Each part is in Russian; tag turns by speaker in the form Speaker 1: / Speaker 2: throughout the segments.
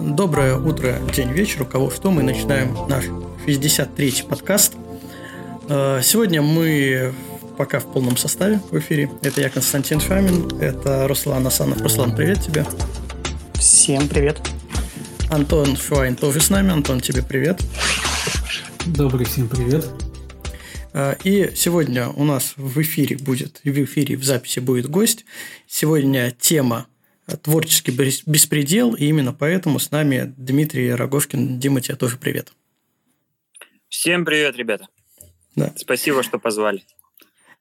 Speaker 1: Доброе утро, день, вечер, у кого что. Мы начинаем наш 63-й подкаст. Э, сегодня мы пока в полном составе в эфире. Это я, Константин Шамин, это Руслан Асанов. Руслан, привет тебе.
Speaker 2: Всем привет.
Speaker 1: Антон Шуайн тоже с нами. Антон, тебе привет.
Speaker 3: Добрый всем привет.
Speaker 1: Э, и сегодня у нас в эфире будет, в эфире в записи будет гость. Сегодня тема творческий беспредел, и именно поэтому с нами Дмитрий Рогожкин. Дима, тебе тоже привет.
Speaker 4: Всем привет, ребята. Да. Спасибо, что позвали.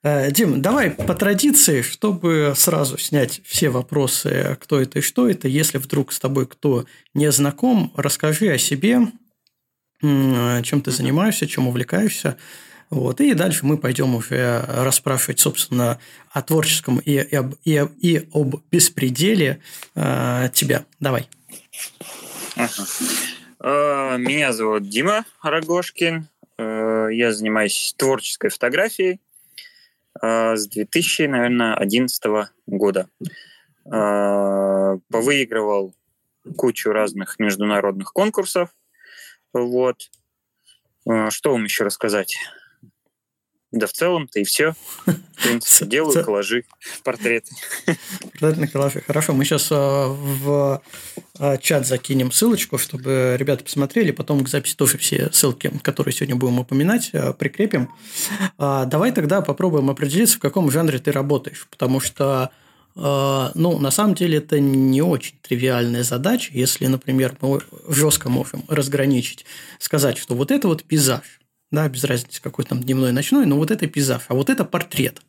Speaker 1: Э, Дим, давай по традиции, чтобы сразу снять все вопросы, кто это и что это, если вдруг с тобой кто не знаком, расскажи о себе, чем ты занимаешься, чем увлекаешься, вот. И дальше мы пойдем уже расспрашивать, собственно, о творческом и, и, об, и, и об беспределе э, тебя. Давай.
Speaker 4: Э, меня зовут Дима Рогошкин. Э, я занимаюсь творческой фотографией э, с 2011 года. Повыигрывал кучу разных международных конкурсов. Вот. Что вам еще рассказать? Да в целом-то и все. В принципе, делаю коллажи, портреты.
Speaker 1: Портретные коллажи. Хорошо, мы сейчас а, в а, чат закинем ссылочку, чтобы ребята посмотрели, потом к записи тоже все ссылки, которые сегодня будем упоминать, а, прикрепим. Давай тогда попробуем определиться, в каком жанре ты работаешь, потому что ну, на самом деле это не очень тривиальная задача, если, например, мы жестко можем разграничить, сказать, что вот это вот пейзаж, да, без разницы, какой там дневной, ночной, но вот это пейзаж, а вот это портрет.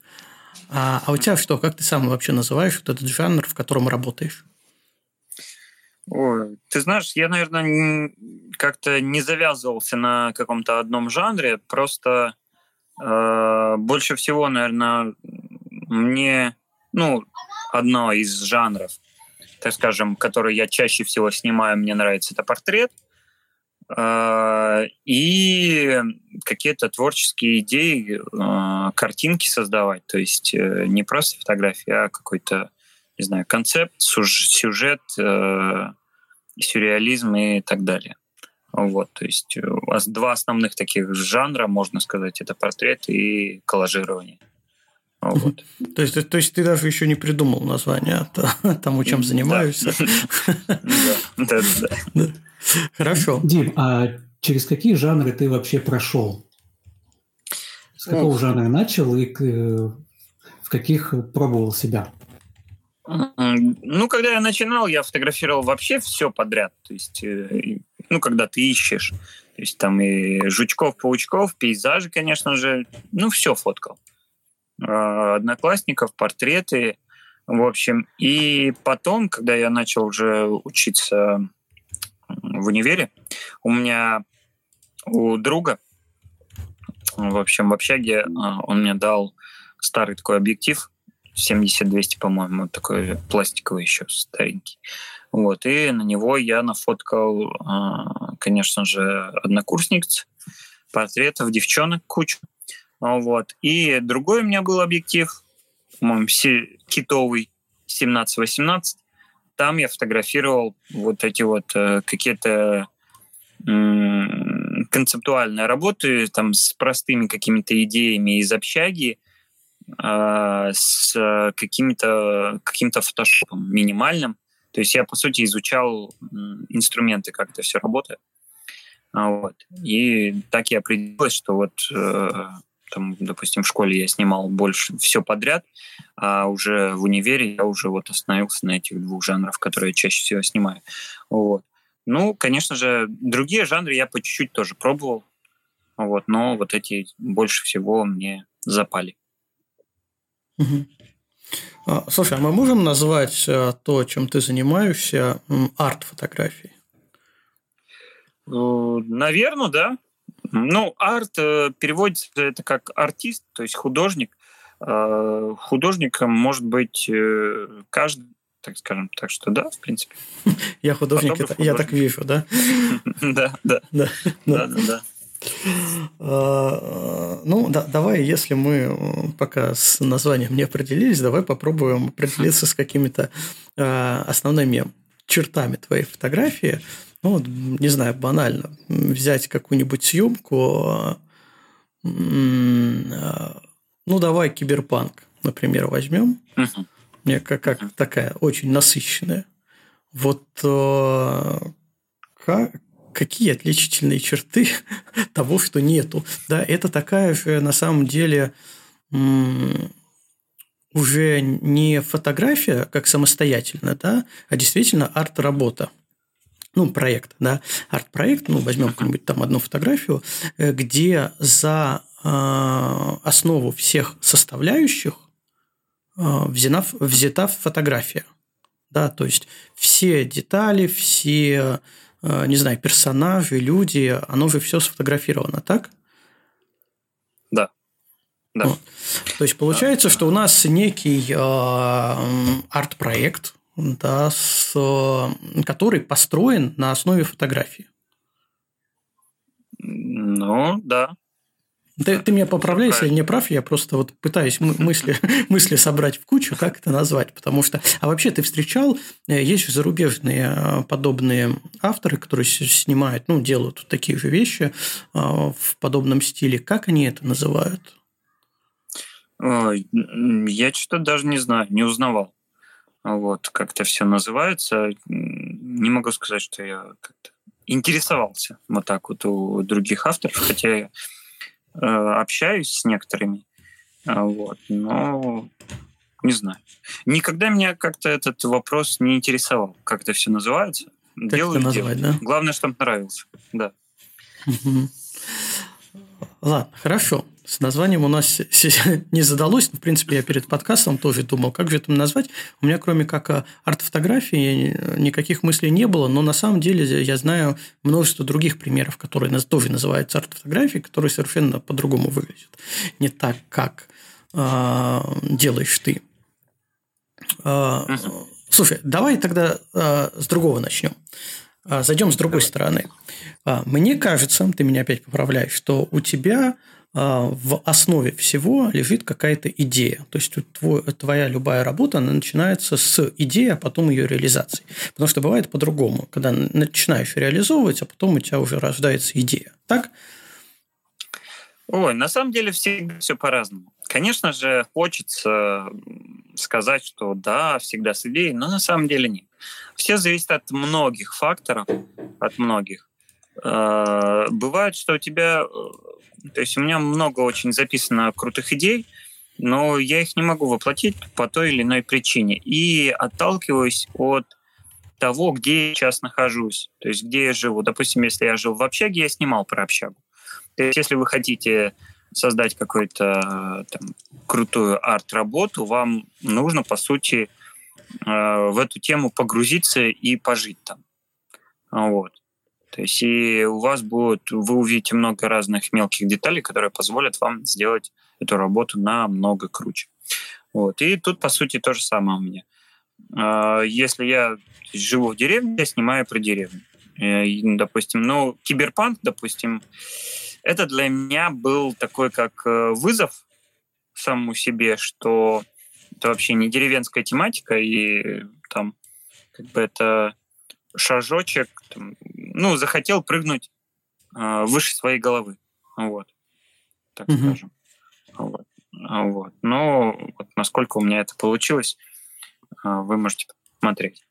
Speaker 1: А, а у тебя что, как ты сам вообще называешь вот этот жанр, в котором работаешь?
Speaker 4: Ой, ты знаешь, я, наверное, как-то не завязывался на каком-то одном жанре, просто э, больше всего, наверное, мне, ну, одно из жанров, так скажем, который я чаще всего снимаю, мне нравится, это портрет – а, и какие-то творческие идеи, а, картинки создавать. То есть э, не просто фотографии, а какой-то, не знаю, концепт, сюжет, э, сюрреализм и так далее. Вот, то есть э, два основных таких жанра, можно сказать, это портрет и коллажирование.
Speaker 1: Вот. То есть, то есть ты даже еще не придумал название тому, чем занимаешься. Да, да, да. Хорошо.
Speaker 3: Дим, а через какие жанры ты вообще прошел? С какого жанра начал и в каких пробовал себя?
Speaker 4: Ну, когда я начинал, я фотографировал вообще все подряд. То есть, э, ну, когда ты ищешь. То есть там и жучков, паучков, пейзажи, конечно же. Ну, все фоткал. А, одноклассников, портреты. В общем, и потом, когда я начал уже учиться в универе. У меня у друга, в общем, в общаге а, он мне дал старый такой объектив 70-200, по-моему, такой пластиковый еще старенький. Вот, и на него я нафоткал, а, конечно же, однокурсниц, портретов девчонок кучу. Вот. И другой у меня был объектив, по-моему, китовый 17-18 там я фотографировал вот эти вот э, какие-то э, концептуальные работы там с простыми какими-то идеями из общаги, э, с каким-то каким-то фотошопом минимальным. То есть я, по сути, изучал инструменты, как это все работает. А вот. И так я определилась, что вот э, там, допустим, в школе я снимал больше все подряд, а уже в универе я уже вот остановился на этих двух жанрах, которые я чаще всего снимаю. Вот. Ну, конечно же, другие жанры я по чуть-чуть тоже пробовал, вот, но вот эти больше всего мне запали.
Speaker 1: Угу. Слушай, а мы можем назвать э, то, чем ты занимаешься, арт-фотографией?
Speaker 4: Э, Наверное, да. Ну, арт э, переводится это как артист, то есть художник. Э, художником может быть э, каждый, так скажем. Так что да, в принципе.
Speaker 1: Я художник, это, я так вижу, да?
Speaker 4: Да, да. Да, да, да.
Speaker 1: А, ну, да, давай, если мы пока с названием не определились, давай попробуем определиться с какими-то а, основными чертами твоей фотографии. Ну, не знаю, банально. Взять какую-нибудь съемку. А, ну, давай киберпанк, например, возьмем. Мне как, как такая очень насыщенная. Вот как, какие отличительные черты того, что нету. Да, это такая же на самом деле уже не фотография как самостоятельно, да, а действительно арт-работа. Ну, проект, да, арт-проект, ну, возьмем какую-нибудь там одну фотографию, э, где за а, основу всех составляющих а, взята, взята фотография. Да, то есть все детали, все Э, не знаю, персонажи, люди, оно же все сфотографировано, так?
Speaker 4: Да.
Speaker 1: да. Вот. То есть получается, да. что у нас некий э, арт-проект, да, с, который построен на основе фотографии.
Speaker 4: Ну, да.
Speaker 1: Ты, ты меня поправляй, если я не прав, я просто вот пытаюсь мысли, мысли собрать в кучу, как это назвать, потому что... А вообще ты встречал, э, есть зарубежные э, подобные авторы, которые снимают, ну, делают такие же вещи э, в подобном стиле. Как они это называют?
Speaker 4: Я что-то даже не знаю, не узнавал. Вот, как это все называется. Не могу сказать, что я как-то интересовался вот так вот у других авторов, хотя Э, общаюсь с некоторыми, а, вот, но не знаю. Никогда меня как-то этот вопрос не интересовал, как это все называется.
Speaker 1: Как делаю, это назвать, делаю.
Speaker 4: да? Главное, чтобы нравился, да.
Speaker 1: Ладно, хорошо. С названием у нас не задалось, но, в принципе, я перед подкастом тоже думал, как же это назвать. У меня, кроме как э, арт-фотографии, никаких мыслей не было, но на самом деле я знаю множество других примеров, которые тоже называются арт-фотографией, которые совершенно по-другому выглядят. Не так, как э, делаешь ты. Э, слушай, давай тогда э, с другого начнем. Зайдем с другой давай. стороны. Мне кажется, ты меня опять поправляешь, что у тебя а, в основе всего лежит какая-то идея. То есть твой, твоя любая работа она начинается с идеи, а потом ее реализации. Потому что бывает по-другому, когда начинаешь реализовывать, а потом у тебя уже рождается идея. Так?
Speaker 4: Ой, на самом деле всегда все по-разному. Конечно же, хочется сказать, что да, всегда с идеей, но на самом деле нет. Все зависит от многих факторов, от многих. А, бывает, что у тебя э, то есть у меня много очень записано крутых идей, но я их не могу воплотить по той или иной причине. И отталкиваюсь от того, где я сейчас нахожусь, то есть где я живу. Допустим, если я жил в общаге, я снимал про общагу. То есть если вы хотите создать какую-то там, крутую арт-работу, вам нужно, по сути, э, в эту тему погрузиться и пожить там. Вот. То есть и у вас будет, вы увидите много разных мелких деталей, которые позволят вам сделать эту работу намного круче. Вот. И тут, по сути, то же самое у меня. А, если я живу в деревне, я снимаю про деревню. Э, допустим, ну, киберпанк, допустим, это для меня был такой как э, вызов самому себе, что это вообще не деревенская тематика, и там как бы это шажочек, там, ну, захотел прыгнуть э, выше своей головы. Вот. Так угу. скажем. Вот. вот. Но вот насколько у меня это получилось, э, вы можете посмотреть.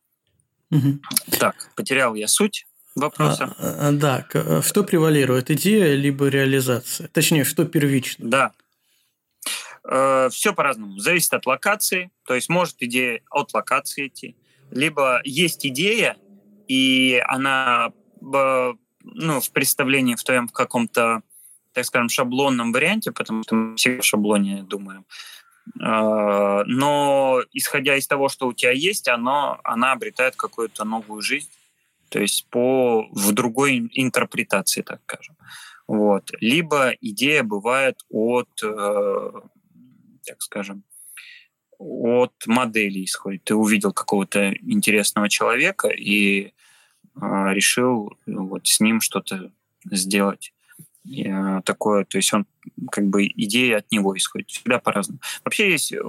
Speaker 4: Угу. Так, потерял я суть вопроса.
Speaker 1: А, а, да, э, что превалирует, идея либо реализация? Точнее, что первично?
Speaker 4: Да. Э, все по-разному. Зависит от локации. То есть может идея от локации идти. Либо есть идея, и она ну, в представлении в твоем каком-то, так скажем, шаблонном варианте, потому что мы все в шаблоне думаем. А, но исходя из того, что у тебя есть, оно, она обретает какую-то новую жизнь, то есть по, в другой интерпретации, так скажем. Вот. Либо идея бывает от, э, так скажем, от модели исходит. Ты увидел какого-то интересного человека и а, решил вот с ним что-то сделать. э, такое, то есть он как бы идея от него исходит, всегда по-разному. Вообще есть э,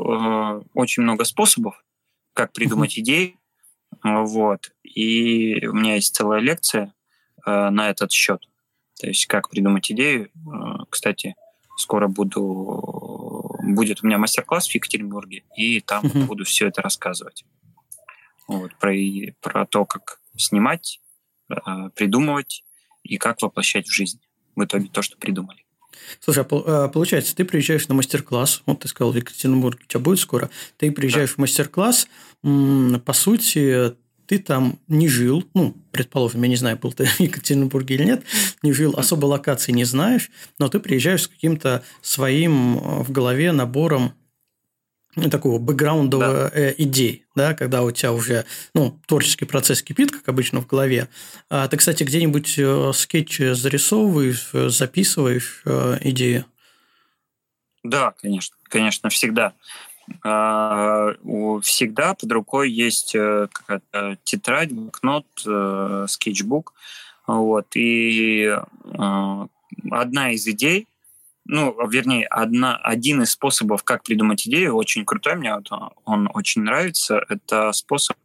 Speaker 4: очень много способов, как придумать mm-hmm. идеи, вот, и у меня есть целая лекция э, на этот счет, то есть как придумать идею. Э, кстати, скоро буду будет у меня мастер-класс в Екатеринбурге, и там mm-hmm. буду все это рассказывать. Вот, про, про то, как снимать, э, придумывать и как воплощать в жизнь в итоге то, что придумали.
Speaker 1: Слушай, а, а получается, ты приезжаешь на мастер-класс, вот ты сказал, в Екатеринбурге у тебя будет скоро, ты приезжаешь да. в мастер-класс, по сути, ты там не жил, ну, предположим, я не знаю, был ты в Екатеринбурге или нет, не жил, особо локации не знаешь, но ты приезжаешь с каким-то своим э, в голове набором ну, такого бэкграундового да. э, идей, да, когда у тебя уже ну, творческий процесс кипит, как обычно в голове. А ты, кстати, где-нибудь э, скетчи зарисовываешь, записываешь идеи?
Speaker 4: Да, конечно, конечно, всегда. А, всегда под рукой есть э, тетрадь, блокнот, э, скетчбук. Вот. И э, одна из идей, ну, вернее, одна, один из способов, как придумать идею, очень крутой, мне вот он очень нравится, это способ,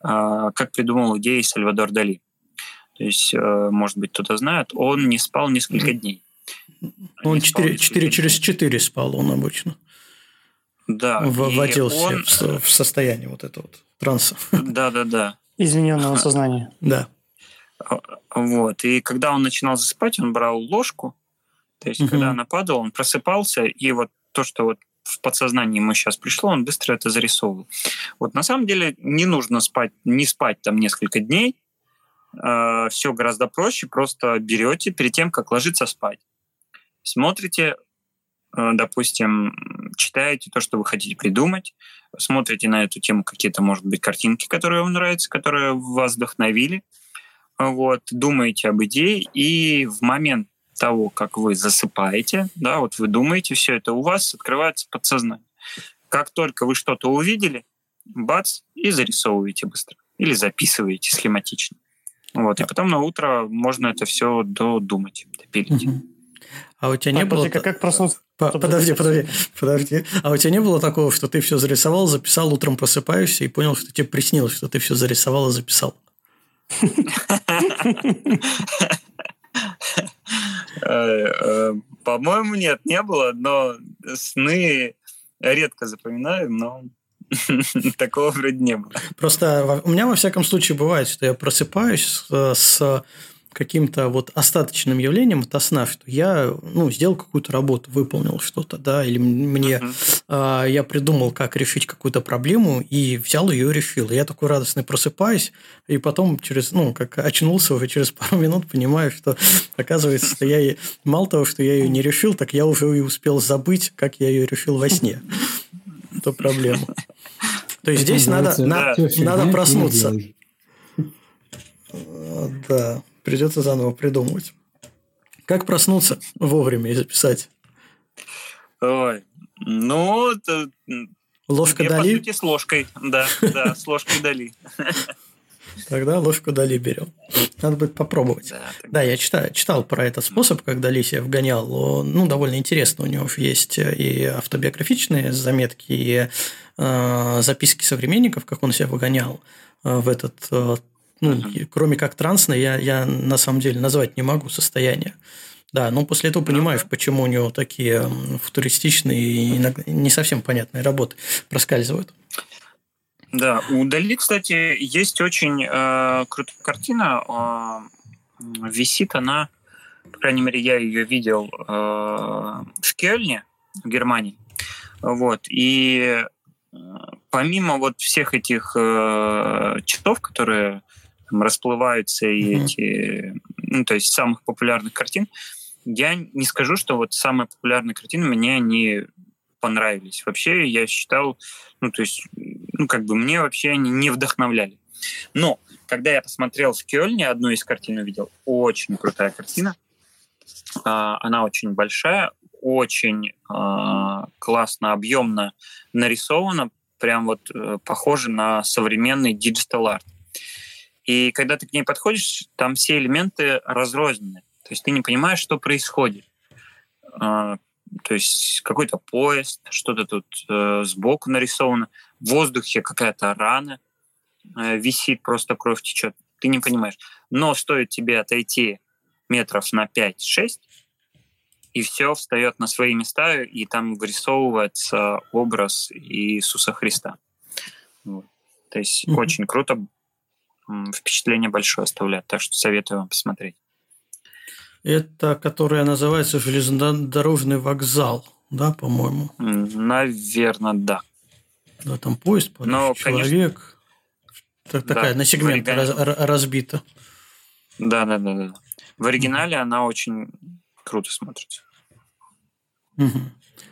Speaker 4: как придумал идеи Сальвадор Дали. То есть, может быть, кто-то знает, он не спал несколько дней.
Speaker 1: Он 4, 4 через 4 спал он обычно.
Speaker 4: Да.
Speaker 1: Вводился он... в, в состояние вот этого вот транса.
Speaker 4: Да, да, да.
Speaker 2: Измененного сознания.
Speaker 1: Да.
Speaker 4: А, вот. И когда он начинал засыпать, он брал ложку. То есть, угу. когда она падала, он просыпался, и вот то, что вот в подсознании ему сейчас пришло, он быстро это зарисовывал. Вот на самом деле не нужно спать, не спать там несколько дней. Э, а, все гораздо проще. Просто берете перед тем, как ложиться спать. Смотрите, допустим, читаете то, что вы хотите придумать, смотрите на эту тему какие-то, может быть, картинки, которые вам нравятся, которые вас вдохновили, вот, думаете об идее, и в момент того, как вы засыпаете, да, вот вы думаете все это, у вас открывается подсознание. Как только вы что-то увидели, бац, и зарисовываете быстро. Или записываете схематично. Вот, и потом на утро можно это все додумать, допилить.
Speaker 1: А у тебя не было...
Speaker 2: Как проснуться?
Speaker 1: Подожди, подожди, подожди. А у тебя не было такого, что ты все зарисовал, записал, утром просыпаешься и понял, что тебе приснилось, что ты все зарисовал и записал?
Speaker 4: Э, э, по-моему, нет, не было, но сны редко запоминаю, но такого вроде не было.
Speaker 1: Просто у меня, во всяком случае, бывает, что я просыпаюсь с каким-то вот остаточным явлением от сна, что я ну, сделал какую-то работу, выполнил что-то, да, или мне uh-huh. э, я придумал, как решить какую-то проблему и взял ее и решил. И я такой радостный просыпаюсь, и потом через, ну, как очнулся уже через пару минут, понимаю, что оказывается, что я мало того, что я ее не решил, так я уже и успел забыть, как я ее решил во сне. Это проблема. То есть здесь надо, надо проснуться. Да придется заново придумывать. Как проснуться вовремя и записать?
Speaker 4: Ой, ну, это...
Speaker 1: Ложка Я, Дали?
Speaker 4: по сути, с ложкой, да, да, с ложкой Дали.
Speaker 1: Тогда ложку Дали берем. Надо будет попробовать. Да, да я читал, читал про этот способ, как Дали себя вгонял. Ну, довольно интересно. У него есть и автобиографичные заметки, и э, записки современников, как он себя выгонял э, в этот э, ну, uh-huh. кроме как трансное, я, я на самом деле назвать не могу состояние. Да, но после этого понимаешь, uh-huh. почему у него такие футуристичные и иногда не совсем понятные работы проскальзывают.
Speaker 4: Да, у Дали, кстати, есть очень э, крутая картина. Э, висит она, по крайней мере, я ее видел э, в Кельне, в Германии. Вот. И э, помимо вот всех этих э, часов, которые там расплываются и mm-hmm. эти, ну, то есть самых популярных картин, я не скажу, что вот самые популярные картины мне не понравились. Вообще я считал, ну, то есть, ну, как бы мне вообще они не вдохновляли. Но когда я посмотрел в Кёльне, одну из картин увидел, очень крутая картина. А, она очень большая, очень а, классно, объемно нарисована, прям вот э, похоже на современный digital art. И когда ты к ней подходишь, там все элементы разрознены. То есть ты не понимаешь, что происходит. А, то есть какой-то поезд, что-то тут э, сбоку нарисовано, в воздухе какая-то рана э, висит, просто кровь течет. Ты не понимаешь. Но стоит тебе отойти метров на 5-6, и все встает на свои места, и там вырисовывается образ Иисуса Христа. Вот. То есть mm-hmm. очень круто, впечатление большое оставляет, так что советую вам посмотреть.
Speaker 1: Это, которая называется железнодорожный вокзал, да, по-моему?
Speaker 4: Наверное, да.
Speaker 1: Да, там поезд, Но, человек. Конечно... Такая да, на сегмент оригинале... раз, разбита.
Speaker 4: Да, да, да, да. В оригинале она очень круто смотрится.
Speaker 1: Угу.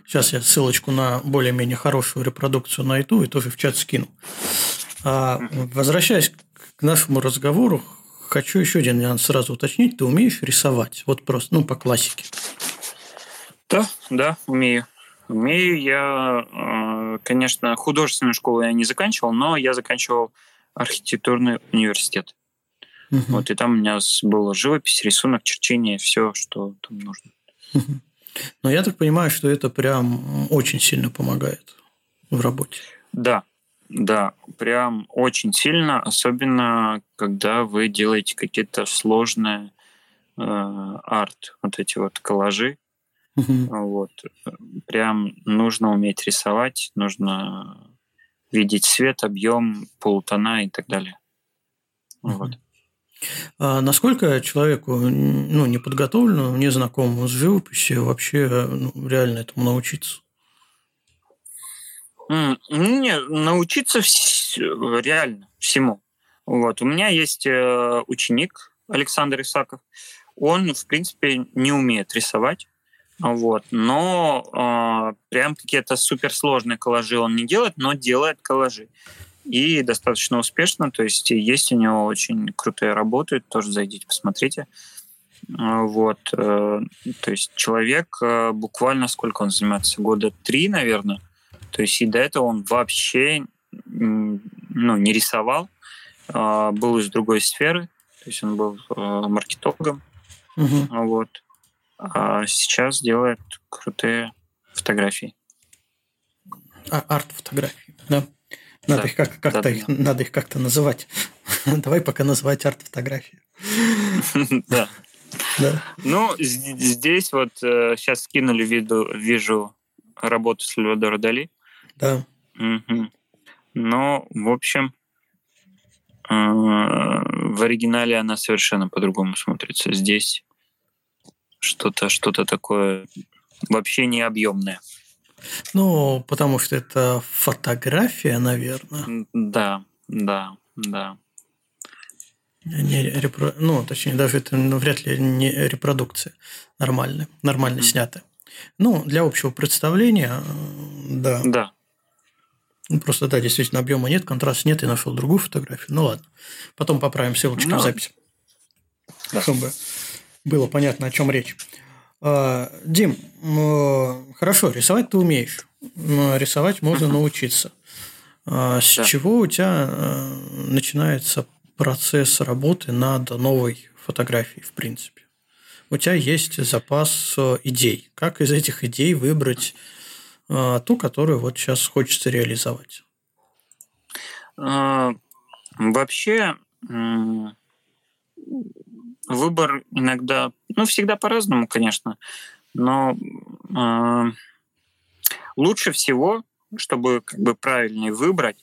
Speaker 1: Сейчас я ссылочку на более-менее хорошую репродукцию найду и тоже в чат скину. А, возвращаясь нашему разговору, хочу еще один нюанс сразу уточнить. Ты умеешь рисовать? Вот просто, ну, по классике.
Speaker 4: Да, да, умею. Умею. Я, э, конечно, художественную школу я не заканчивал, но я заканчивал архитектурный университет. Угу. Вот, и там у меня была живопись, рисунок, черчение, все, что там нужно.
Speaker 1: Угу. Но я так понимаю, что это прям очень сильно помогает в работе.
Speaker 4: Да, да, прям очень сильно, особенно когда вы делаете какие-то сложные э, арт, вот эти вот коллажи. Вот. Прям нужно уметь рисовать, нужно видеть свет, объем, полутона и так далее. Вот.
Speaker 1: А насколько человеку ну, неподготовленному, незнакомому с живописью вообще ну, реально этому научиться?
Speaker 4: Не, научиться вс- реально всему. Вот. У меня есть э, ученик Александр Исаков. Он, в принципе, не умеет рисовать. Вот. Но э, прям какие-то суперсложные коллажи он не делает, но делает коллажи и достаточно успешно. То есть есть у него очень крутые работы, тоже зайдите, посмотрите. Вот, э, то есть человек э, буквально сколько он занимается? Года три, наверное. То есть и до этого он вообще ну, не рисовал, а, был из другой сферы, то есть он был э, маркетологом. Угу. Вот. А сейчас делает крутые фотографии.
Speaker 1: А, арт-фотографии, да. Надо да. их как- как-то да, их, да. надо их как-то называть. Давай пока называть арт-фотографии.
Speaker 4: Да. Да. Ну, здесь вот сейчас э, скинули виду, вижу работу Сальвадора Дали.
Speaker 1: Да.
Speaker 4: Угу. Но, в общем, э, в оригинале она совершенно по-другому смотрится. Здесь что-то что-то такое вообще необъемное.
Speaker 1: Ну, потому что это фотография, наверное.
Speaker 4: Да, да, да.
Speaker 1: Не репро... Ну, точнее, даже это ну, вряд ли не репродукция нормальная, нормально mm-hmm. снятая. Ну, для общего представления, да.
Speaker 4: Да.
Speaker 1: Ну, просто, да, действительно, объема нет, контраста нет, и нашел другую фотографию. Ну, ладно. Потом поправим ссылочку ну, в запись. Да. Чтобы было понятно, о чем речь. А, Дим, хорошо, рисовать ты умеешь. Рисовать можно научиться. А с да. чего у тебя э, начинается процесс работы над новой фотографией, в принципе? У тебя есть запас э, идей. Как из этих идей выбрать ту, которую вот сейчас хочется реализовать?
Speaker 4: Вообще, выбор иногда, ну, всегда по-разному, конечно, но э, лучше всего, чтобы как бы правильнее выбрать,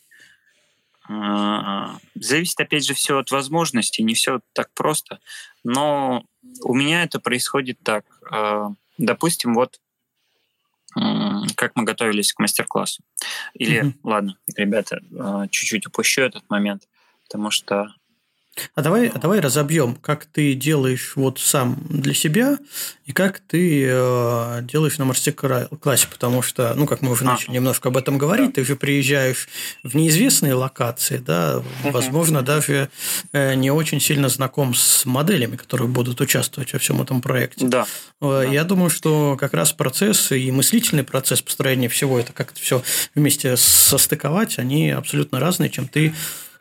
Speaker 4: зависит, опять же, все от возможностей, не все так просто, но у меня это происходит так. Допустим, вот как мы готовились к мастер-классу. Или, mm-hmm. ладно, ребята, э, чуть-чуть упущу этот момент, потому что
Speaker 1: а давай, а давай разобьем, как ты делаешь вот сам для себя и как ты э, делаешь на мастер-классе, потому что, ну, как мы уже а. начали немножко об этом говорить, да. ты же приезжаешь в неизвестные локации, да, возможно, даже э, не очень сильно знаком с моделями, которые будут участвовать во всем этом проекте.
Speaker 4: Да.
Speaker 1: Э, я думаю, что как раз процесс и мыслительный процесс построения всего это как-то все вместе состыковать, они абсолютно разные, чем ты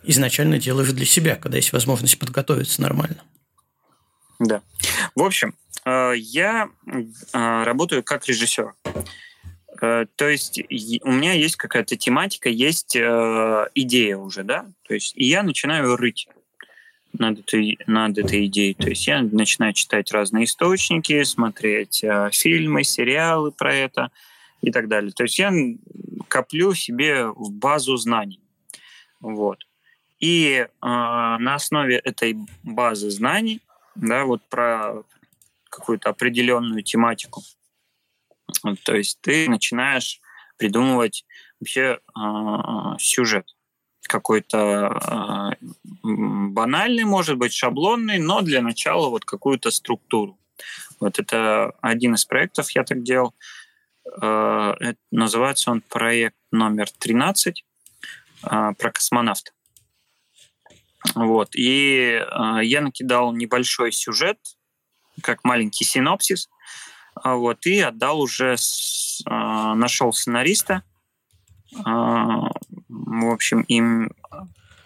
Speaker 1: изначально делаешь для себя, когда есть возможность подготовиться нормально.
Speaker 4: Да. В общем, э, я э, работаю как режиссер. Э, то есть у меня есть какая-то тематика, есть идея уже, да? То есть и я начинаю рыть над этой, над этой идеей. То есть я начинаю читать разные источники, смотреть фильмы, сериалы про это и так далее. То есть я коплю себе в базу знаний. Вот. И э, на основе этой базы знаний да, вот про какую-то определенную тематику. То есть ты начинаешь придумывать вообще э, сюжет какой-то э, банальный, может быть, шаблонный, но для начала вот какую-то структуру. Вот это один из проектов я так делал. Э, называется он проект номер 13 э, про космонавта. Вот. И э, я накидал небольшой сюжет, как маленький синопсис, а вот, и отдал уже, с, э, нашел сценариста. Э, в общем, им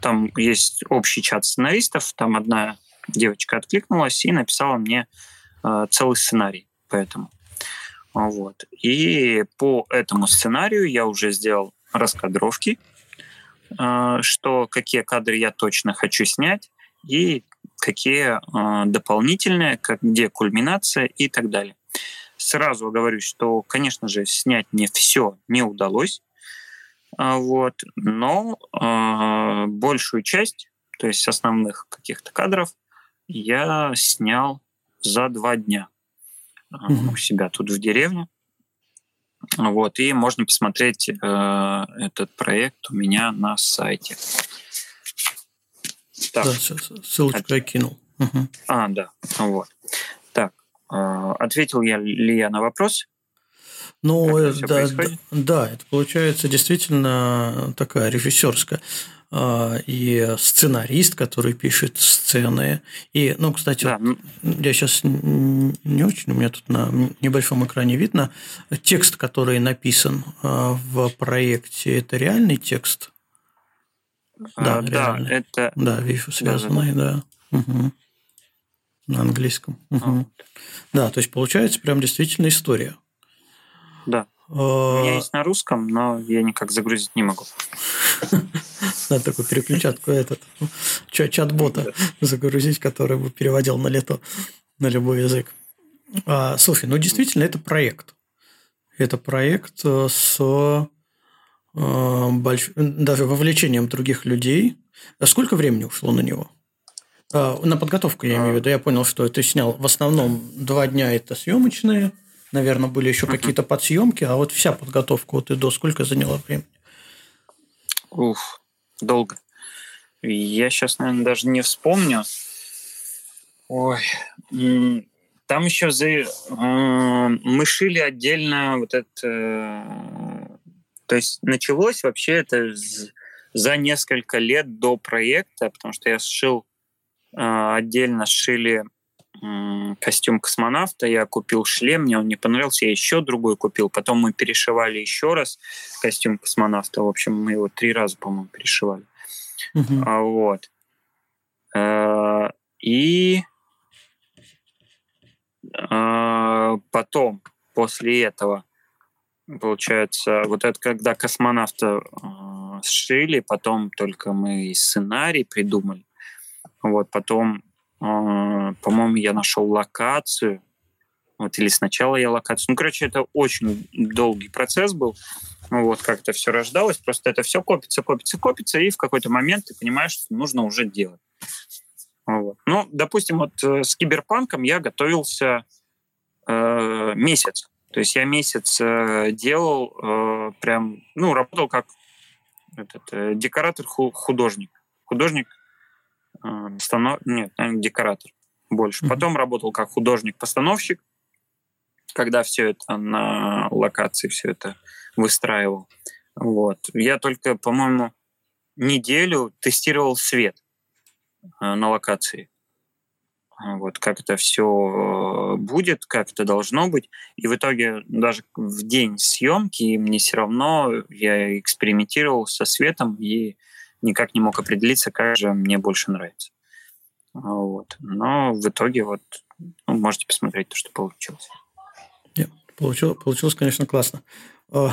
Speaker 4: там есть общий чат сценаристов, там одна девочка откликнулась и написала мне э, целый сценарий по этому. Вот. И по этому сценарию я уже сделал раскадровки, что какие кадры я точно хочу снять и какие а, дополнительные, как, где кульминация и так далее. Сразу говорю, что, конечно же, снять мне все не удалось, а, вот, но э, большую часть, то есть основных каких-то кадров, я снял за два дня mm-hmm. у себя тут в деревне. Вот, и можно посмотреть э, этот проект у меня на сайте.
Speaker 1: Так. Да, ссылочку От... я кинул.
Speaker 4: Угу. А, да, вот. Так, э, ответил я ли я на вопрос?
Speaker 1: Ну, это, да, да, да, это получается действительно такая режиссерская. А, и сценарист, который пишет сцены. И, ну, кстати, да. я сейчас не очень, у меня тут на небольшом экране видно, текст, который написан а, в проекте, это реальный текст?
Speaker 4: Да, а, да это...
Speaker 1: Да, вижу, связанный, да. да. Угу. На английском. Угу. А. Да, то есть получается прям действительно история.
Speaker 4: Да. У меня есть на русском, но я никак загрузить не могу.
Speaker 1: Надо такую переключатку этот чат-бота загрузить, который бы переводил на лето на любой язык. А, слушай, ну действительно это проект. Это проект э, с э, больш... даже вовлечением других людей. А сколько времени ушло на него? А, на подготовку я имею в виду. Я понял, что ты снял в основном два дня это съемочные, наверное, были еще какие-то подсъемки, а вот вся подготовка от и до сколько заняла времени?
Speaker 4: Уф, долго. Я сейчас, наверное, даже не вспомню. Ой, там еще за... Э, мы шили отдельно вот это... Э, то есть началось вообще это за несколько лет до проекта, потому что я сшил э, отдельно сшили костюм космонавта, я купил шлем, мне он не понравился, я еще другой купил. Потом мы перешивали еще раз костюм космонавта. В общем, мы его три раза, по-моему, перешивали. А, вот. А, и а, потом, после этого, получается, вот это когда космонавта а, сшили, потом только мы и сценарий придумали. Вот, потом по-моему, я нашел локацию. Вот, или сначала я локацию. Ну, короче, это очень долгий процесс был. Вот как это все рождалось. Просто это все копится, копится, копится, и в какой-то момент ты понимаешь, что нужно уже делать. Вот. Ну, допустим, вот э, с киберпанком я готовился э, месяц. То есть я месяц э, делал э, прям, ну, работал как этот, э, декоратор-художник. Художник станов... нет, наверное, декоратор больше. Потом работал как художник-постановщик, когда все это на локации все это выстраивал. Вот. Я только, по-моему, неделю тестировал свет э, на локации. Вот как это все будет, как это должно быть. И в итоге даже в день съемки мне все равно я экспериментировал со светом и никак не мог определиться, как же мне больше нравится. Вот. Но в итоге вот ну, можете посмотреть то, что получилось.
Speaker 1: Нет, получилось, получилось, конечно, классно. А,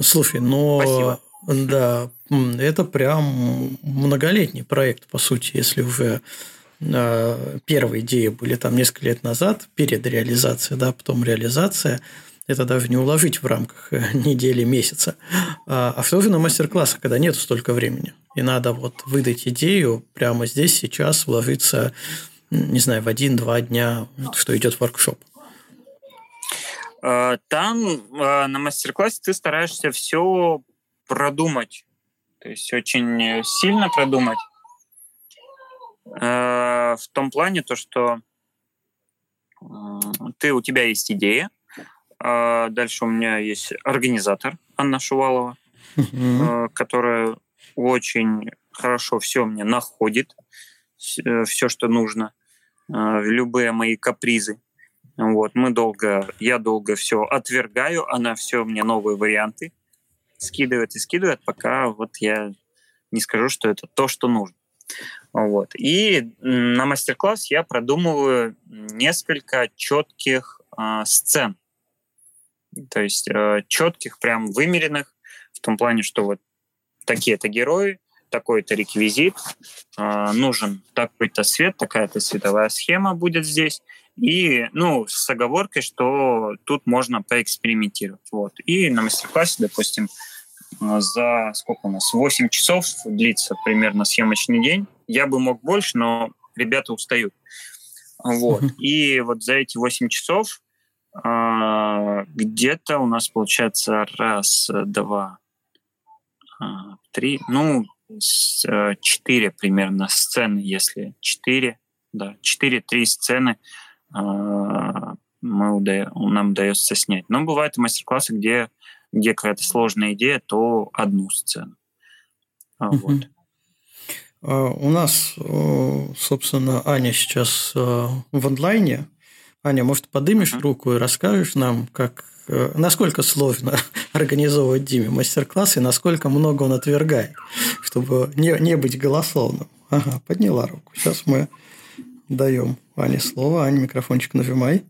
Speaker 1: слушай, но...
Speaker 4: Спасибо.
Speaker 1: Да, это прям многолетний проект, по сути, если уже а, первые идеи были там несколько лет назад, перед реализацией, да, потом реализация, это даже не уложить в рамках э, недели, месяца. А, а что же на мастер-классах, когда нет столько времени? И надо вот выдать идею прямо здесь, сейчас, вложиться, не знаю, в один-два дня, что идет воркшоп.
Speaker 4: А, там на мастер-классе ты стараешься все продумать. То есть очень сильно продумать. В том плане то, что ты, у тебя есть идея, а дальше у меня есть организатор Анна Шувалова, mm-hmm. которая очень хорошо все мне находит, все, что нужно, любые мои капризы. Вот, мы долго, я долго все отвергаю, она все мне новые варианты скидывает и скидывает, пока вот я не скажу, что это то, что нужно. Вот. И на мастер-класс я продумываю несколько четких э, сцен. То есть э, четких, прям вымеренных, в том плане, что вот такие-то герои, такой-то реквизит, э, нужен такой-то свет, такая-то световая схема будет здесь. И, ну, с оговоркой, что тут можно поэкспериментировать. Вот. И на мастер-классе, допустим, за сколько у нас? 8 часов длится примерно съемочный день. Я бы мог больше, но ребята устают. Вот. И вот за эти 8 часов где-то у нас получается раз, два, а, три, ну, э, четыре примерно сцены, если четыре, да, четыре-три сцены а, мы, нам удается снять. Но бывают мастер-классы, где где какая-то сложная идея, то одну сцену. Вот.
Speaker 1: У нас, собственно, Аня сейчас в онлайне. Аня, может, подымешь руку и расскажешь нам, как, э, насколько сложно организовывать Диме мастер-класс и насколько много он отвергает, чтобы не, не быть голословным. Ага, подняла руку. Сейчас мы даем Ане слово. Аня, микрофончик нажимай.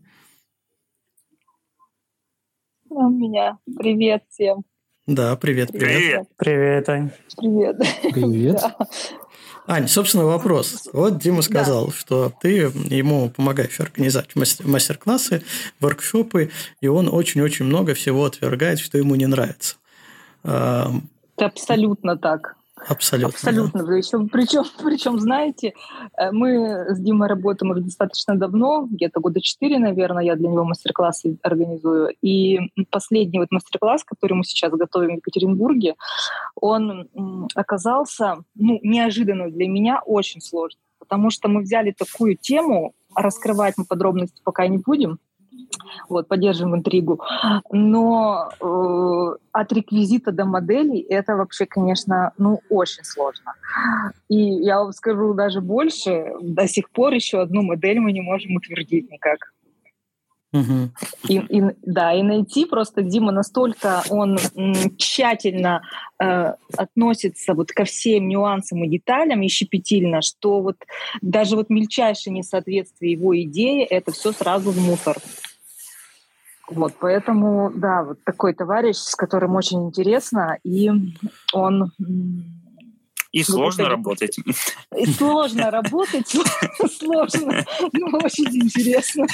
Speaker 5: у меня. Привет всем.
Speaker 1: Да, привет,
Speaker 4: привет.
Speaker 2: Привет, Ань.
Speaker 5: Привет.
Speaker 3: Привет.
Speaker 5: да.
Speaker 1: Ань, собственно, вопрос. Вот Дима сказал, да. что ты ему помогаешь организовать мастер-классы, воркшопы, и он очень-очень много всего отвергает, что ему не нравится.
Speaker 5: Это абсолютно так.
Speaker 1: Абсолютно.
Speaker 5: Абсолютно. Да. Причем, причем, причем, знаете, э, мы с Димой работаем уже достаточно давно, где-то года четыре, наверное, я для него мастер-классы организую. И последний вот мастер-класс, который мы сейчас готовим в Екатеринбурге, он оказался ну, неожиданно для меня очень сложным, потому что мы взяли такую тему, раскрывать мы подробности пока не будем, вот, поддержим интригу. Но э, от реквизита до моделей это вообще, конечно, ну, очень сложно. И я вам скажу даже больше, до сих пор еще одну модель мы не можем утвердить никак. И, и, да, и найти просто Дима настолько он тщательно э, относится вот ко всем нюансам и деталям и щепетильно, что вот даже вот мельчайшее несоответствие его идеи это все сразу в мусор. Вот, поэтому, да, вот такой товарищ, с которым очень интересно, и он...
Speaker 4: И сложно работать.
Speaker 5: И сложно работать, сложно, но очень интересно.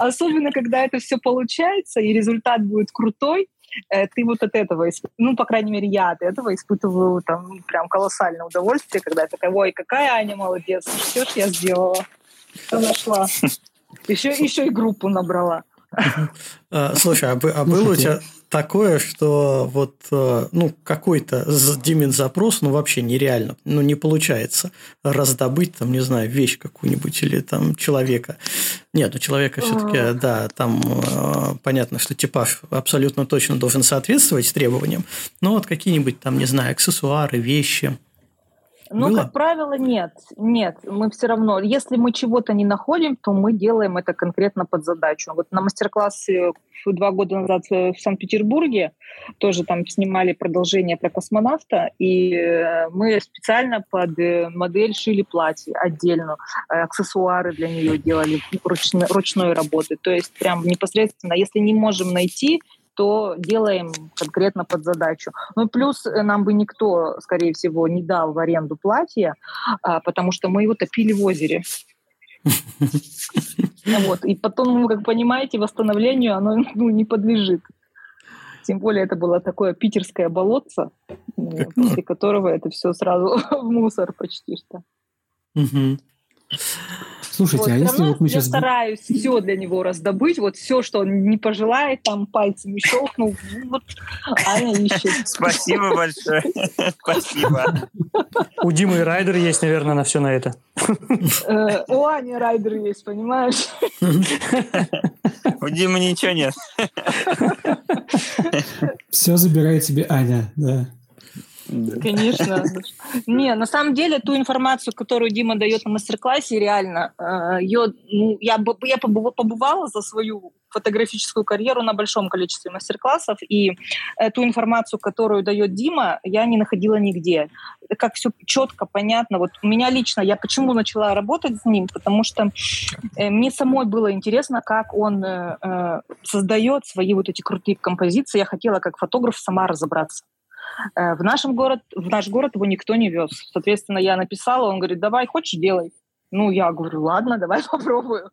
Speaker 5: Особенно, когда это все получается, и результат будет крутой, э, ты вот от этого, ну, по крайней мере, я от этого испытываю там прям колоссальное удовольствие, когда я такая, ой, какая Аня молодец, все ж я сделала, что нашла. Еще, еще и группу набрала.
Speaker 1: А, слушай, а, а было у тебя такое, что вот э, ну какой-то Димин запрос, ну вообще нереально, ну не получается раздобыть там, не знаю, вещь какую-нибудь или там человека. Нет, у человека все-таки, да, там э, понятно, что типаж абсолютно точно должен соответствовать требованиям, но вот какие-нибудь там, не знаю, аксессуары, вещи,
Speaker 5: Ну, как правило, нет. Нет, мы все равно, если мы чего-то не находим, то мы делаем это конкретно под задачу. Вот на мастер-классе два года назад в Санкт-Петербурге тоже там снимали продолжение про космонавта, и э, мы специально под э, модель шили платье отдельно, э, аксессуары для нее делали ручной, ручной работы. То есть прям непосредственно, если не можем найти, то делаем конкретно под задачу. Ну и плюс э, нам бы никто, скорее всего, не дал в аренду платье, а, потому что мы его топили в озере. Вот. И потом, ну, как понимаете, восстановлению оно ну, не подлежит. Тем более это было такое питерское болотце, после которого это все сразу в мусор почти что.
Speaker 3: Слушайте, вот, а если вот мы
Speaker 5: я
Speaker 3: сейчас...
Speaker 5: стараюсь все для него раздобыть, вот все, что он не пожелает, там пальцами щелкнул, ну, вот Аня ищет.
Speaker 4: Спасибо большое. Спасибо.
Speaker 2: У Димы райдер есть, наверное, на все на это.
Speaker 5: Э, у Ани райдер есть, понимаешь?
Speaker 4: У Димы ничего нет.
Speaker 3: Все забирает себе Аня, да.
Speaker 5: Конечно. Не, на самом деле ту информацию, которую Дима дает на мастер-классе, реально, э, ее, ну, я, я побывала за свою фотографическую карьеру на большом количестве мастер-классов, и ту информацию, которую дает Дима, я не находила нигде. Как все четко, понятно. Вот у меня лично, я почему начала работать с ним, потому что э, мне самой было интересно, как он э, создает свои вот эти крутые композиции. Я хотела как фотограф сама разобраться. Э, в, нашем город, в наш город его никто не вез. Соответственно, я написала, он говорит, давай, хочешь, делай. Ну, я говорю, ладно, давай попробую.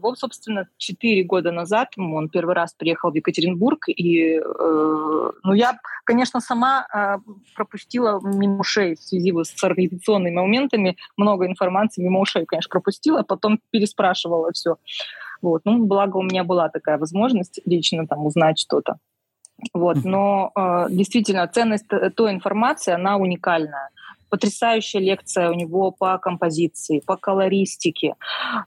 Speaker 5: Вот, собственно, четыре года назад он первый раз приехал в Екатеринбург, и, э, ну, я, конечно, сама э, пропустила мимо ушей в связи с организационными моментами, много информации мимо ушей, конечно, пропустила, потом переспрашивала все. Вот, ну, благо у меня была такая возможность лично там узнать что-то. Вот, но э, действительно ценность той информации, она уникальная. Потрясающая лекция у него по композиции, по колористике,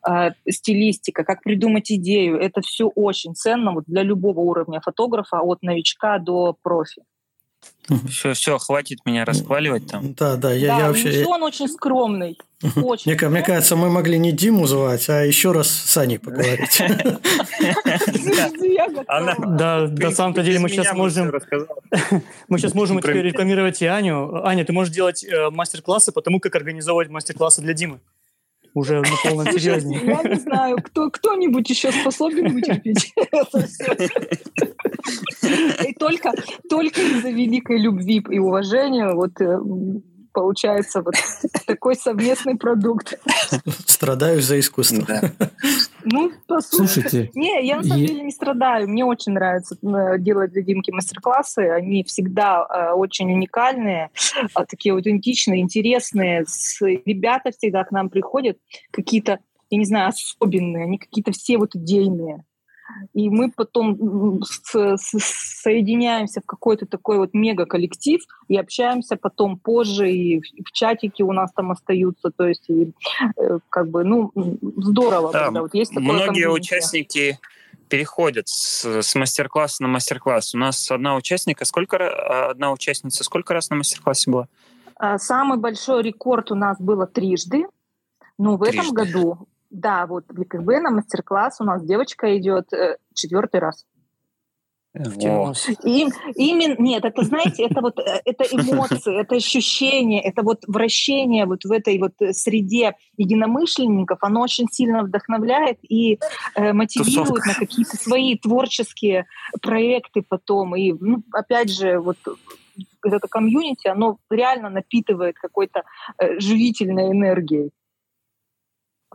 Speaker 5: э, стилистика, как придумать идею. Это все очень ценно вот для любого уровня фотографа, от новичка до профи.
Speaker 4: Все, все, хватит меня расхваливать там.
Speaker 1: Да, да, я, да, я вообще...
Speaker 5: он очень скромный.
Speaker 1: Очень мне, мне кажется, мы могли не Диму звать, а еще раз с Аней поговорить.
Speaker 2: Да, на самом-то деле мы сейчас можем... Мы сейчас можем теперь рекламировать и Аню. Аня, ты можешь делать э, мастер-классы по тому, как организовывать мастер-классы для Димы уже на полном серьезе.
Speaker 5: Я не знаю, кто, кто-нибудь еще способен вытерпеть это все. И только, только из-за великой любви и уважения вот э, получается вот такой совместный продукт.
Speaker 1: Страдаю за искусство. Да.
Speaker 5: Ну. Слушайте. Не, я на самом деле не страдаю. Мне очень нравится э, делать для Димки мастер-классы. Они всегда э, очень уникальные, э, такие аутентичные, интересные. С, ребята всегда к нам приходят какие-то, я не знаю, особенные. Они какие-то все вот идейные и мы потом с, с, соединяемся в какой-то такой вот мега-коллектив и общаемся потом позже, и в, и в чатике у нас там остаются, то есть и, э, как бы, ну, здорово.
Speaker 4: Да, когда вот есть многие участники переходят с, с мастер-класса на мастер-класс. У нас одна участника, сколько а, одна участница сколько раз на мастер-классе была?
Speaker 5: А, самый большой рекорд у нас было трижды. Ну, в трижды. этом году да, вот в ЕКБ на мастер-класс у нас девочка идет э, четвертый раз. Им, именно, нет, это, знаете, это вот э, это эмоции, это ощущение, это вот вращение вот в этой вот среде единомышленников, оно очень сильно вдохновляет и э, мотивирует Тусовка. на какие-то свои творческие проекты потом. И, ну, опять же, вот это комьюнити, оно реально напитывает какой-то э, живительной энергией.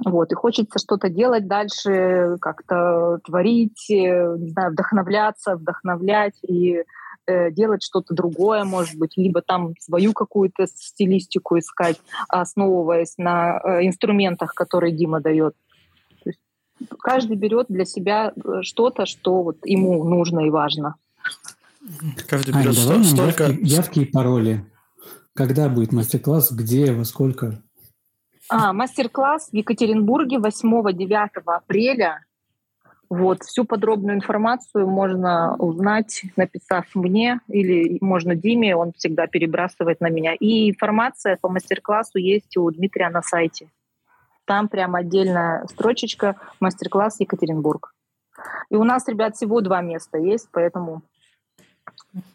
Speaker 5: Вот, и хочется что-то делать дальше, как-то творить, э, не знаю, вдохновляться, вдохновлять и э, делать что-то другое, может быть, либо там свою какую-то стилистику искать, основываясь на э, инструментах, которые Дима дает. То есть каждый берет для себя что-то, что вот ему нужно и важно.
Speaker 3: Каждый берет давай столько... явки, явки и пароли. Когда будет мастер-класс, где, во сколько?
Speaker 5: А, мастер-класс в Екатеринбурге 8-9 апреля. Вот, всю подробную информацию можно узнать, написав мне, или можно Диме, он всегда перебрасывает на меня. И информация по мастер-классу есть у Дмитрия на сайте. Там прям отдельная строчечка «Мастер-класс Екатеринбург». И у нас, ребят, всего два места есть, поэтому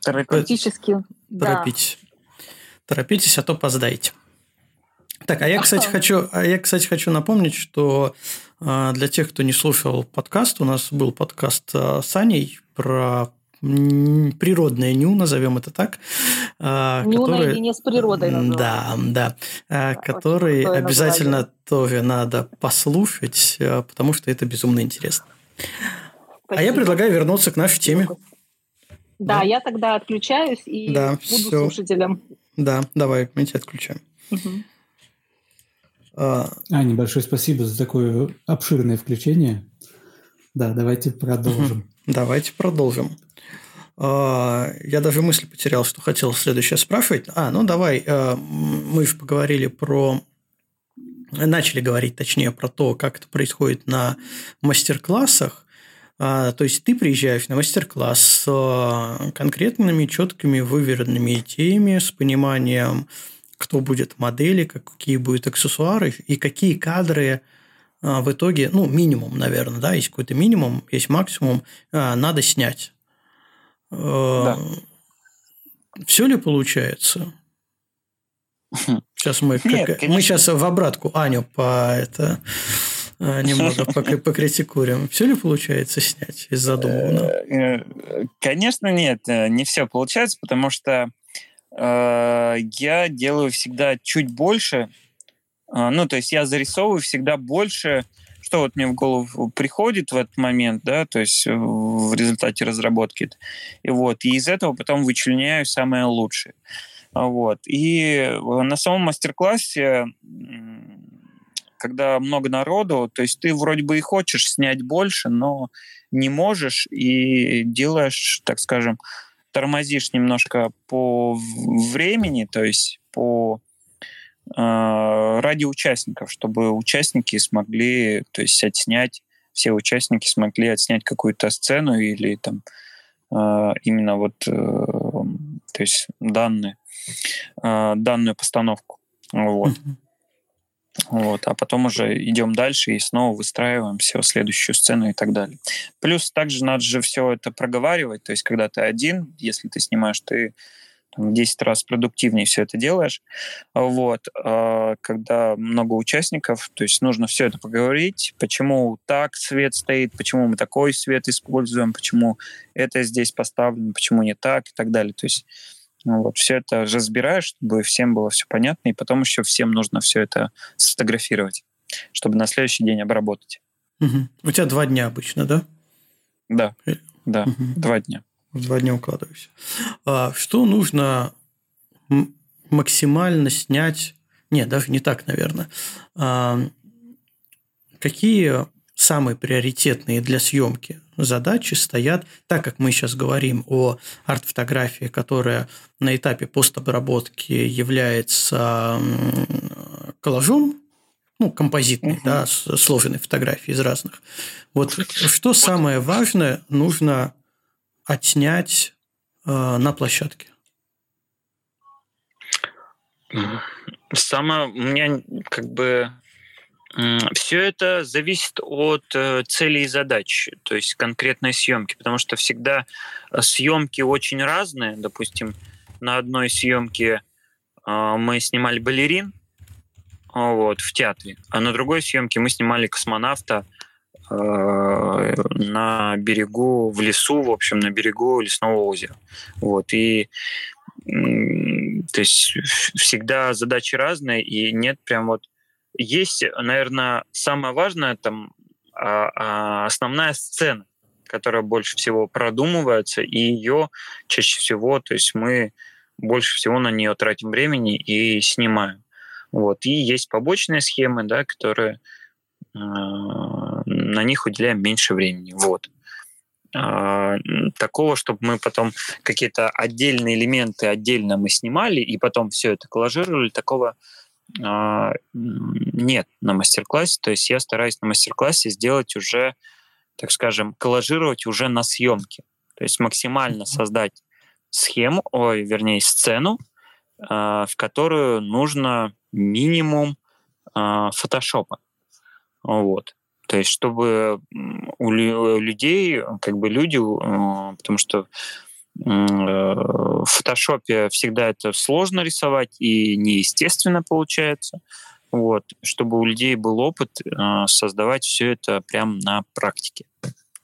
Speaker 5: практически...
Speaker 1: Торопитесь. Да. Торопитесь, а то опоздаете. Так, а я, кстати, хочу, а я, кстати, хочу напомнить, что а, для тех, кто не слушал подкаст, у нас был подкаст а, с Аней про природное ню, назовем это так.
Speaker 5: А, ню который, наедине с природой
Speaker 1: Да, да. да который обязательно название. тоже надо послушать, потому что это безумно интересно. Спасибо. А я предлагаю вернуться к нашей теме.
Speaker 5: Да, да. я тогда отключаюсь и да, буду все. слушателем.
Speaker 1: Да, давай, мы тебя отключаем. Угу.
Speaker 3: А, Аня, большое спасибо за такое обширное включение. Да, давайте продолжим.
Speaker 1: Давайте продолжим. А, я даже мысль потерял, что хотел следующее спрашивать. А, ну давай, а, мы же поговорили про... Начали говорить, точнее, про то, как это происходит на мастер-классах. То есть ты приезжаешь на мастер-класс с конкретными, четкими, выверенными идеями, с пониманием кто будет модели, какие будут аксессуары и какие кадры а, в итоге, ну, минимум, наверное, да, есть какой-то минимум, есть максимум, а, надо снять. Э, да. Все ли получается? Сейчас мы, Нет, как, мы сейчас в обратку Аню по это а, немного покритикуем. Все ли получается снять из задуманного? Э,
Speaker 4: э, конечно, нет, не все получается, потому что я делаю всегда чуть больше. Э, ну, то есть я зарисовываю всегда больше, что вот мне в голову приходит в этот момент, да, то есть в результате разработки. И вот, и из этого потом вычленяю самое лучшее. Вот. И на самом мастер-классе, когда много народу, то есть ты вроде бы и хочешь снять больше, но не можешь и делаешь, так скажем, тормозишь немножко по времени, то есть по э, ради участников, чтобы участники смогли, то есть отснять, все участники смогли отснять какую-то сцену или там э, именно вот, э, то есть данные, э, данную постановку. Вот. Mm-hmm. Вот, а потом уже идем дальше и снова выстраиваем все, следующую сцену и так далее. Плюс также надо же все это проговаривать, то есть когда ты один, если ты снимаешь, ты в 10 раз продуктивнее все это делаешь. Вот. А когда много участников, то есть нужно все это поговорить, почему так свет стоит, почему мы такой свет используем, почему это здесь поставлено, почему не так и так далее. То есть ну, вот, все это разбираешь, чтобы всем было все понятно, и потом еще всем нужно все это сфотографировать, чтобы на следующий день обработать.
Speaker 1: Угу. У тебя два дня обычно, да?
Speaker 4: Да, э, да, угу. два дня.
Speaker 1: В два дня укладываюсь. А что нужно максимально снять? Нет, даже не так, наверное. А, какие самые приоритетные для съемки задачи стоят, так как мы сейчас говорим о арт-фотографии, которая на этапе постобработки является коллажом, ну, композитной, uh-huh. да, сложенной фотографии из разных. Вот что самое важное нужно отснять э, на площадке?
Speaker 4: Самое, у меня как бы все это зависит от э, целей и задач, то есть конкретной съемки, потому что всегда э, съемки очень разные. Допустим, на одной съемке э, мы снимали балерин вот, в театре, а на другой съемке мы снимали космонавта на берегу, в лесу, в общем, на берегу лесного озера. Вот, и то есть всегда задачи разные, и нет прям вот есть, наверное, самое важное там а, а, основная сцена, которая больше всего продумывается, и ее чаще всего, то есть мы больше всего на нее тратим времени и снимаем. Вот. И есть побочные схемы, да, которые э, на них уделяем меньше времени. Вот. Э, такого, чтобы мы потом какие-то отдельные элементы отдельно мы снимали и потом все это коллажировали, такого нет на мастер-классе. То есть я стараюсь на мастер-классе сделать уже так скажем, коллажировать уже на съемке. То есть максимально создать схему, ой, вернее, сцену, э, в которую нужно минимум э, фотошопа. Вот. То есть, чтобы у людей, как бы люди, потому что в фотошопе всегда это сложно рисовать и неестественно получается. Вот, чтобы у людей был опыт э, создавать все это прямо на практике.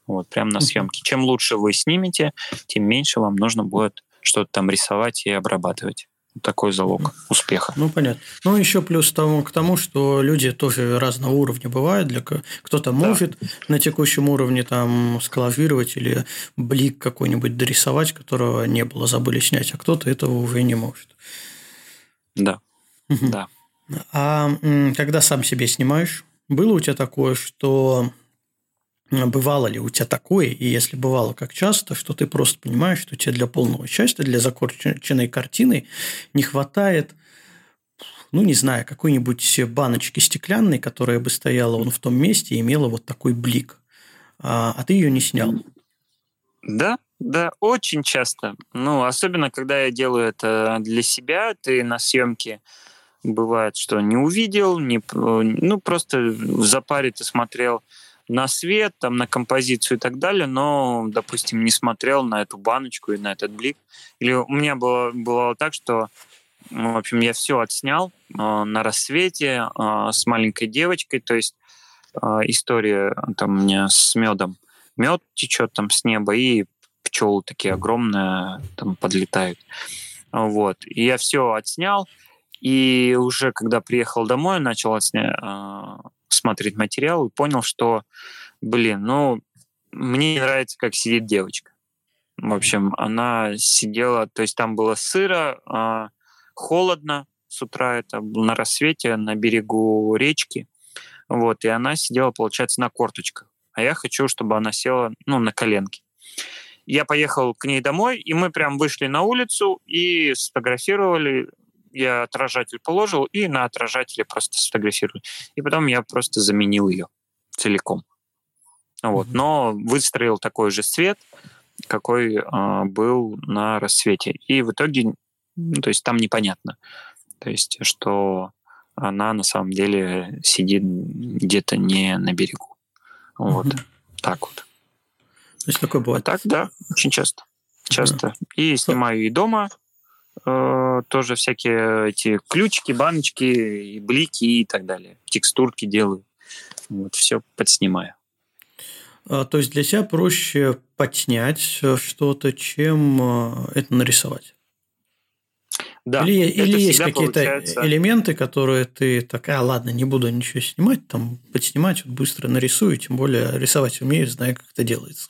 Speaker 4: Вот, прямо на съемке. Чем лучше вы снимете, тем меньше вам нужно будет что-то там рисовать и обрабатывать такой залог успеха.
Speaker 1: Ну, понятно. Ну, еще плюс тому, к тому, что люди тоже разного уровня бывают. Для, кто-то может да. на текущем уровне там сколлажировать или блик какой-нибудь дорисовать, которого не было, забыли снять, а кто-то этого уже не может.
Speaker 4: Да, да.
Speaker 1: А когда сам себе снимаешь, было у тебя такое, что Бывало ли у тебя такое, и если бывало, как часто, что ты просто понимаешь, что тебе для полного счастья, для законченной картины не хватает, ну, не знаю, какой-нибудь баночки стеклянной, которая бы стояла он в том месте и имела вот такой блик, а, а ты ее не снял?
Speaker 4: Да, да, очень часто. Ну, особенно, когда я делаю это для себя, ты на съемке бывает, что не увидел, не, ну, просто в запаре ты смотрел на свет, там, на композицию и так далее, но, допустим, не смотрел на эту баночку и на этот блик. Или у меня было, было так, что, ну, в общем, я все отснял э, на рассвете э, с маленькой девочкой, то есть э, история там у меня с медом. Мед течет там с неба, и пчелы такие огромные там подлетают. Вот. И я все отснял, и уже когда приехал домой, начал отсня... смотреть материал и понял, что, блин, ну, мне не нравится, как сидит девочка. В общем, она сидела, то есть там было сыро, э, холодно с утра, это на рассвете на берегу речки, вот, и она сидела, получается, на корточках. А я хочу, чтобы она села, ну, на коленки. Я поехал к ней домой, и мы прям вышли на улицу и сфотографировали я отражатель положил и на отражателе просто сфотографирую. И потом я просто заменил ее целиком. Вот. Но выстроил такой же свет, какой э, был на рассвете. И в итоге, ну, то есть там непонятно. То есть, что она на самом деле сидит где-то не на берегу. Вот. Угу. Так вот.
Speaker 1: То есть такое бывает?
Speaker 4: А так, да, очень часто. Часто. Да. И снимаю и дома, Э, тоже всякие эти ключики, баночки, и блики и так далее. Текстурки делаю. Вот, все подснимаю.
Speaker 1: А, то есть для себя проще подснять э, что-то, чем э, это нарисовать?
Speaker 4: Да.
Speaker 1: Или, или есть какие-то получается... элементы, которые ты такая, ладно, не буду ничего снимать, там подснимать, вот быстро нарисую, тем более рисовать умею, знаю, как это делается.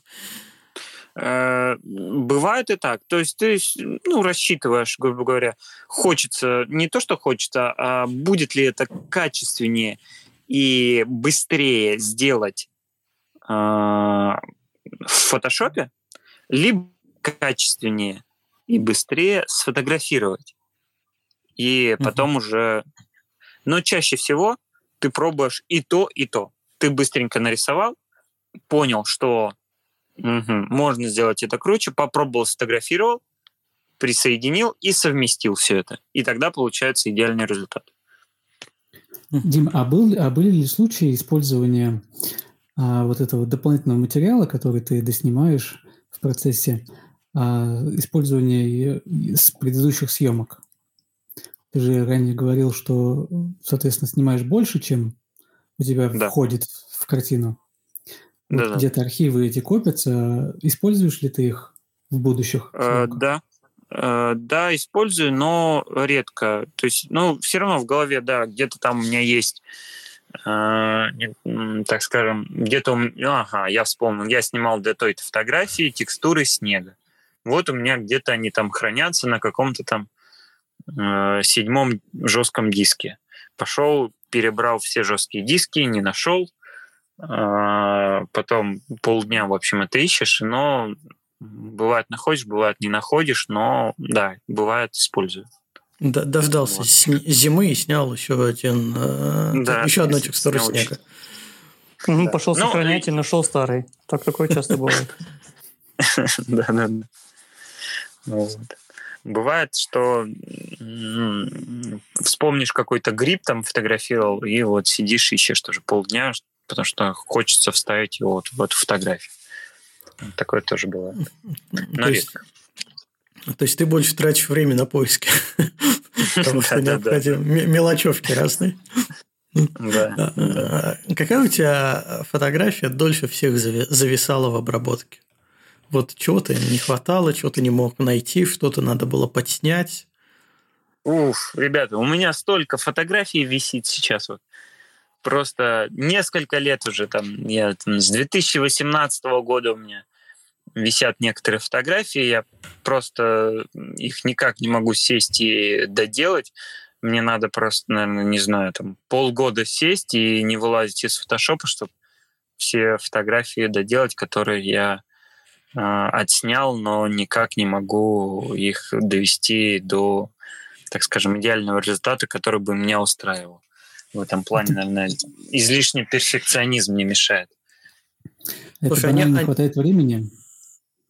Speaker 4: Э, бывает и так. То есть ты ну, рассчитываешь, грубо говоря, хочется, не то, что хочется, а будет ли это качественнее и быстрее сделать э, в фотошопе, либо качественнее и быстрее сфотографировать. И потом uh-huh. уже... Но чаще всего ты пробуешь и то, и то. Ты быстренько нарисовал, понял, что Угу. Можно сделать это круче. Попробовал, сфотографировал, присоединил и совместил все это. И тогда получается идеальный результат.
Speaker 3: Дим, а, был, а были ли случаи использования а, вот этого дополнительного материала, который ты доснимаешь в процессе а, использования с предыдущих съемок? Ты же ранее говорил, что, соответственно, снимаешь больше, чем у тебя да. входит в картину. Вот где-то архивы эти копятся. Используешь ли ты их в будущих?
Speaker 4: Э, да. Э, да, использую, но редко. То есть, ну, все равно в голове, да, где-то там у меня есть, э, так скажем, где-то у меня, ага, я вспомнил, я снимал для той фотографии текстуры снега. Вот у меня где-то они там хранятся на каком-то там э, седьмом жестком диске. Пошел, перебрал все жесткие диски, не нашел, потом полдня, в общем, это ищешь, но бывает находишь, бывает не находишь, но да, бывает использую.
Speaker 1: Дождался вот. зимы и снял еще один, э, да, еще одну текстуру снега.
Speaker 2: Пошел ну, сохранять и нашел старый. Так такое часто бывает.
Speaker 4: Да, да, да. Бывает, что вспомнишь какой-то гриб там фотографировал, и вот сидишь, ищешь тоже полдня, потому что хочется вставить его вот в эту фотографию. Такое тоже бывает. Но то редко.
Speaker 1: Есть, то есть ты больше тратишь время на поиски, потому что необходимы мелочевки разные. Да. А, какая у тебя фотография дольше всех зависала в обработке? Вот чего-то не хватало, чего-то не мог найти, что-то надо было подснять.
Speaker 4: Уф, ребята, у меня столько фотографий висит сейчас вот. Просто несколько лет уже там, я там, с 2018 года у меня висят некоторые фотографии, я просто их никак не могу сесть и доделать. Мне надо просто, наверное, не знаю, там полгода сесть и не вылазить из фотошопа, чтобы все фотографии доделать, которые я а, отснял, но никак не могу их довести до, так скажем, идеального результата, который бы меня устраивал. В этом плане, наверное, излишний перфекционизм не мешает.
Speaker 3: Это Слушай, не а хватает времени?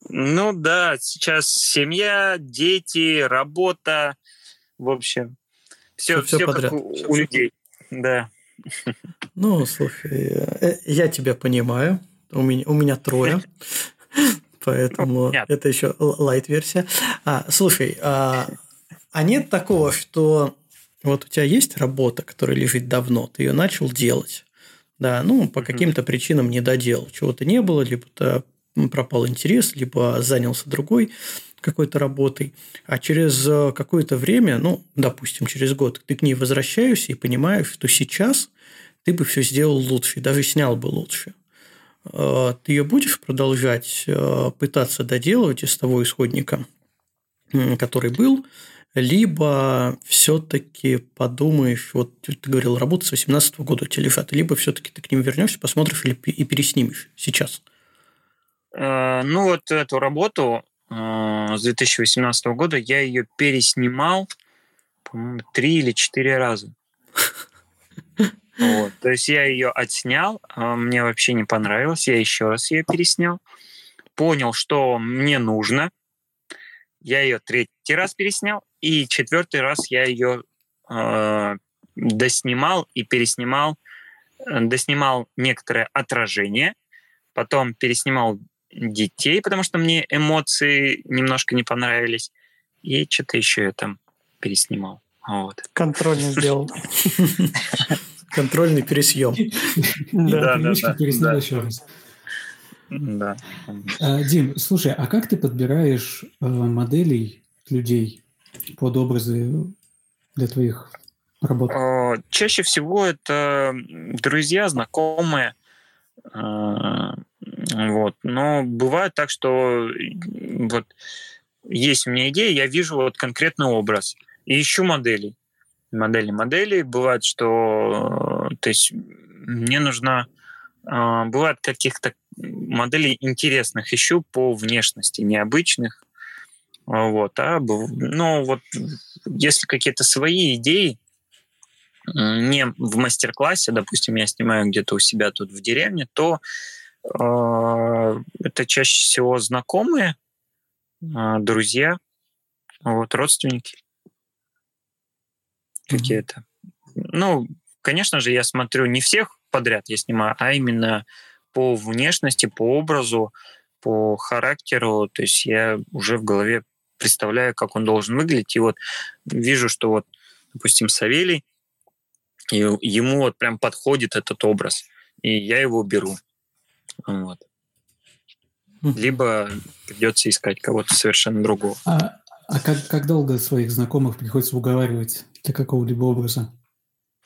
Speaker 4: Ну да, сейчас семья, дети, работа, в общем, все, все, все подряд. как у, у людей. Да.
Speaker 1: Ну, слушай, э, я тебя понимаю. У меня, у меня трое поэтому Нет. это еще лайт-версия. А, слушай, а, а нет такого, что вот у тебя есть работа, которая лежит давно, ты ее начал делать, да, ну, по каким-то причинам не доделал, чего-то не было, либо пропал интерес, либо занялся другой какой-то работой, а через э, какое-то время, ну, допустим, через год, ты к ней возвращаешься и понимаешь, что сейчас ты бы все сделал лучше, даже снял бы лучше. Э, ты ее будешь продолжать э, пытаться доделывать из того исходника, который был, либо все-таки подумаешь, вот ты говорил, работа с 18 года у тебя лежат, либо все-таки ты к ним вернешься, посмотришь и переснимешь сейчас?
Speaker 4: Э, ну, вот эту работу с 2018 года я ее переснимал, по-моему, три или четыре раза. Вот. То есть я ее отснял, а, мне вообще не понравилось, я еще раз ее переснял, понял, что мне нужно, я ее третий раз переснял, и четвертый раз я ее э, доснимал и переснимал, э, доснимал некоторое отражение, потом переснимал детей, потому что мне эмоции немножко не понравились, и что-то еще я там переснимал. Вот.
Speaker 2: Контрольно сделал.
Speaker 1: Контрольный пересъем.
Speaker 3: Да, да, да. Переснял еще раз. Да. А, Дим, слушай, а как ты подбираешь э, моделей людей под образы для твоих работ? А,
Speaker 4: чаще всего это друзья, знакомые. А, вот. Но бывает так, что вот есть у меня идея, я вижу вот конкретный образ и ищу моделей модели моделей. Бывает, что то есть мне нужно... А, бывает каких-то моделей интересных ищу по внешности, необычных. Вот, а, ну, вот если какие-то свои идеи, не в мастер-классе, допустим, я снимаю где-то у себя тут в деревне, то э, это чаще всего знакомые, э, друзья, вот, родственники какие-то. Ну, конечно же, я смотрю не всех подряд я снимаю, а именно по внешности, по образу, по характеру. То есть я уже в голове представляю, как он должен выглядеть. И вот вижу, что вот, допустим, Савелий, и ему вот прям подходит этот образ. И я его беру. Вот. Либо придется искать кого-то совершенно другого.
Speaker 3: А, а как, как долго своих знакомых приходится уговаривать для какого-либо образа?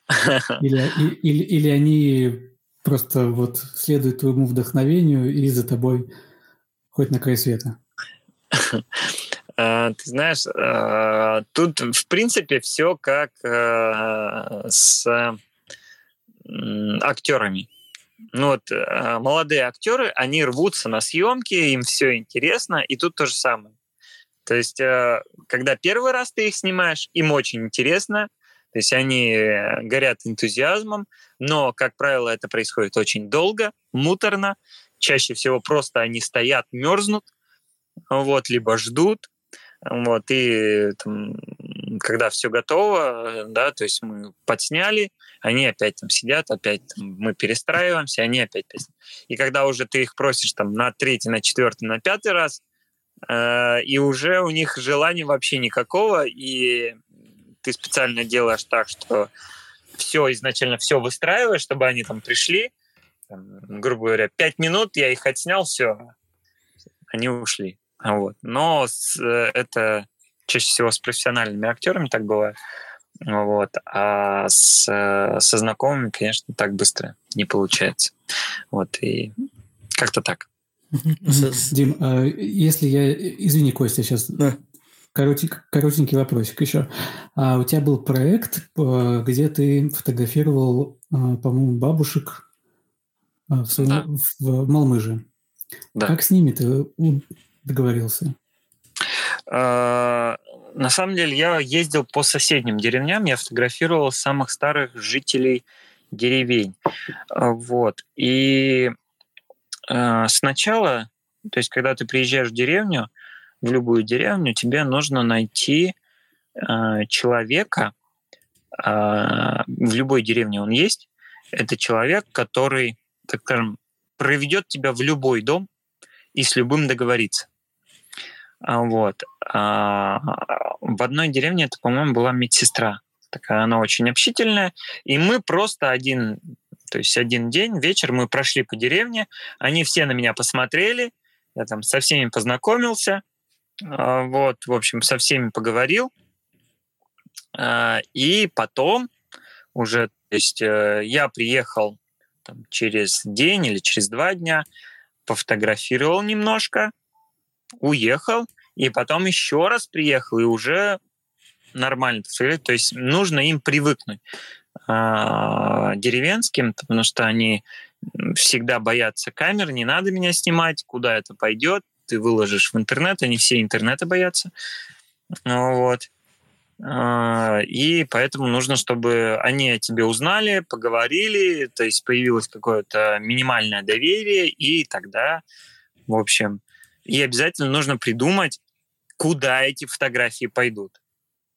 Speaker 3: Или, или, или они просто вот следуют твоему вдохновению и за тобой хоть на край света?
Speaker 4: А, ты знаешь, а, тут в принципе все как а, с актерами. Ну вот молодые актеры, они рвутся на съемки, им все интересно, и тут то же самое. То есть, когда первый раз ты их снимаешь, им очень интересно, То есть они горят энтузиазмом, но, как правило, это происходит очень долго, муторно. Чаще всего просто они стоят, мерзнут, вот, либо ждут, вот, и там, когда все готово, да, то есть мы подсняли, они опять там сидят, опять там, мы перестраиваемся, они опять И когда уже ты их просишь там на третий, на четвертый, на пятый раз, э, и уже у них желания вообще никакого, и ты специально делаешь так, что все изначально все выстраиваешь, чтобы они там пришли, там, грубо говоря, пять минут я их отснял, все, они ушли. Вот. Но с, э, это чаще всего с профессиональными актерами так бывает. Вот. А с, со знакомыми, конечно, так быстро не получается. Вот. И как-то так.
Speaker 3: Дим, а если я... Извини, Костя, сейчас да. коротенький, коротенький вопросик еще. А у тебя был проект, где ты фотографировал, а, по-моему, бабушек а, в, своем, да. в Малмыже. Да. Как с ними ты договорился?
Speaker 4: А, на самом деле я ездил по соседним деревням, я фотографировал самых старых жителей деревень. А, вот. И э, сначала, то есть когда ты приезжаешь в деревню, в любую деревню, тебе нужно найти человека, в любой деревне он есть, это человек, который, так скажем, проведет тебя в любой дом и с любым договорится. А, вот. А, в одной деревне это, по-моему, была медсестра. Такая она очень общительная. И мы просто один, то есть один день, вечер мы прошли по деревне, они все на меня посмотрели, я там со всеми познакомился, а, вот, в общем, со всеми поговорил. И потом уже, то есть э, я приехал там, через день или через два дня, пофотографировал немножко, уехал, и потом еще раз приехал, и уже нормально. То есть нужно им привыкнуть а, деревенским, потому что они всегда боятся камер, не надо меня снимать, куда это пойдет, ты выложишь в интернет, они все интернета боятся. Вот. А, и поэтому нужно, чтобы они о тебе узнали, поговорили, то есть появилось какое-то минимальное доверие, и тогда, в общем, и обязательно нужно придумать, куда эти фотографии пойдут.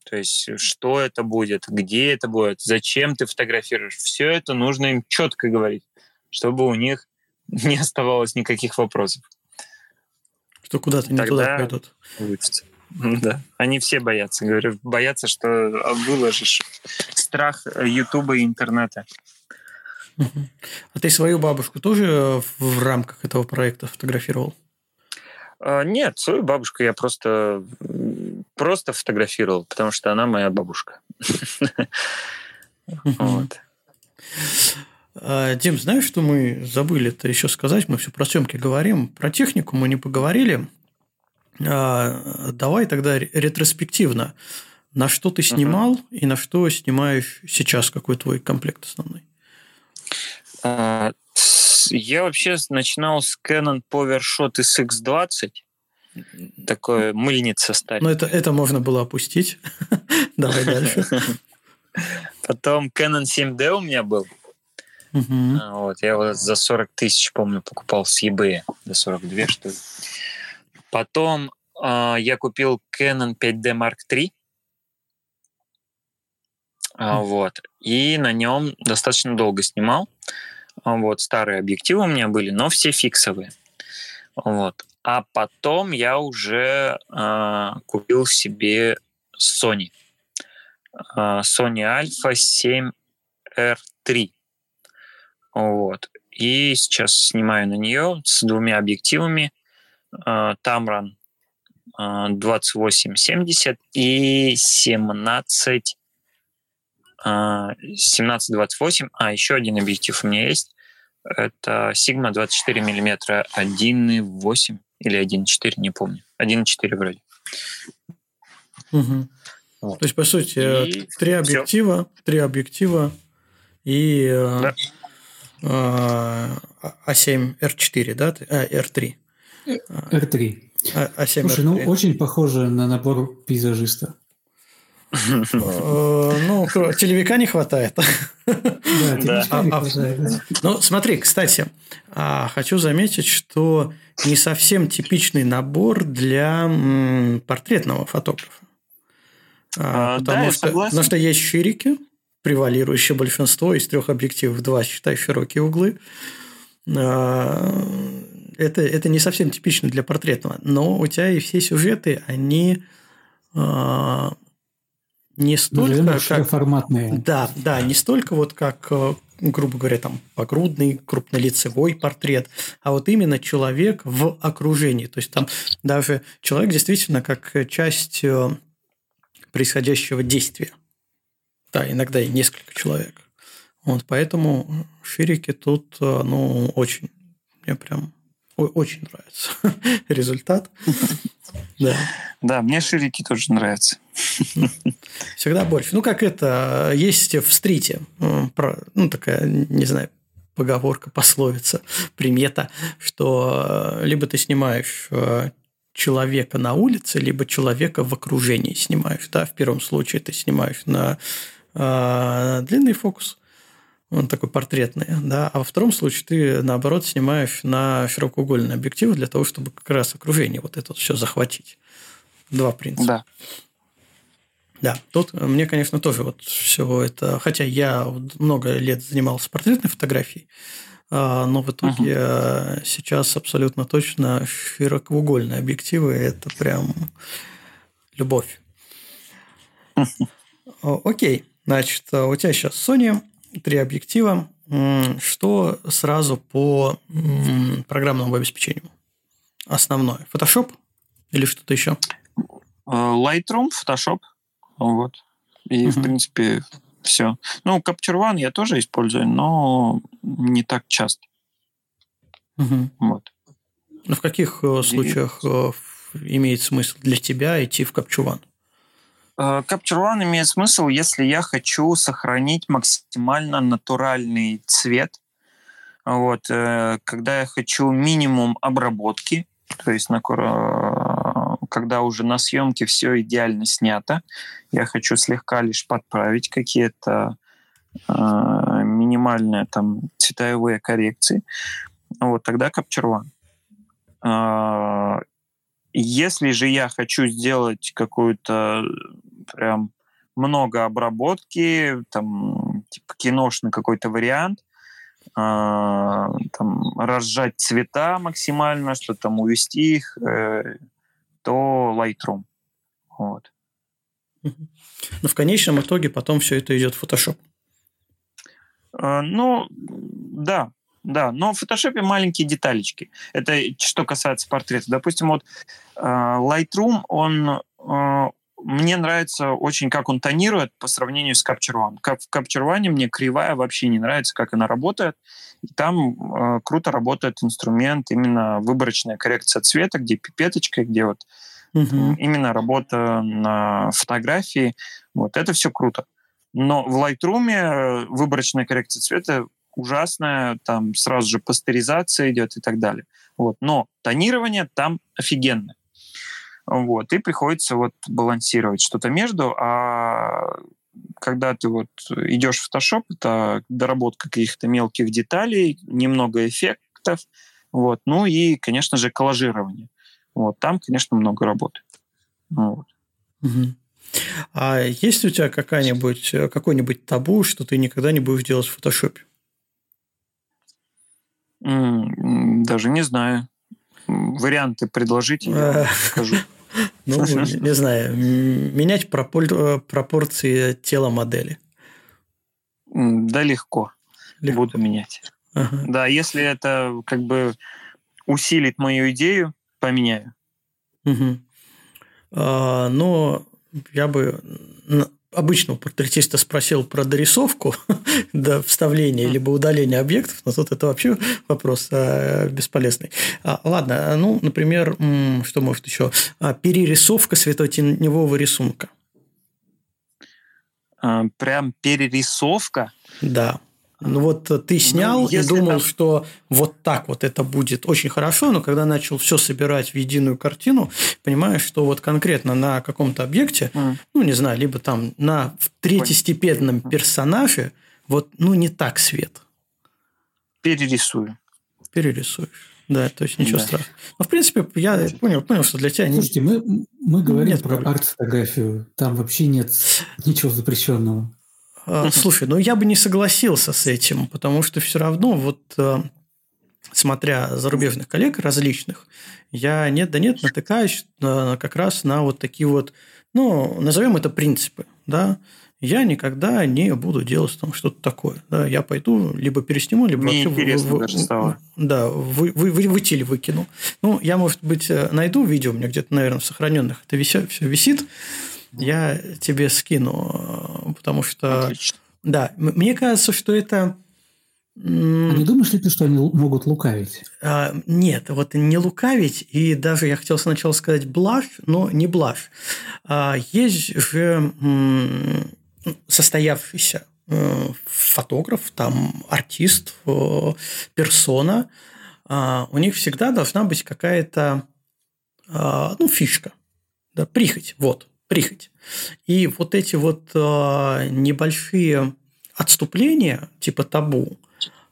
Speaker 4: То есть, что это будет, где это будет, зачем ты фотографируешь. Все это нужно им четко говорить, чтобы у них не оставалось никаких вопросов.
Speaker 1: Что куда-то не туда пойдут. Получится.
Speaker 4: Да, они все боятся. Говорю, боятся, что выложишь страх Ютуба и интернета.
Speaker 1: А ты свою бабушку тоже в рамках этого проекта фотографировал?
Speaker 4: А, нет, свою бабушку я просто, просто фотографировал, потому что она моя бабушка. Вот.
Speaker 1: А, Дим, знаешь, что мы забыли это еще сказать? Мы все про съемки говорим. Про технику мы не поговорили. А, давай тогда ретроспективно. На что ты снимал и на что снимаешь сейчас? Какой твой комплект основной?
Speaker 4: Я вообще начинал с Canon PowerShot SX20. Такое мыльница стали.
Speaker 1: Ну, это, это можно было опустить. Давай дальше.
Speaker 4: Потом Canon 7D у меня был. Uh-huh. Вот, я его за 40 тысяч, помню, покупал с eBay. За 42, что ли. Потом э, я купил Canon 5D Mark III. Uh-huh. Вот. И на нем достаточно долго снимал. Вот, старые объективы у меня были, но все фиксовые. Вот. А потом я уже э, купил себе Sony. Э, Sony Alpha 7R3. Вот. И сейчас снимаю на нее с двумя объективами. Э, Tamron э, 2870 и 17 17-28, а еще один объектив у меня есть. Это Sigma 24 мм 1.8 или 1.4, не помню. 1.4 вроде.
Speaker 1: Угу. Вот. То есть, по сути, и три объектива, все. три объектива и да. А7 R4, да? А, R3.
Speaker 3: R3. А, А7 Слушай, R3. ну очень похоже на набор пейзажиста.
Speaker 1: Ну, телевика не хватает. Да, а, а, Ну, смотри, кстати, а, хочу заметить, что не совсем типичный набор для портретного фотографа. Потому что, потому что есть ширики, превалирующее большинство из трех объективов, два, считай, широкие углы. Это, это не совсем типично для портретного, но у тебя и все сюжеты, они не столько как
Speaker 3: форматные.
Speaker 1: Да, да, не столько вот как э, грубо говоря, там погрудный, крупнолицевой портрет, а вот именно человек в окружении. То есть там даже человек действительно как часть э, происходящего действия. Да, иногда и несколько человек. Вот поэтому ширики тут, э, ну, очень, мне прям очень нравится результат.
Speaker 4: Да. Да, мне ширики тоже нравятся.
Speaker 1: Всегда больше. Ну, как это, есть в стрите, ну, такая, не знаю, поговорка, пословица, примета, что э, либо ты снимаешь э, человека на улице, либо человека в окружении снимаешь. Да? В первом случае ты снимаешь на э, длинный фокус, он такой портретный, да, а во втором случае ты, наоборот, снимаешь на широкоугольный объектив для того, чтобы как раз окружение вот это вот все захватить. Два принципа.
Speaker 4: Да.
Speaker 1: Да, тут мне, конечно, тоже вот все это, хотя я много лет занимался портретной фотографией, а, но в итоге uh-huh. сейчас абсолютно точно широкоугольные объективы – это прям любовь. Окей, значит, у тебя сейчас Sony, три объектива. Что сразу по программному обеспечению? Основное. Photoshop или что-то еще?
Speaker 4: Э, Lightroom, Photoshop. Вот. И, uh-huh. в принципе, все. Ну, Capture One я тоже использую, но не так часто.
Speaker 1: Uh-huh. Вот. Ну, в каких э, случаях И... Э, имеет смысл для тебя идти в Capture One?
Speaker 4: Э, Capture One имеет смысл, если я хочу сохранить максимально натуральный цвет. Вот, когда я хочу минимум обработки, то есть на, когда уже на съемке все идеально снято, я хочу слегка лишь подправить какие-то э, минимальные там цветовые коррекции, вот тогда Capture One. Э, если же я хочу сделать какую-то прям много обработки, там, типа киношный какой-то вариант, э, там, разжать цвета максимально, что там увести их, э, то Lightroom. Вот.
Speaker 1: Но в конечном итоге потом все это идет в Photoshop.
Speaker 4: Э, ну, да, да, но в фотошопе маленькие деталечки. Это что касается портрета. Допустим, вот э, Lightroom, он э, мне нравится очень, как он тонирует по сравнению с Capture One. В Capture One мне кривая вообще не нравится, как она работает. И там э, круто работает инструмент именно выборочная коррекция цвета, где пипеточка, где вот угу. именно работа на фотографии. Вот это все круто. Но в Lightroom выборочная коррекция цвета ужасная, там сразу же пастеризация идет и так далее. Вот. Но тонирование там офигенное. Вот, и приходится вот балансировать что-то между, а когда ты вот идешь в Photoshop, это доработка каких-то мелких деталей, немного эффектов, вот, ну и, конечно же, коллажирование. Вот, там, конечно, много работы. Вот.
Speaker 1: Угу. А есть у тебя какая-нибудь, какой-нибудь табу, что ты никогда не будешь делать в фотошопе?
Speaker 4: Даже не знаю. Варианты предложите, я скажу.
Speaker 1: Ну, не знаю, менять пропорции тела модели.
Speaker 4: Да, легко. легко. Буду менять. Ага. Да, если это как бы усилит мою идею, поменяю.
Speaker 1: Угу. А, но я бы обычного портретиста спросил про дорисовку до вставления либо удаления объектов, но тут это вообще вопрос а, бесполезный. А, ладно, ну, например, что может еще? А, перерисовка светотеневого рисунка.
Speaker 4: А, прям перерисовка?
Speaker 1: Да. Ну вот ты ну, снял ну, и думал, там... что вот так вот это будет очень хорошо, но когда начал все собирать в единую картину, понимаешь, что вот конкретно на каком-то объекте, mm. ну не знаю, либо там на третьестепенном персонаже, вот ну не так свет.
Speaker 4: Перерисую.
Speaker 1: Перерисуешь. Да, то есть ничего да. страшного. Но, в принципе, я понял, понял, что для тебя...
Speaker 3: Слушайте, мы, мы говорим нет про арт-фотографию. Там вообще нет ничего запрещенного.
Speaker 1: А, слушай, ну я бы не согласился с этим, потому что все равно вот э, смотря зарубежных коллег различных, я нет да нет натыкаюсь как раз на вот такие вот, ну, назовем это принципы, да, я никогда не буду делать там что-то такое. Да, я пойду, либо пересниму, либо
Speaker 4: Мне вообще в, в, даже
Speaker 1: стало. Да, вы, вы, вы, вытили, выкину. Ну, я, может быть, э, найду видео, у меня где-то, наверное, в сохраненных это висит, все висит я тебе скину, потому что... Отлично. Да, мне кажется, что это...
Speaker 3: А не думаешь ли ты, что они могут лукавить?
Speaker 1: А, нет, вот не лукавить, и даже я хотел сначала сказать блажь, но не блажь. А, есть же состоявшийся э, фотограф, там артист, э, персона, а, у них всегда должна быть какая-то ну, фишка, да, прихоть, вот прихоть. И вот эти вот э, небольшие отступления, типа табу,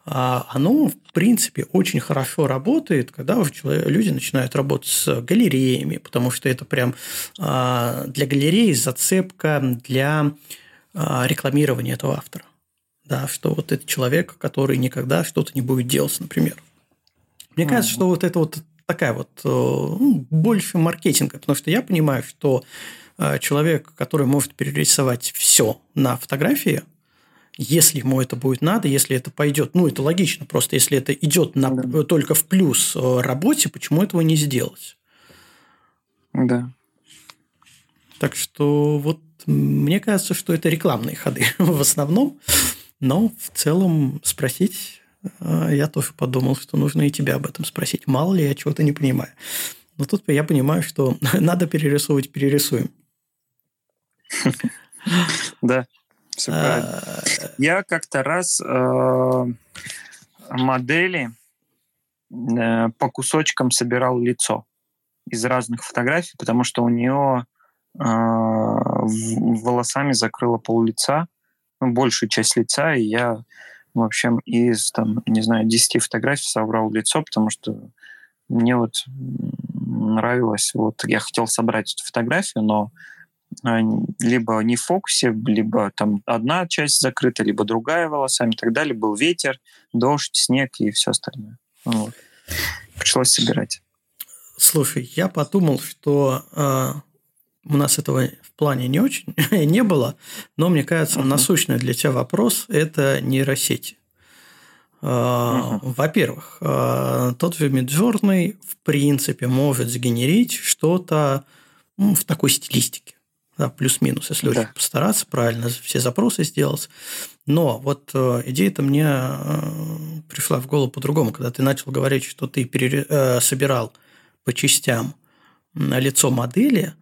Speaker 1: э, оно, в принципе, очень хорошо работает, когда люди начинают работать с галереями, потому что это прям э, для галереи зацепка для э, рекламирования этого автора. Да, что вот этот человек, который никогда что-то не будет делать, например. Мне кажется, что вот это вот такая вот ну, больше маркетинга, потому что я понимаю, что Э, человек, который может перерисовать все на фотографии, если ему это будет надо, если это пойдет, ну, это логично, просто если это идет на, да. только в плюс э, работе, почему этого не сделать?
Speaker 4: Да.
Speaker 1: Так что вот мне кажется, что это рекламные ходы в основном, но в целом спросить э, я тоже подумал, что нужно и тебя об этом спросить. Мало ли я чего-то не понимаю. Но тут я понимаю, что надо перерисовывать, перерисуем.
Speaker 4: Да, все правильно. Я как-то раз э, модели э, по кусочкам собирал лицо из разных фотографий, потому что у нее э, волосами закрыла пол лица, ну, большую часть лица, и я, в общем, из, там, не знаю, 10 фотографий собрал лицо, потому что мне вот нравилось, вот я хотел собрать эту фотографию, но а, либо не в фокусе, либо там одна часть закрыта, либо другая волосами и так далее. Был ветер, дождь, снег и все остальное. Вот. Пришлось собирать.
Speaker 1: Слушай, я подумал, что э, у нас этого в плане не очень не было, но мне кажется, uh-huh. насущный для тебя вопрос – это нейросети. Uh-huh. Во-первых, тот же Midjourney в принципе может сгенерить что-то ну, в такой стилистике да, плюс-минус, если да. очень постараться, правильно все запросы сделать. Но вот э, идея-то мне э, пришла в голову по-другому, когда ты начал говорить, что ты пере... э, собирал по частям лицо модели,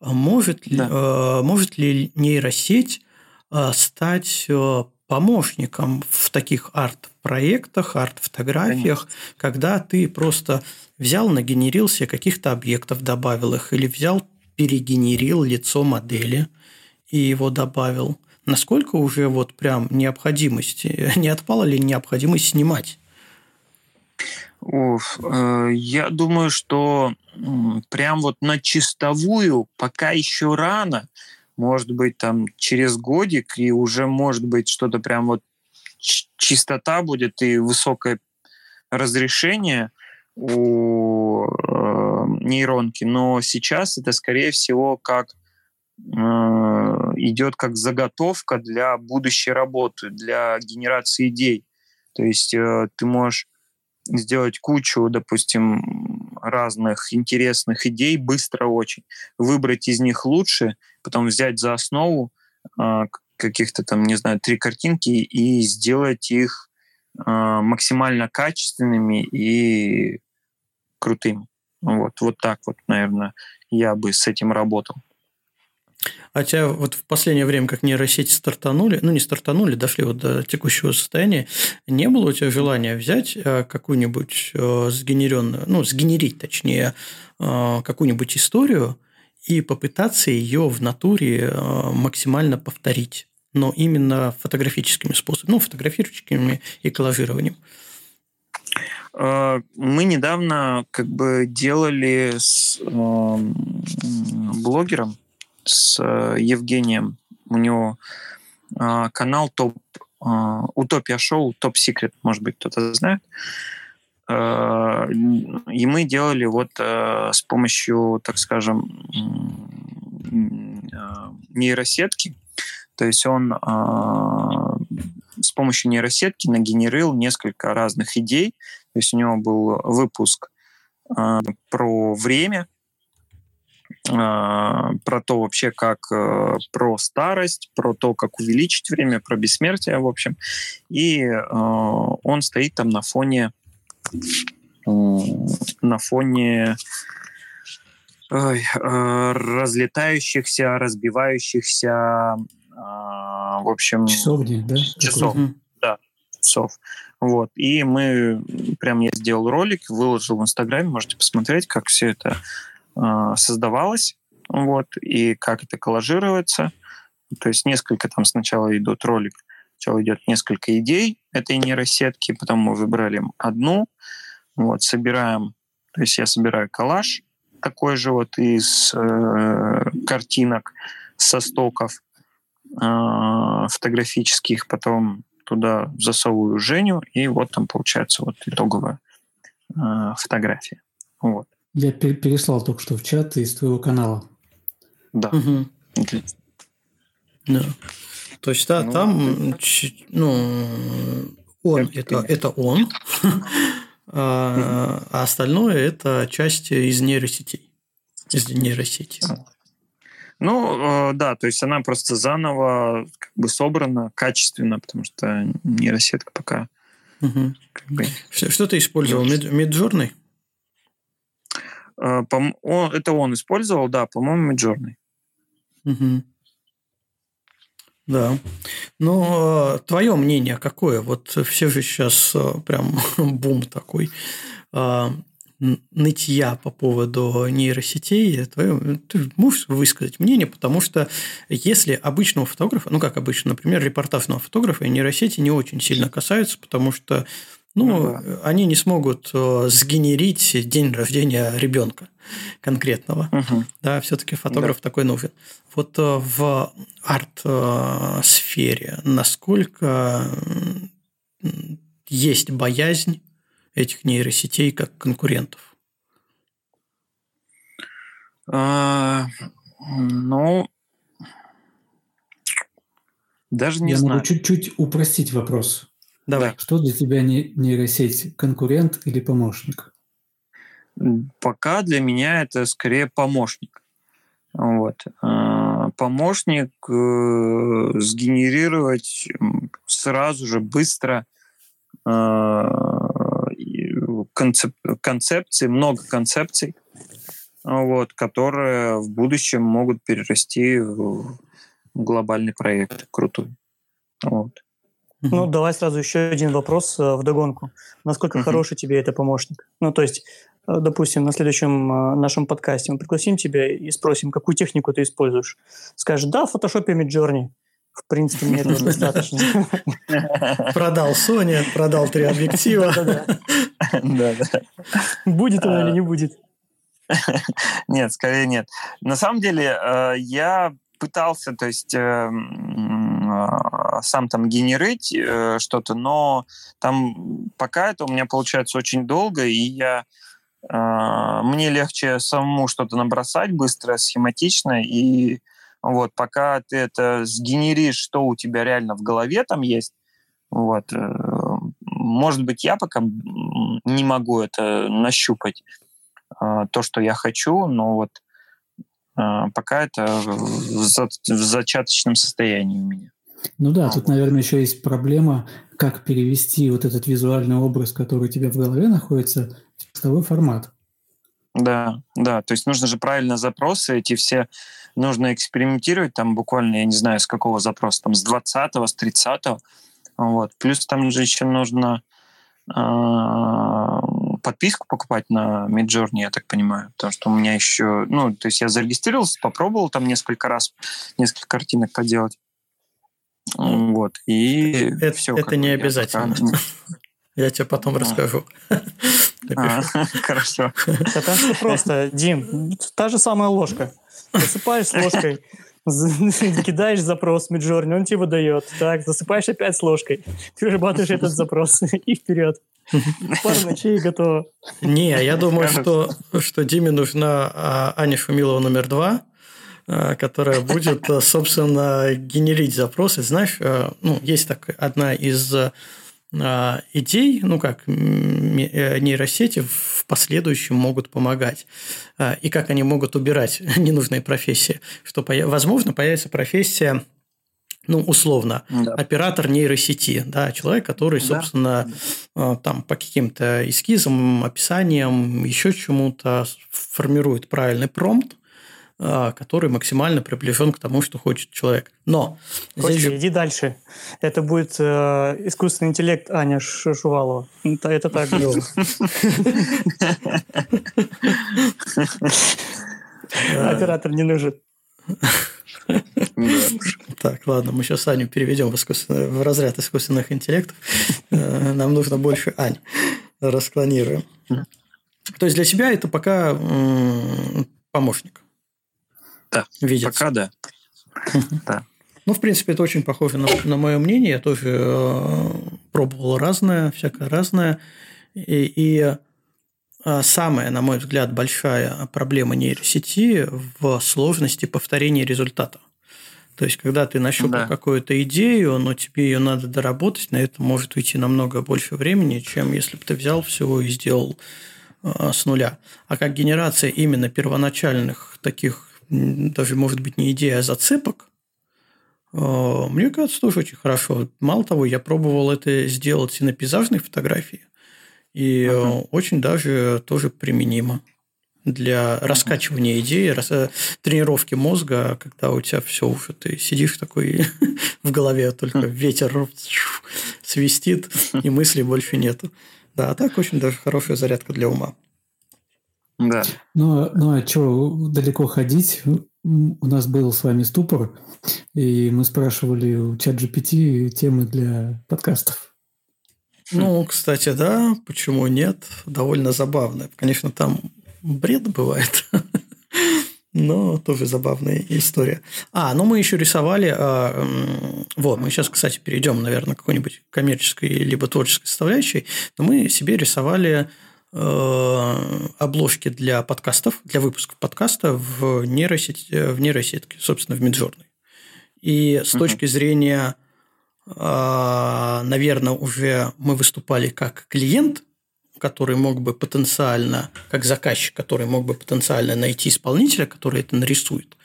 Speaker 1: может, да. э, может ли нейросеть э, стать э, помощником в таких арт-проектах, арт-фотографиях, когда ты просто взял, нагенерил себе каких-то объектов, добавил их, или взял перегенерил лицо модели и его добавил. Насколько уже вот прям необходимость, не отпала ли необходимость снимать?
Speaker 4: Уф, э, я думаю, что прям вот на чистовую пока еще рано. Может быть, там через годик, и уже может быть что-то прям вот чистота будет и высокое разрешение у э, нейронки, но сейчас это, скорее всего, как э, идет как заготовка для будущей работы, для генерации идей. То есть э, ты можешь сделать кучу, допустим, разных интересных идей быстро очень, выбрать из них лучше, потом взять за основу э, каких-то там, не знаю, три картинки и сделать их э, максимально качественными и крутыми. Вот, вот так вот, наверное, я бы с этим работал.
Speaker 1: Хотя вот в последнее время, как нейросети стартанули, ну не стартанули, дошли вот до текущего состояния, не было у тебя желания взять э, какую-нибудь э, сгенеренную, ну сгенерить точнее, э, какую-нибудь историю и попытаться ее в натуре максимально повторить, но именно фотографическими способами, ну фотографическими и коллажированием.
Speaker 4: Мы недавно как бы делали с блогером с э, Евгением. У него э, канал топ э, Утопия шоу, топ секрет, может быть, кто-то знает. И мы делали вот с помощью, так скажем, нейросетки. То есть он с помощью нейросетки нагенерил несколько разных идей. То есть у него был выпуск про время, а, про то вообще, как э, про старость, про то, как увеличить время, про бессмертие, в общем. И э, он стоит там на фоне на фоне э, разлетающихся, разбивающихся, в общем...
Speaker 3: Часовни, да?
Speaker 4: Часов, угу. да, часов. Вот. И мы, прям я сделал ролик, выложил в Инстаграме, можете посмотреть, как все это а, создавалось, вот, и как это коллажируется. То есть несколько там сначала идут ролик, сначала идет несколько идей этой нейросетки, потом мы выбрали одну, вот, собираем, то есть я собираю коллаж такой же вот из э, картинок со стоков э, фотографических, потом туда засовываю Женю, и вот там получается вот итоговая э, фотография. Вот.
Speaker 3: Я переслал только что в чат из твоего канала.
Speaker 4: Да.
Speaker 1: Угу. Да. То есть да, ну, там, ну, он это, это он, а, а остальное это часть из нейросетей, из нейросети.
Speaker 4: Ну, э, да, то есть она просто заново как бы собрана качественно, потому что нейросетка пока...
Speaker 1: Угу. Как бы... что, что ты использовал? Миджорный?
Speaker 4: А, это он использовал, да, по-моему, Midjourney.
Speaker 1: Угу. Да. Но твое мнение какое? Вот все же сейчас а, прям бум такой а, нытья по поводу нейросетей. Твое, ты можешь высказать мнение, потому что если обычного фотографа, ну как обычно, например, репортажного фотографа, нейросети не очень сильно касаются, потому что ну, ну да. они не смогут э, сгенерить день рождения ребенка конкретного. Угу. Да, все-таки фотограф да. такой нужен. Вот э, в арт-сфере насколько есть боязнь этих нейросетей как конкурентов?
Speaker 4: А, ну, даже не
Speaker 3: Я
Speaker 4: знаю.
Speaker 3: могу чуть-чуть упростить вопрос.
Speaker 1: Давай.
Speaker 3: Что для тебя нейросеть? Конкурент или помощник?
Speaker 4: Пока для меня это скорее помощник. Вот. А, помощник э, сгенерировать сразу же быстро а, концеп, концепции, много концепций, вот, которые в будущем могут перерасти в глобальный проект крутой. Вот.
Speaker 2: Ну, давай сразу еще один вопрос э, в догонку. Насколько хороший тебе это помощник? Ну, то есть, э, допустим, на следующем э, нашем подкасте мы пригласим тебя и спросим, какую технику ты используешь. Скажешь, да, в Photoshop и Midjourney. В принципе, мне этого достаточно.
Speaker 1: Продал Sony, продал три объектива.
Speaker 4: Да, да.
Speaker 2: Будет он или не будет?
Speaker 4: Нет, скорее нет. На самом деле, я пытался, то есть а, сам там генерить э, что-то, но там пока это у меня получается очень долго, и я э, мне легче самому что-то набросать быстро, схематично, и вот пока ты это сгенеришь, что у тебя реально в голове там есть, вот, э, может быть, я пока не могу это нащупать, э, то, что я хочу, но вот э, пока это в, в зачаточном состоянии у меня.
Speaker 3: Ну да, тут, наверное, еще есть проблема, как перевести вот этот визуальный образ, который у тебя в голове находится, в текстовой формат.
Speaker 4: Да, да, то есть нужно же правильно запросы эти все нужно экспериментировать там буквально, я не знаю, с какого запроса, там с 20 с 30 вот. Плюс там же еще нужно э, подписку покупать на Midjourney, я так понимаю, потому что у меня еще, ну, то есть я зарегистрировался, попробовал там несколько раз, несколько картинок поделать. Вот, и
Speaker 1: это, все. Это не обязательно. Я тебе потом расскажу.
Speaker 4: А, хорошо.
Speaker 2: Это все просто, Дим, та же самая ложка. Засыпаешь с ложкой, кидаешь запрос Midjourney, он тебе выдает. Так, засыпаешь опять с ложкой. Ты разрабатываешь этот запрос и вперед. Пару ночей готово.
Speaker 1: Не, я думаю, что, что Диме нужна а, Аня Шумилова номер два, а, которая будет, собственно, генерить запросы. Знаешь, а, ну, есть так одна из а, идей, ну как э, нейросети в последующем могут помогать, а, и как они могут убирать ненужные профессии, что, возможно, появится профессия ну, условно, да. оператор нейросети, да, человек, который, собственно, да. там по каким-то эскизам, описаниям, еще чему-то формирует правильный промпт, а, который максимально приближен к тому, что хочет человек. Но
Speaker 2: Костя, здесь иди дальше. Это будет э, искусственный интеллект Аня Шувалова. Это, это так было. Оператор не нужен.
Speaker 1: Так, ладно, мы сейчас Аню переведем в, искусственно, в разряд искусственных интеллектов. Э, нам нужно больше Ань. Расклонируем. То есть для себя это пока помощник.
Speaker 4: Да, видится. пока да.
Speaker 1: да. Ну, в принципе, это очень похоже на, на мое мнение. Я тоже э, пробовал разное, всякое разное. И, и э, самая, на мой взгляд, большая проблема нейросети в сложности повторения результата. То есть, когда ты нащупал да. какую-то идею, но тебе ее надо доработать, на это может уйти намного больше времени, чем если бы ты взял все и сделал э, с нуля. А как генерация именно первоначальных таких даже, может быть, не идея, а зацепок, а, мне кажется, тоже очень хорошо. Мало того, я пробовал это сделать и на пейзажной фотографии, и uh-huh. очень даже тоже применимо для раскачивания идеи, рас... Э, тренировки мозга, когда у тебя все уже, ты сидишь такой в голове, только ветер свистит, и мыслей больше нету. Да, а так очень даже хорошая зарядка для ума.
Speaker 4: Да.
Speaker 3: Ну, ну а что далеко ходить? У нас был с вами ступор, и мы спрашивали у чат GPT темы для подкастов.
Speaker 1: Ну, кстати, да, почему нет? Довольно забавно. Конечно, там бред бывает, но тоже забавная история. А, ну мы еще рисовали, а, вот, мы сейчас, кстати, перейдем, наверное, к какой-нибудь коммерческой либо творческой составляющей, но мы себе рисовали Э, обложки для подкастов, для выпусков подкаста в, нейросети, в нейросетке, собственно, в Midjourney. И с uh-huh. точки зрения, э, наверное, уже мы выступали как клиент, который мог бы потенциально, как заказчик, который мог бы потенциально найти исполнителя, который это нарисует.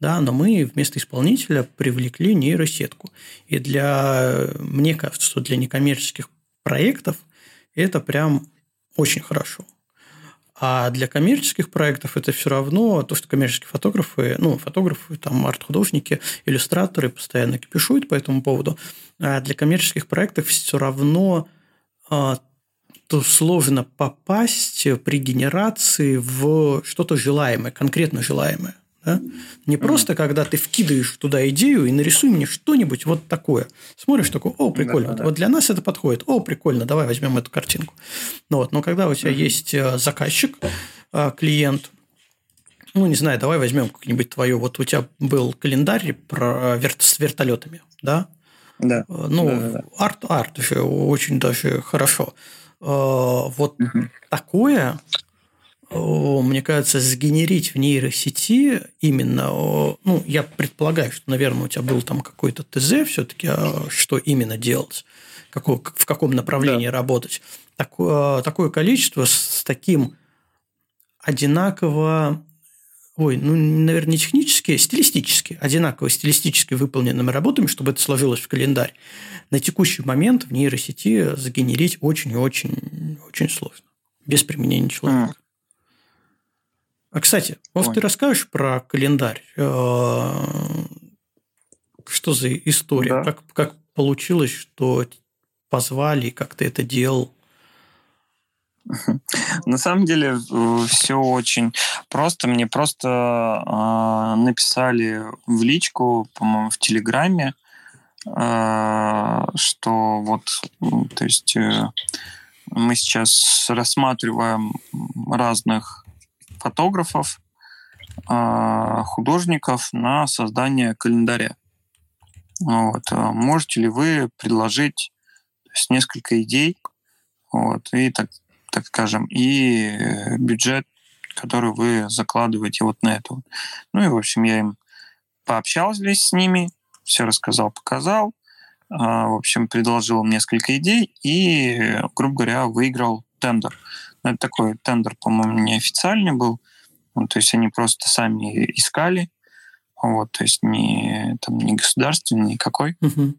Speaker 1: Да, но мы вместо исполнителя привлекли нейросетку. И для, мне кажется, что для некоммерческих проектов это прям очень хорошо. А для коммерческих проектов это все равно то, что коммерческие фотографы, ну, фотографы, там, арт-художники, иллюстраторы постоянно кипишуют по этому поводу. А для коммерческих проектов все равно а, то сложно попасть при генерации в что-то желаемое, конкретно желаемое. Да? Не mm-hmm. просто, когда ты вкидываешь туда идею и нарисуй мне что-нибудь вот такое. Смотришь такой, о, прикольно. Да, да. Вот для нас это подходит. О, прикольно, давай возьмем эту картинку. Ну, вот. Но когда у тебя mm-hmm. есть э, заказчик, э, клиент, ну, не знаю, давай возьмем как-нибудь твое. Вот у тебя был календарь про э, верт с вертолетами, да?
Speaker 4: Да.
Speaker 1: Ну,
Speaker 4: да, да, да.
Speaker 1: арт, арт еще очень даже хорошо. Вот угу. такое мне кажется, сгенерить в нейросети именно, ну, я предполагаю, что, наверное, у тебя был там какой-то ТЗ все-таки, а что именно делать, какое, в каком направлении да. работать. Такое, такое количество с таким одинаково, ой, ну, наверное, не технически, а стилистически, одинаково стилистически выполненными работами, чтобы это сложилось в календарь, на текущий момент в нейросети загенерить очень и очень, очень сложно, без применения человека. А, кстати, может, ты расскажешь про календарь? Э, что за история? Да. Как, как получилось, что позвали, как ты это делал?
Speaker 4: На самом деле все очень просто. Мне просто э, написали в личку, по-моему, в Телеграме, э, что вот, то есть э, мы сейчас рассматриваем разных фотографов, э, художников на создание календаря. Вот. А можете ли вы предложить есть, несколько идей, вот, и так, так скажем, и бюджет, который вы закладываете вот на это. Ну и, в общем, я им пообщался с ними, все рассказал, показал, а, в общем, предложил им несколько идей и, грубо говоря, выиграл тендер. Ну, это такой тендер, по-моему, неофициальный был. Ну, то есть они просто сами искали, вот, то есть не, там, не государственный никакой. Uh-huh.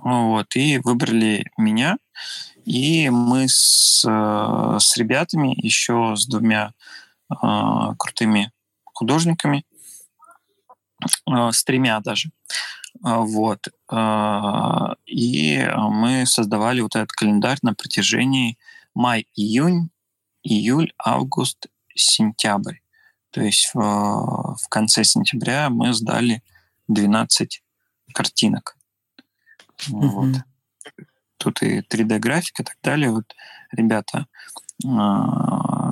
Speaker 4: Вот, и выбрали меня. И мы с, с ребятами, еще с двумя э, крутыми художниками, э, с тремя даже, э, вот, и мы создавали вот этот календарь на протяжении май-июнь, июль, август, сентябрь. То есть в, в конце сентября мы сдали 12 картинок. Mm-hmm. Вот. Тут и 3D-графика и так далее. Вот ребята э,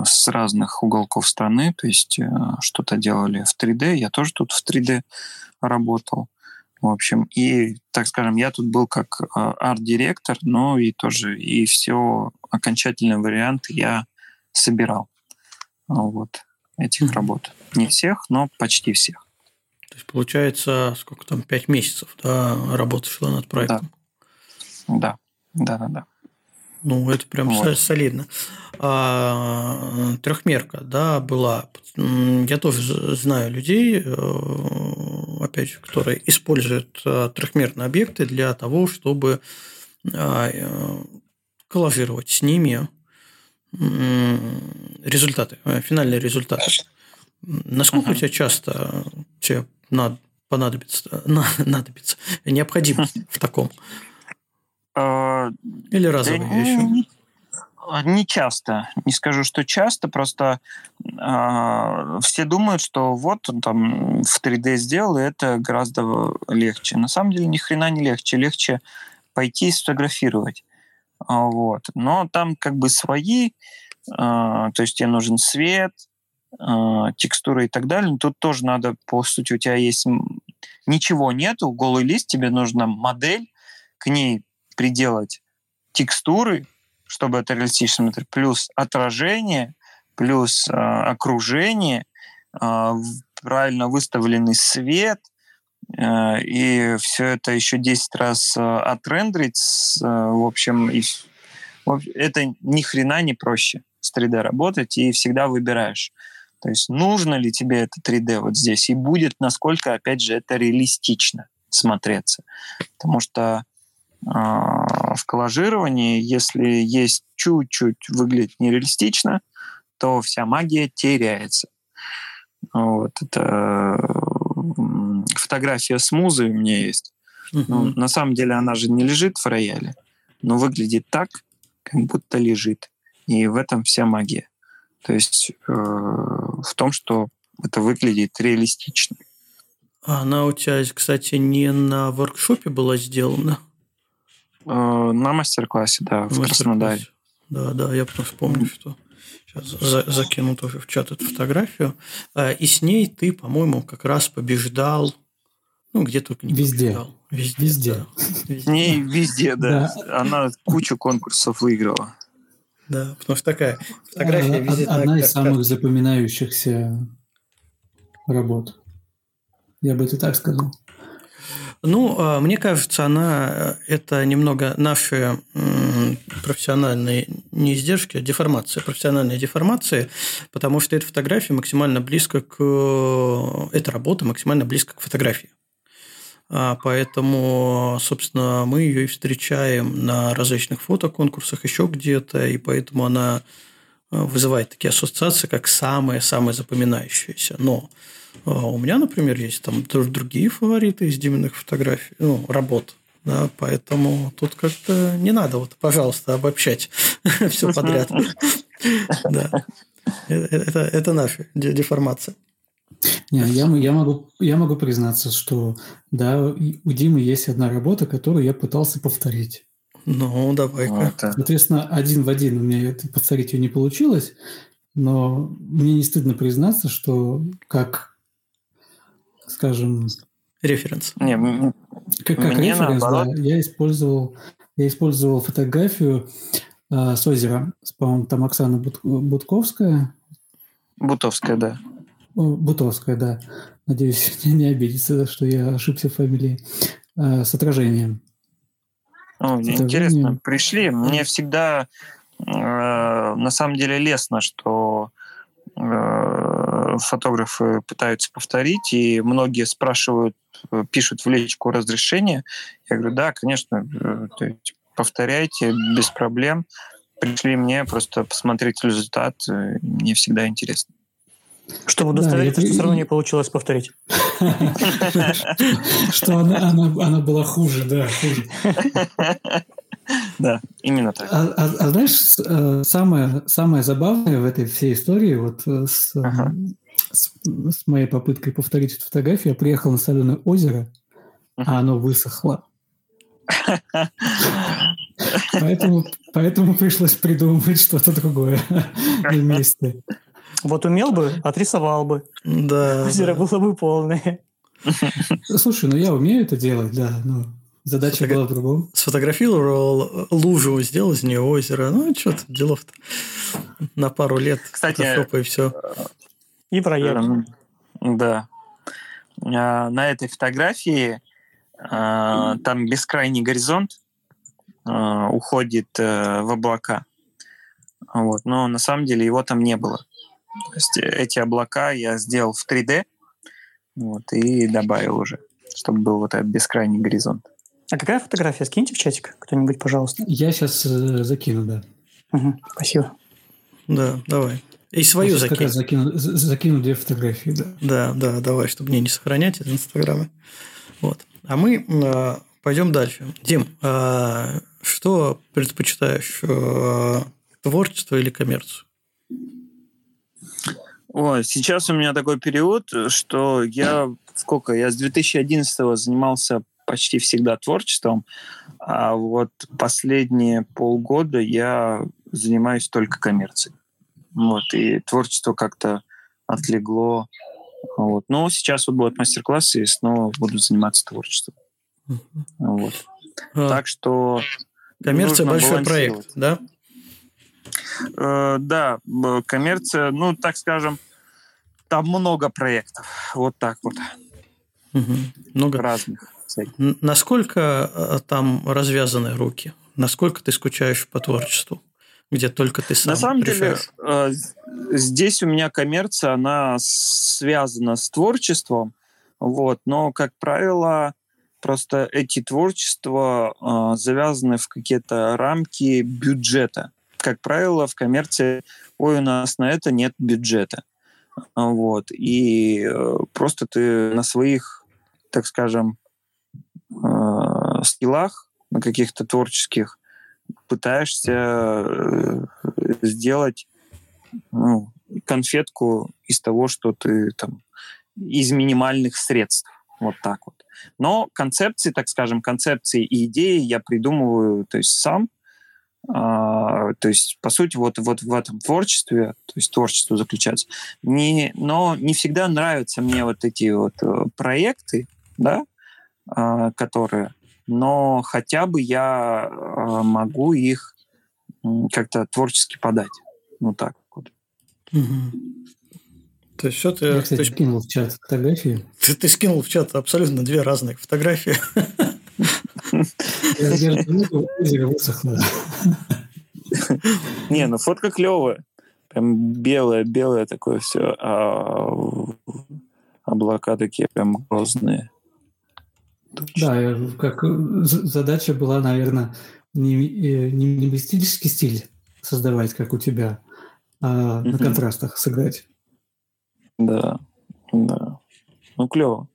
Speaker 4: с разных уголков страны, то есть э, что-то делали в 3D, я тоже тут в 3D работал. В общем, и, так скажем, я тут был как э, арт-директор, но и тоже, и все окончательный вариант я собирал. Вот этих работ. Не всех, но почти всех.
Speaker 1: То есть, получается, сколько там, пять месяцев, да, работа шла над проектом?
Speaker 4: Да, да, да, да.
Speaker 1: Ну, это прям вот. солидно. А, трехмерка, да, была. Я тоже знаю людей, э, опять же, которые используют э, трехмерные объекты для того, чтобы а, коллажировать с ними результаты, э, финальные результаты. Насколько uh-huh. у тебя часто тебе над, понадобится, надобится необходимость в таком?
Speaker 4: А,
Speaker 1: Или разовый да, еще?
Speaker 4: Не часто. Не скажу, что часто, просто э, все думают, что вот он там в 3D сделал, и это гораздо легче. На самом деле ни хрена не легче. Легче пойти и сфотографировать. А, вот. Но там как бы свои, а, то есть тебе нужен свет, а, текстура и так далее. Тут тоже надо, по сути, у тебя есть ничего нету, голый лист, тебе нужна модель, к ней приделать текстуры, чтобы это реалистично плюс отражение, плюс э, окружение, э, правильно выставленный свет – и все это еще 10 раз э, отрендерить, э, в общем, и, это ни хрена не проще с 3D работать, и всегда выбираешь. То есть нужно ли тебе это 3D вот здесь, и будет насколько, опять же, это реалистично смотреться. Потому что э, в коллажировании, если есть чуть-чуть выглядит нереалистично, то вся магия теряется. Вот это фотография с музой у меня есть. Ну, на самом деле она же не лежит в рояле, но выглядит так, как будто лежит. И в этом вся магия. То есть э, в том, что это выглядит реалистично.
Speaker 1: Она у тебя, кстати, не на воркшопе была сделана?
Speaker 4: Э, на мастер-классе, да, в мастер Краснодаре.
Speaker 1: Да, да, я потом вспомню, что сейчас за, закину тоже в чат эту фотографию. А, и с ней ты, по-моему, как раз побеждал ну, где только не
Speaker 3: Везде.
Speaker 1: побеждал.
Speaker 3: Везде. Везде. Да.
Speaker 4: везде. Не везде, да. да. Она кучу конкурсов выиграла.
Speaker 1: Да, потому что такая фотография
Speaker 3: везде. Одна из самых запоминающихся работ. Я бы это так сказал.
Speaker 1: Ну, а, мне кажется, она э, это немного наши профессиональные не издержки, а деформация, профессиональная деформация, потому что эта фотография максимально близко к... Э, эта работа максимально близко к фотографии. А, поэтому, собственно, мы ее и встречаем на различных фотоконкурсах, еще где-то, и поэтому она вызывает такие ассоциации, как самые-самые запоминающиеся. Но у меня, например, есть там другие фавориты из Диминых фотографий, ну, работ. Да, поэтому тут как-то не надо, вот, пожалуйста, обобщать все подряд. Да. Это, это наша деформация.
Speaker 3: Не, я, я, могу, я могу признаться, что да, у Димы есть одна работа, которую я пытался повторить.
Speaker 1: Ну, давай-ка. Вот.
Speaker 3: Соответственно, один в один у меня это повторить ее не получилось, но мне не стыдно признаться, что как, скажем...
Speaker 1: Референс.
Speaker 3: Не, как, как мне референс, наоборот. да, я использовал, я использовал фотографию э, с озера. По-моему, там Оксана Будковская.
Speaker 4: Бутовская, да.
Speaker 3: Бутовская, да. Надеюсь, не, не обидится, что я ошибся в фамилии. Э, с отражением.
Speaker 4: О, мне интересно, пришли. Мне всегда э, на самом деле лестно, что э, фотографы пытаются повторить, и многие спрашивают, пишут в личку разрешение. Я говорю, да, конечно, э, повторяйте без проблем. Пришли мне просто посмотреть результат, э, мне всегда интересно.
Speaker 2: Чтобы удостовериться, да, что все равно не получилось повторить.
Speaker 3: Что она была хуже, да.
Speaker 4: Да, именно так.
Speaker 3: А, а, а знаешь, э, самое, самое забавное в этой всей истории, вот э, с, ага. С, с моей попыткой повторить эту фотографию, я приехал на соленое озеро, а оно высохло. Поэтому, поэтому пришлось придумывать что-то другое на месте.
Speaker 2: Вот умел бы, отрисовал бы.
Speaker 1: Да.
Speaker 2: Озеро было бы полное.
Speaker 3: Слушай, ну я умею это делать, да. Ну, задача Сфотогра... была в другом.
Speaker 1: Сфотографировал лужу, сделал из нее озеро. Ну, что-то делов-то. На пару лет.
Speaker 4: Кстати,
Speaker 1: и все.
Speaker 2: И проект. Эм,
Speaker 4: да. А, на этой фотографии а, там бескрайний горизонт а, уходит э, в облака. Вот. Но на самом деле его там не было. То есть эти облака я сделал в 3D вот, и добавил уже, чтобы был вот этот бескрайний горизонт.
Speaker 2: А какая фотография? Скиньте в чатик кто-нибудь, пожалуйста.
Speaker 3: Я сейчас э, закину, да.
Speaker 2: Угу, спасибо.
Speaker 1: Да, давай. И свою закину. Как
Speaker 3: закину. Закину две фотографии, да.
Speaker 1: Да, да, давай, чтобы мне не сохранять из Инстаграма. Вот. А мы э, пойдем дальше. Дим, э, что предпочитаешь, э, творчество или коммерцию?
Speaker 4: Ой, сейчас у меня такой период, что я сколько? Я с 2011 занимался почти всегда творчеством, а вот последние полгода я занимаюсь только коммерцией. Вот, и творчество как-то отлегло. Вот. Но сейчас вот будут мастер-классы, и снова буду заниматься творчеством. Вот. А, так что...
Speaker 1: Коммерция большой проект, да?
Speaker 4: Э, да, коммерция, ну, так скажем, там много проектов. Вот так вот.
Speaker 1: Угу. Много
Speaker 4: разных.
Speaker 1: Насколько э, там развязаны руки? Насколько ты скучаешь по творчеству? Где только ты сам
Speaker 4: На самом
Speaker 1: решаешь?
Speaker 4: деле, э, здесь у меня коммерция, она связана с творчеством, вот, но, как правило, просто эти творчества э, завязаны в какие-то рамки бюджета как правило, в коммерции, ой, у нас на это нет бюджета. Вот. И э, просто ты на своих, так скажем, э, скиллах, на каких-то творческих, пытаешься э, сделать ну, конфетку из того, что ты там из минимальных средств. Вот так вот. Но концепции, так скажем, концепции и идеи я придумываю то есть сам, а, то есть, по сути, вот, вот в этом творчестве, то есть творчество заключается. Не, но не всегда нравятся мне вот эти вот э, проекты, да, а, которые, но хотя бы я а, могу их как-то творчески подать. Ну так вот.
Speaker 1: Угу. То есть, что ты...
Speaker 3: Я, кстати, есть... скинул в чат фотографии.
Speaker 1: Ты, ты скинул в чат абсолютно две разных фотографии.
Speaker 4: Не, ну фотка клевая. Прям белое, белое такое все. А облака такие прям грозные.
Speaker 3: Да, как задача была, наверное, не, не минималистический стиль создавать, как у тебя, а, на контрастах сыграть.
Speaker 4: Да, да. Ну, клево.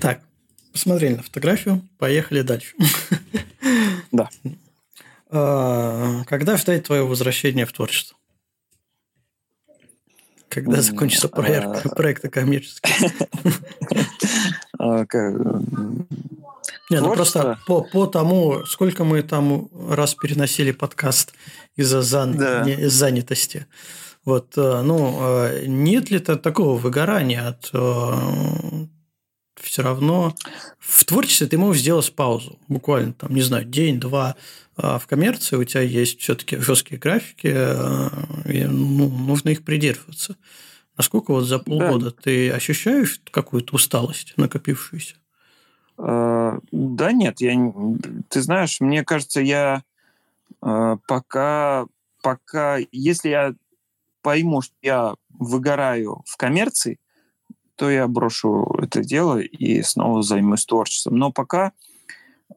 Speaker 1: Так, посмотрели на фотографию, поехали дальше.
Speaker 4: Да.
Speaker 1: А, когда ждать твое возвращение в творчество? Когда закончится проект, а... проекты коммерческие? Не, ну просто по, по тому, сколько мы там раз переносили подкаст из-за зан... да. из занятости. Вот, э, ну, э, нет ли -то такого выгорания от э, все равно в творчестве ты можешь сделать паузу, буквально там, не знаю, день-два. А в коммерции у тебя есть все-таки жесткие графики, и ну, нужно их придерживаться. Насколько вот за полгода да. ты ощущаешь какую-то усталость накопившуюся?
Speaker 4: Да нет, я, ты знаешь, мне кажется, я пока, пока, если я пойму, что я выгораю в коммерции, то я брошу это дело и снова займусь творчеством. Но пока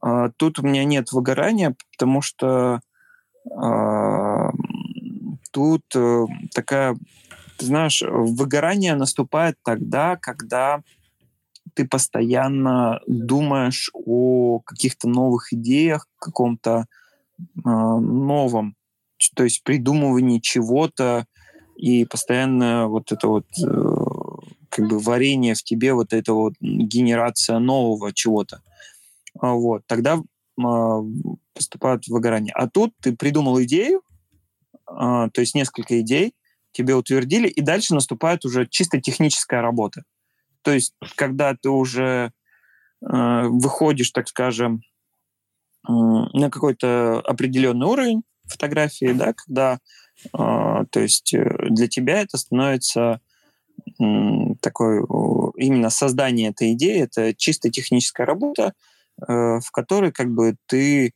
Speaker 4: э, тут у меня нет выгорания, потому что э, тут э, такая, ты знаешь, выгорание наступает тогда, когда ты постоянно думаешь о каких-то новых идеях, каком-то э, новом, то есть придумывании чего-то, и постоянно вот это вот э, как бы варение в тебе, вот эта вот генерация нового чего-то. А вот, тогда а, поступают выгорание. А тут ты придумал идею, а, то есть несколько идей, тебе утвердили, и дальше наступает уже чисто техническая работа. То есть, когда ты уже э, выходишь, так скажем, э, на какой-то определенный уровень фотографии, да, когда а, то есть э, для тебя это становится такой именно создание этой идеи, это чисто техническая работа, э, в которой как бы ты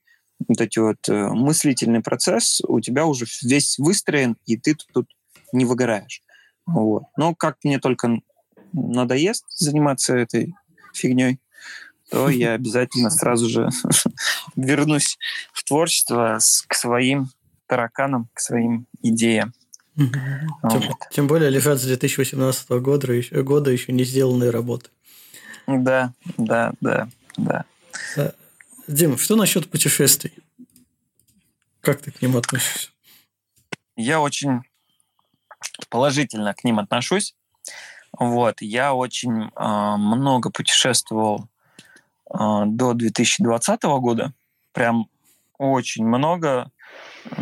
Speaker 4: вот эти вот э, мыслительный процесс у тебя уже весь выстроен, и ты тут не выгораешь. Вот. Но как мне только надоест заниматься этой фигней, то я обязательно сразу же вернусь в творчество к своим тараканам, к своим идеям.
Speaker 1: Угу. Вот. Тем, тем более лежат с 2018 года, еще, года еще не сделанные работы.
Speaker 4: Да, да, да, да.
Speaker 1: Дим, что насчет путешествий? Как ты к ним относишься?
Speaker 4: Я очень положительно к ним отношусь. Вот, я очень э, много путешествовал э, до 2020 года, прям очень много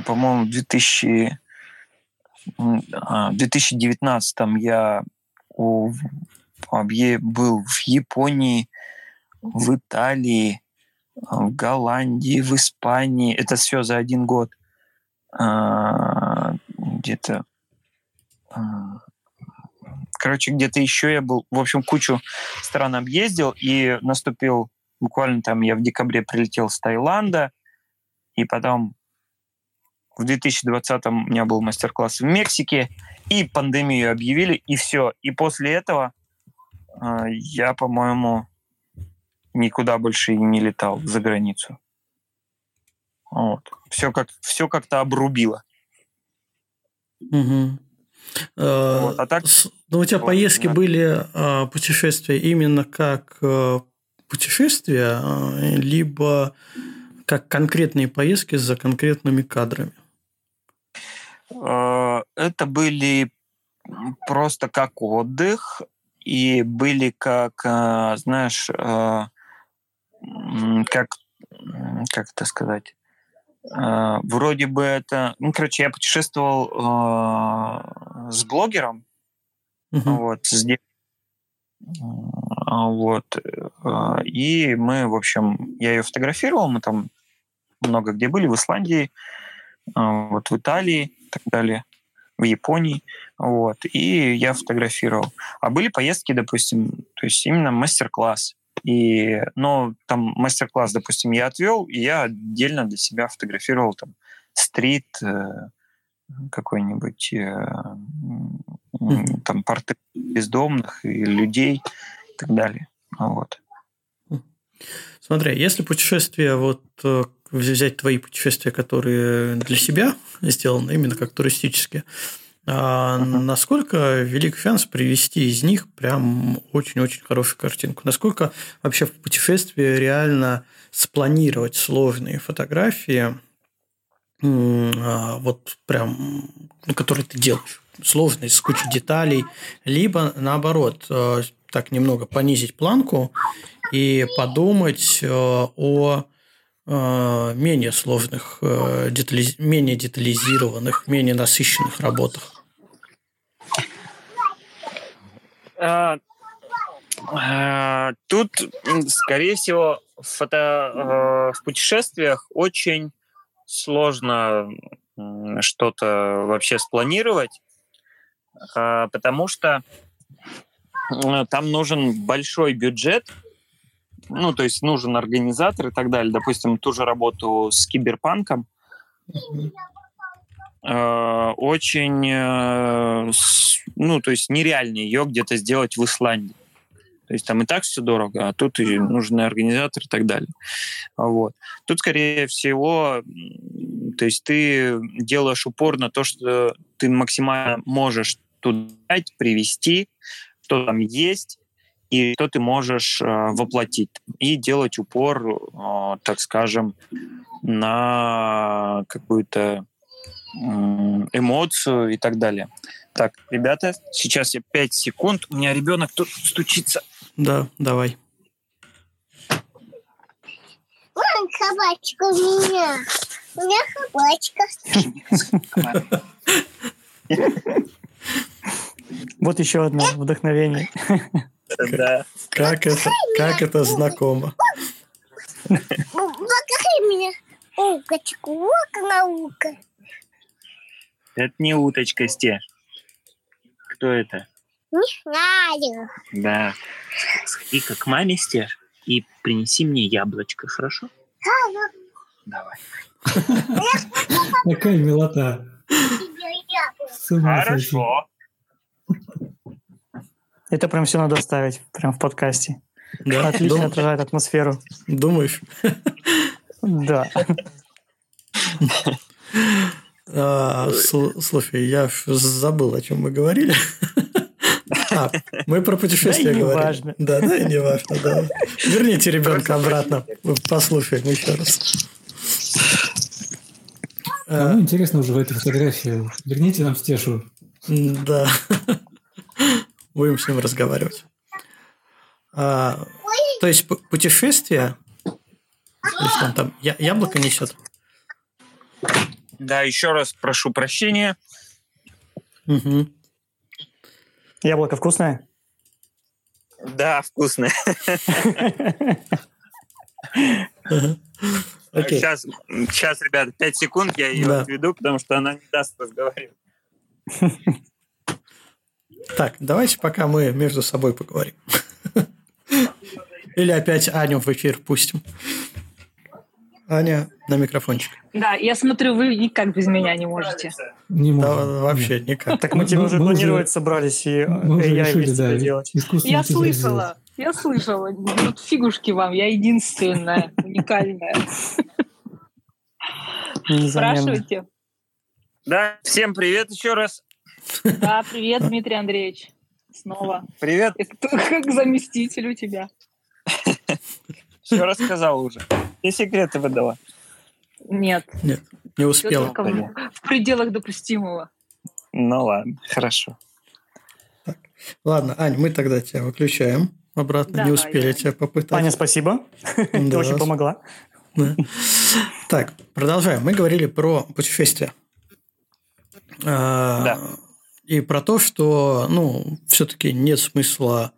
Speaker 4: по-моему, в 2000, 2019 я у, был в Японии, в Италии, в Голландии, в Испании. Это все за один год. А, где-то а, короче, где-то еще я был, в общем, кучу стран объездил, и наступил, буквально там я в декабре прилетел с Таиланда, и потом в 2020 у меня был мастер-класс в Мексике, и пандемию объявили, и все. И после этого э, я, по-моему, никуда больше не летал за границу. Вот. Все, как, все как-то обрубило.
Speaker 1: Угу. Вот. А так, ну, у тебя вот, поездки да. были а, путешествия именно как а, путешествия, а, либо как конкретные поездки за конкретными кадрами?
Speaker 4: Э, это были просто как отдых и были как, э, знаешь, э, как, как это сказать, вроде бы это, ну, короче, я путешествовал с блогером, uh-huh. вот, с вот, и мы, в общем, я ее фотографировал, мы там много где были, в Исландии, вот в Италии так далее, в Японии, вот, и я фотографировал. А были поездки, допустим, то есть именно мастер-класс, и, но там мастер-класс, допустим, я отвел, и я отдельно для себя фотографировал там стрит, э, какой-нибудь э, там портрет бездомных и людей и так далее. Вот.
Speaker 1: Смотри, если путешествие вот э, взять твои путешествия, которые для себя сделаны, именно как туристические, а uh-huh. насколько велик шанс привести из них прям очень-очень хорошую картинку? Насколько вообще в путешествии реально спланировать сложные фотографии, а, вот прям, ну, которые ты делаешь, сложные, с кучей деталей, либо наоборот, э, так немного понизить планку и подумать э, о менее сложных, детали... менее детализированных, менее насыщенных работах.
Speaker 4: Тут, скорее всего, фото... в путешествиях очень сложно что-то вообще спланировать, потому что там нужен большой бюджет, ну, то есть нужен организатор и так далее. Допустим, ту же работу с киберпанком. А, очень, э, ну, то есть нереально ее где-то сделать в Исландии. То есть там и так все дорого, а тут и нужен организатор и так далее. Вот. Тут, скорее всего, то есть ты делаешь упор на то, что ты максимально можешь туда привести, что там есть, и что ты можешь э, воплотить. И делать упор, э, так скажем, на какую-то э, эмоцию и так далее. Так, ребята, сейчас я 5 секунд. У меня ребенок тут стучится.
Speaker 1: Да, давай.
Speaker 6: Вон собачка у меня. У меня собачка.
Speaker 2: Вот еще одно вдохновение.
Speaker 1: Да. Как это, как это знакомо.
Speaker 6: Покажи меня уточку, вот наука.
Speaker 4: Это не уточка, Сте. Кто это?
Speaker 6: Не знаю.
Speaker 4: Да. Сходи-ка к маме, Стеж, и принеси мне яблочко, хорошо? Давай.
Speaker 3: Какая милота.
Speaker 4: Хорошо.
Speaker 2: Это прям все надо ставить, прям в подкасте.
Speaker 1: Да,
Speaker 2: Отлично
Speaker 1: дум...
Speaker 2: отражает атмосферу.
Speaker 1: Думаешь?
Speaker 2: Да.
Speaker 1: А, слушай, я забыл, о чем мы говорили. А, мы про путешествия
Speaker 2: да
Speaker 1: говорили.
Speaker 2: Важно.
Speaker 1: Да, да, и не важно, да. Верните ребенка обратно. Послушаем еще раз.
Speaker 3: А, ну, интересно уже в этой фотографии. Верните нам Стешу.
Speaker 1: Да. Будем с ним разговаривать. А, то есть путешествие... То есть он там я, яблоко несет?
Speaker 4: Да, еще раз прошу прощения.
Speaker 1: Угу.
Speaker 2: Яблоко вкусное?
Speaker 4: Да, вкусное.
Speaker 1: Окей.
Speaker 4: Сейчас, сейчас, ребята, 5 секунд я ее
Speaker 1: Да.
Speaker 4: отведу, потому что она не даст разговаривать.
Speaker 1: Так, давайте пока мы между собой поговорим. Или опять Аню в эфир пустим. Аня на микрофончик.
Speaker 5: Да, я смотрю, вы никак без меня не можете.
Speaker 3: Не
Speaker 1: Да,
Speaker 3: можем.
Speaker 1: вообще никак.
Speaker 2: Так мы тебе уже планировать собрались, и
Speaker 3: да,
Speaker 2: это делать.
Speaker 5: Я слышала, я слышала. Тут фигушки вам, я единственная, уникальная. Спрашивайте.
Speaker 4: Да, всем привет еще раз.
Speaker 5: Да, привет, Дмитрий Андреевич. Снова.
Speaker 4: Привет.
Speaker 5: И кто как заместитель у тебя?
Speaker 4: Все рассказал уже. Все секреты выдала.
Speaker 5: Нет,
Speaker 1: Нет, не успела.
Speaker 5: в, пределах допустимого.
Speaker 4: Ну ладно, хорошо.
Speaker 1: Ладно, Ань, мы тогда тебя выключаем обратно. не
Speaker 5: Давай,
Speaker 1: успели
Speaker 5: давай.
Speaker 1: тебя попытать.
Speaker 2: Аня, спасибо. Ты очень помогла.
Speaker 1: Да. Так, продолжаем. Мы говорили про путешествия. А,
Speaker 4: Да.
Speaker 1: И про то, что, ну, все-таки нет смысла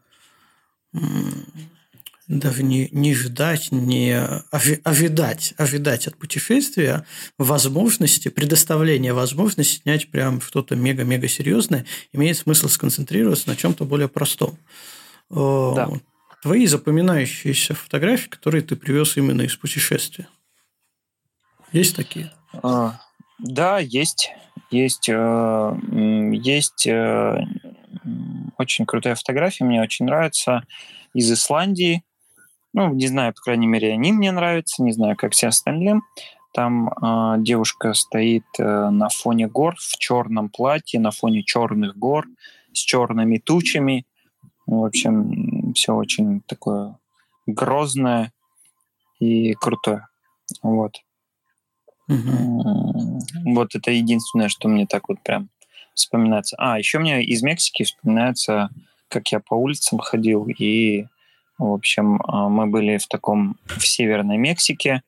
Speaker 1: даже не, не ждать, не ожи- ожидать, ожидать от путешествия возможности, предоставления возможности снять прям что-то мега-мега серьезное, имеет смысл сконцентрироваться на чем-то более простом. Э,
Speaker 2: Да.
Speaker 1: Твои запоминающиеся фотографии, которые ты привез именно из путешествия. Есть такие?
Speaker 4: А, Да, есть. Есть, э, есть э, очень крутая фотография, мне очень нравится, из Исландии. Ну, не знаю, по крайней мере, они мне нравятся, не знаю, как все остальные. Там э, девушка стоит э, на фоне гор в черном платье, на фоне черных гор с черными тучами. В общем, все очень такое грозное и крутое. Вот. Mm-hmm. Вот это единственное, что мне так вот прям вспоминается. А, еще мне из Мексики вспоминается, как я по улицам ходил, и, в общем, а, мы были в таком, в Северной Мексике,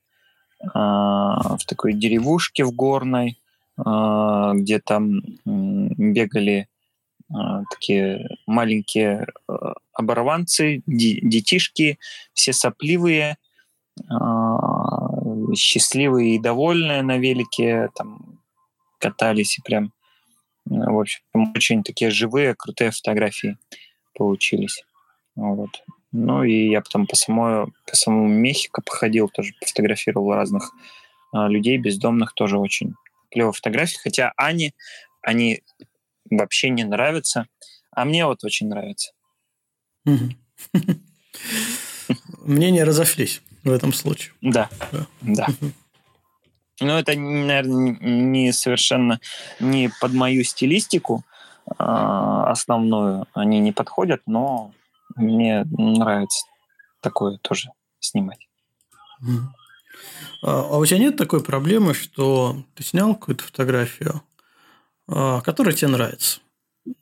Speaker 4: а, в такой деревушке в горной, а, где там бегали такие маленькие оборванцы, детишки, все сопливые, счастливые и довольные на велике, там катались и прям в общем, очень такие живые, крутые фотографии получились. Вот. Ну и я потом по, самой, по самому Мехико походил, тоже фотографировал разных а, людей, бездомных, тоже очень клевые фотографии. Хотя Ане они вообще не нравятся, а мне вот очень нравится.
Speaker 1: Мнения разошлись в этом случае.
Speaker 4: Да, да. Ну, это, наверное, не совершенно не под мою стилистику э, основную. Они не подходят, но мне нравится такое тоже снимать.
Speaker 1: А, а у тебя нет такой проблемы, что ты снял какую-то фотографию, а, которая тебе нравится,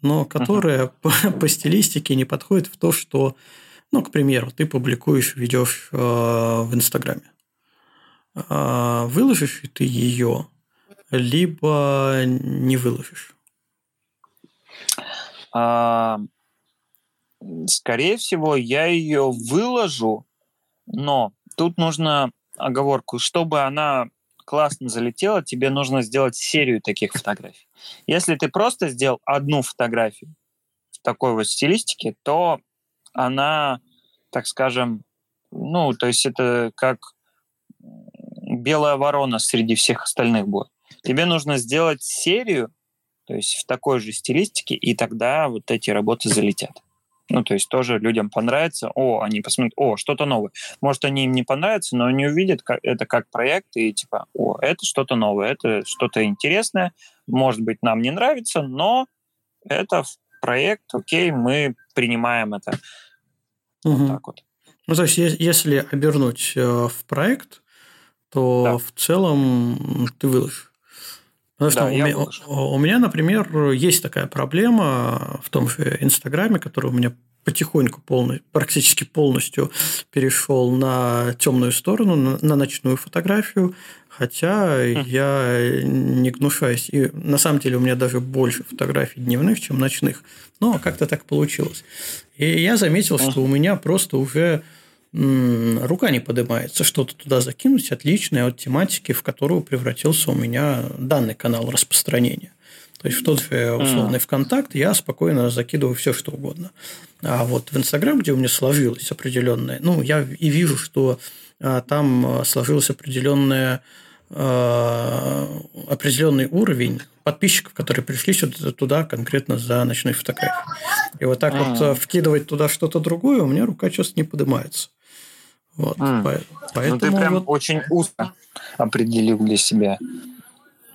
Speaker 1: но которая uh-huh. по, по стилистике не подходит в то, что, ну, к примеру, ты публикуешь, ведешь э, в Инстаграме. А, выложишь ты ее, либо не выложишь?
Speaker 4: А, скорее всего, я ее выложу, но тут нужно оговорку, чтобы она классно залетела, тебе нужно сделать серию таких фотографий. Если ты просто сделал одну фотографию в такой вот стилистике, то она, так скажем, ну, то есть это как белая ворона среди всех остальных будет. Тебе нужно сделать серию, то есть в такой же стилистике, и тогда вот эти работы залетят. Ну, то есть тоже людям понравится, о, они посмотрят, о, что-то новое. Может, они им не понравятся, но они увидят как, это как проект, и типа, о, это что-то новое, это что-то интересное, может быть, нам не нравится, но это проект, окей, мы принимаем это.
Speaker 1: Угу. Вот так вот. Ну, то есть, если обернуть э, в проект, то да. в целом ты выложишь. Потому что да, у, меня, у меня, например, есть такая проблема в том же Инстаграме, который у меня потихоньку полный, практически полностью перешел на темную сторону, на, на ночную фотографию, хотя mm. я не гнушаюсь. И на самом деле у меня даже больше фотографий дневных, чем ночных. Но как-то так получилось. И я заметил, mm. что у меня просто уже рука не поднимается что-то туда закинуть, отличное от тематики, в которую превратился у меня данный канал распространения. То есть в тот же условный ВКонтакт я спокойно закидываю все, что угодно. А вот в Инстаграм, где у меня сложилось определенное, ну, я и вижу, что а, там а, сложилось определенное а, определенный уровень подписчиков, которые пришли сюда, туда конкретно за ночной фотографией. И вот так вот вкидывать туда что-то другое, у меня рука часто не поднимается. Вот,
Speaker 4: mm. поэтому ну, ты прям вот... очень узко определил для себя.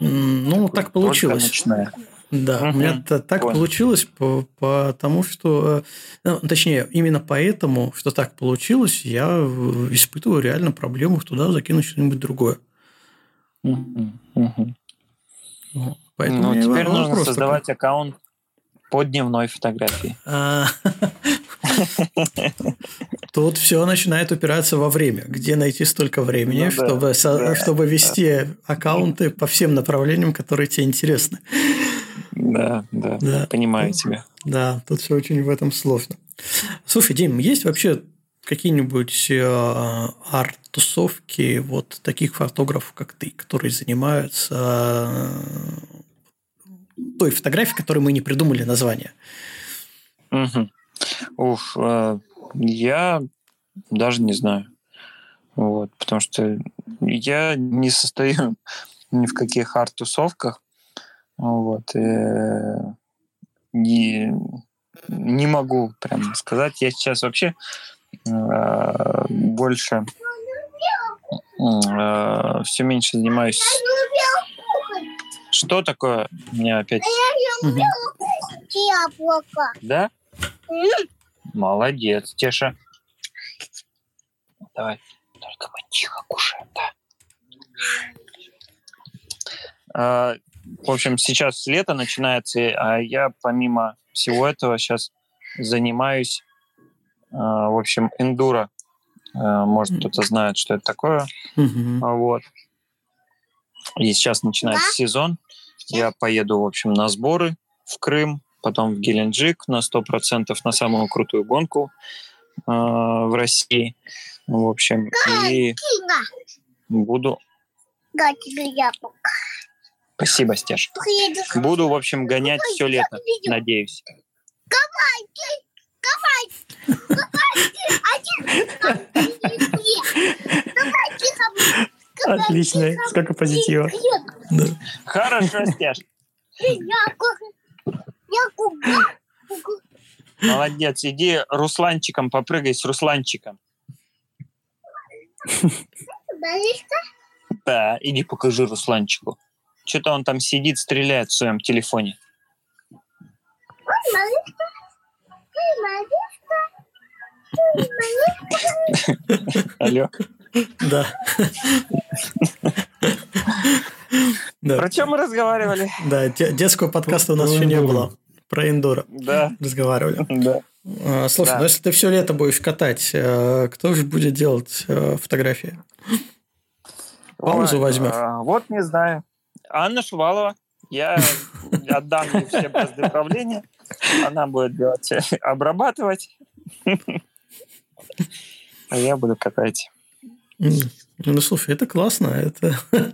Speaker 1: Ну, так получилось. Ночная. Да, угу. у меня -то так Понял. получилось, потому что, э, ну, точнее, именно поэтому, что так получилось, я испытываю реально проблему туда закинуть что-нибудь другое.
Speaker 4: Угу. Угу. Поэтому ну, теперь нужно создавать такой. аккаунт по дневной фотографии. А,
Speaker 1: Тут все начинает упираться во время. Где найти столько времени, ну, чтобы, да, чтобы вести да. аккаунты по всем направлениям, которые тебе интересны.
Speaker 4: Да, да, да. понимаю тебя.
Speaker 1: Да, тут все очень в этом сложно. Слушай, Дим, есть вообще какие-нибудь э, арт-тусовки вот таких фотографов, как ты, которые занимаются э, той фотографией, которой мы не придумали название?
Speaker 4: Угу. Уф, э, я даже не знаю. Вот, потому что я не состою ни в каких арт-тусовках. Вот. И не, не могу прям сказать. Я сейчас вообще э, больше э, все меньше занимаюсь. Что такое? У меня опять.
Speaker 6: Яблоко.
Speaker 4: Да? Молодец, Теша. Давай. Только мы тихо кушаем, да. А, в общем, сейчас лето начинается, а я помимо всего этого сейчас занимаюсь, а, в общем, эндуро. А, может, кто-то знает, что это такое. А, Вот. И сейчас начинается сезон. Я поеду, в общем, на сборы в Крым, потом в Геленджик на 100% на самую крутую гонку э, в России. В общем, и буду... Спасибо, Стеж. Буду, в общем, гонять все лето, надеюсь.
Speaker 2: Отлично, сколько позитива.
Speaker 4: Хорошо, Стеж. Молодец. Иди Русланчиком попрыгай с Русланчиком. Да, иди покажи Русланчику. Что-то он там сидит, стреляет в своем телефоне. Алло.
Speaker 1: Да. Да,
Speaker 4: Про чем мы разговаривали?
Speaker 1: да, де- детского подкаста у нас еще не было. Про эндуро
Speaker 4: Да,
Speaker 1: разговаривали.
Speaker 4: да.
Speaker 1: А, Слушай,
Speaker 4: Да.
Speaker 1: ну если ты все лето будешь катать, э, кто же будет делать э, фотографии? Паузу возьмешь?
Speaker 4: а, Вот не знаю. Анна Шувалова. Я отдам ей все бразды правления. Она будет делать, обрабатывать. А я буду катать.
Speaker 1: Ну, слушай, это классно. Это,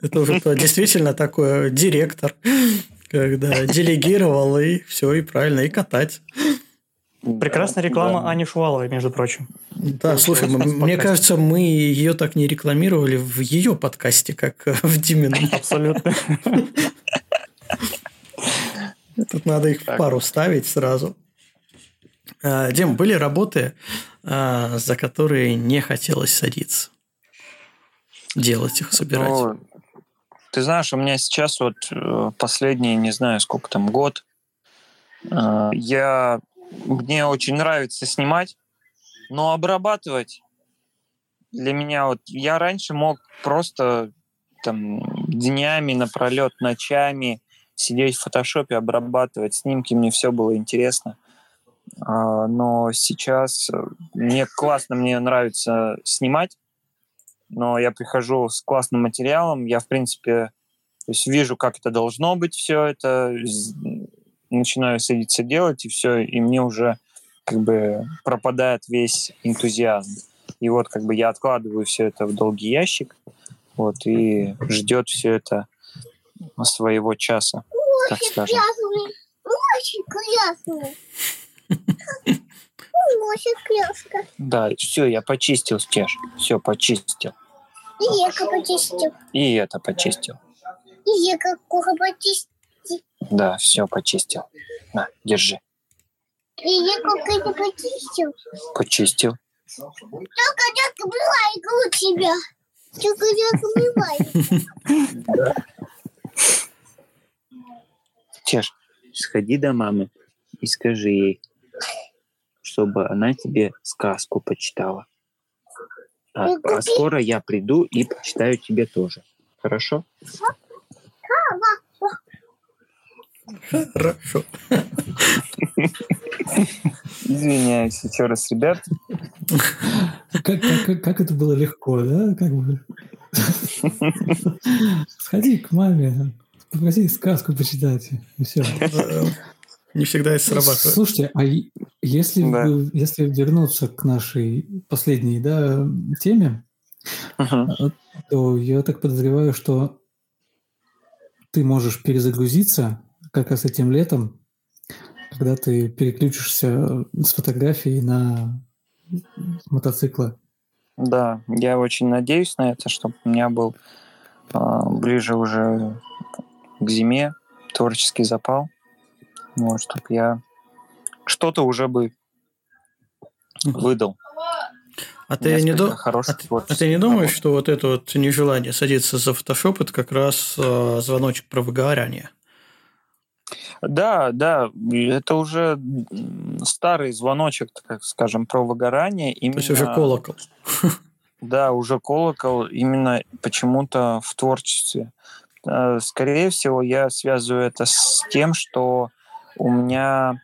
Speaker 1: это уже действительно такой директор, когда делегировал и все, и правильно, и катать.
Speaker 2: Прекрасная реклама Ани Шуваловой, между прочим.
Speaker 1: Да, слушай, мне кажется, мы ее так не рекламировали в ее подкасте, как э, в Димином.
Speaker 2: Абсолютно.
Speaker 1: Тут надо их в пару ставить сразу. А, Дим, были работы, а, за которые не хотелось садиться? Делать их, собирать.
Speaker 4: Ну, ты знаешь, у меня сейчас вот э, последний, не знаю, сколько там, год, э, я, мне очень нравится снимать, но обрабатывать для меня вот, я раньше мог просто там днями напролет, ночами сидеть в фотошопе, обрабатывать снимки, мне все было интересно. А, Но сейчас э, мне классно, мне нравится снимать, но я прихожу с классным материалом, я, в принципе, то есть вижу, как это должно быть, все это, начинаю садиться делать, и все, и мне уже как бы пропадает весь энтузиазм. И вот как бы я откладываю все это в долгий ящик, вот, и ждет все это своего часа, так скажем.
Speaker 6: Очень красный. Очень красный.
Speaker 4: Да, все, я почистил стеж, все, почистил.
Speaker 6: И я как почистил.
Speaker 4: И это почистил.
Speaker 6: И я как кухо почистил.
Speaker 4: Да, все почистил. На, держи.
Speaker 6: И я как это почистил.
Speaker 4: Почистил.
Speaker 6: Только только бывай у тебя. Только только бывай.
Speaker 4: Теш, сходи до мамы и скажи ей, чтобы она тебе сказку почитала. А,
Speaker 6: Ну,
Speaker 4: а
Speaker 6: купи.
Speaker 4: скоро я приду и почитаю тебе тоже. Хорошо?
Speaker 1: Хорошо.
Speaker 4: Извиняюсь еще раз, ребят.
Speaker 3: Как, как, как это было легко, да? Как бы. Сходи к маме, попроси сказку почитать. И все.
Speaker 1: Э, Не всегда это срабатывает.
Speaker 3: Слушайте, а если,
Speaker 4: Да.
Speaker 3: вы- если вернуться к нашей последней да, теме,
Speaker 4: Мгм.
Speaker 3: то я так подозреваю, что ты можешь перезагрузиться как раз этим летом, когда ты переключишься с фотографии на мотоциклы.
Speaker 4: Да, я очень надеюсь на это, чтобы у меня был а, ближе уже к зиме творческий запал. Вот, чтобы я что-то уже бы выдал.
Speaker 1: А ты, не, до... а, а ты не думаешь, что вот это вот нежелание садиться за фотошоп это как раз э, звоночек про выгорание?
Speaker 4: Да, да, это уже старый звоночек, так скажем, про выгорание.
Speaker 1: Именно... То есть уже колокол.
Speaker 4: Да, уже колокол именно почему-то в творчестве. Э, скорее всего, я связываю это с тем, что у меня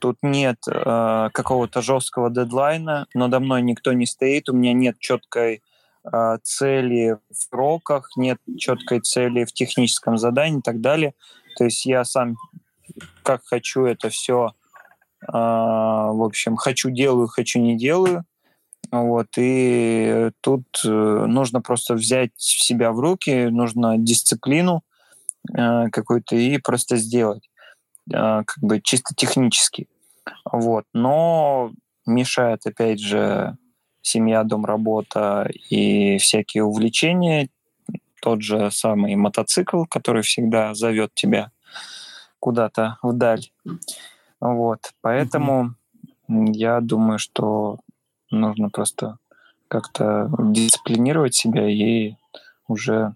Speaker 4: тут нет э, какого-то жесткого дедлайна, надо мной никто не стоит, у меня нет четкой э, цели в сроках, нет четкой цели в техническом задании и так далее. То есть я сам как хочу это все, э, в общем, хочу делаю, хочу не делаю. Вот, и тут э, нужно просто взять себя в руки, нужно дисциплину э, какую-то и просто сделать, как бы чисто технически. Вот, но мешает, опять же, семья, дом, работа и всякие увлечения, тот же самый мотоцикл, который всегда зовет тебя куда-то вдаль. Вот, поэтому mm-hmm. я думаю, что нужно просто как-то дисциплинировать себя и уже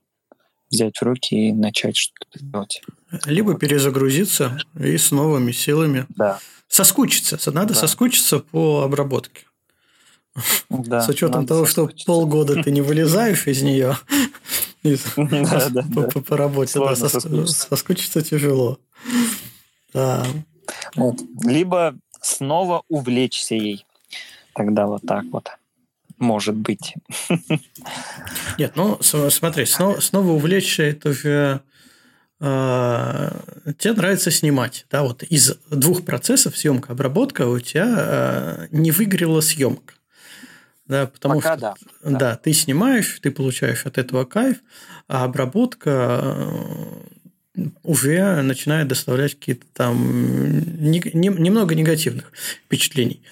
Speaker 4: взять в руки и начать что-то делать.
Speaker 1: Либо перезагрузиться и с новыми силами.
Speaker 4: Да.
Speaker 1: Соскучиться. Надо да. соскучиться по обработке. Да, с учетом того, что полгода ты не вылезаешь из нее по работе, соскучиться тяжело.
Speaker 4: Либо снова увлечься ей. Тогда вот так вот. Может быть.
Speaker 1: Нет, ну смотри, снова, снова увлечься это же э, тебе нравится снимать, да, вот из двух процессов съемка, обработка у тебя э, не выгорела съемка. Да, потому Пока что да. да, ты снимаешь, ты получаешь от этого кайф, а обработка э, уже начинает доставлять какие-то там не, не, немного негативных впечатлений.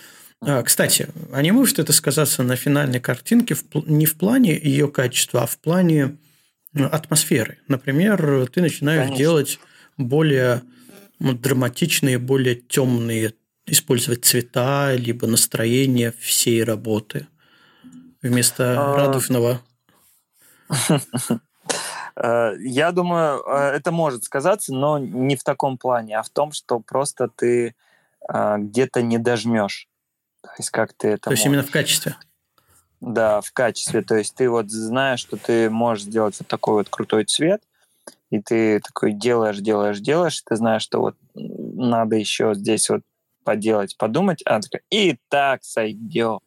Speaker 1: А, кстати, а не может это сказаться на финальной картинке не в плане ее качества, а в плане атмосферы? Например, ты начинаешь Конечно. делать более драматичные, более темные, использовать цвета, либо настроение всей работы вместо а... радужного.
Speaker 4: Э, я думаю, э, это может сказаться, но не в таком плане, а в том, что просто ты э, где-то не дожмешь. То есть как ты это...
Speaker 1: То есть именно в качестве?
Speaker 4: Да, в качестве. То есть ты вот знаешь, что ты можешь сделать вот такой вот крутой цвет, и ты такой делаешь, делаешь, делаешь, ты знаешь, что вот надо еще здесь вот поделать, подумать, а такая, и так сойдет.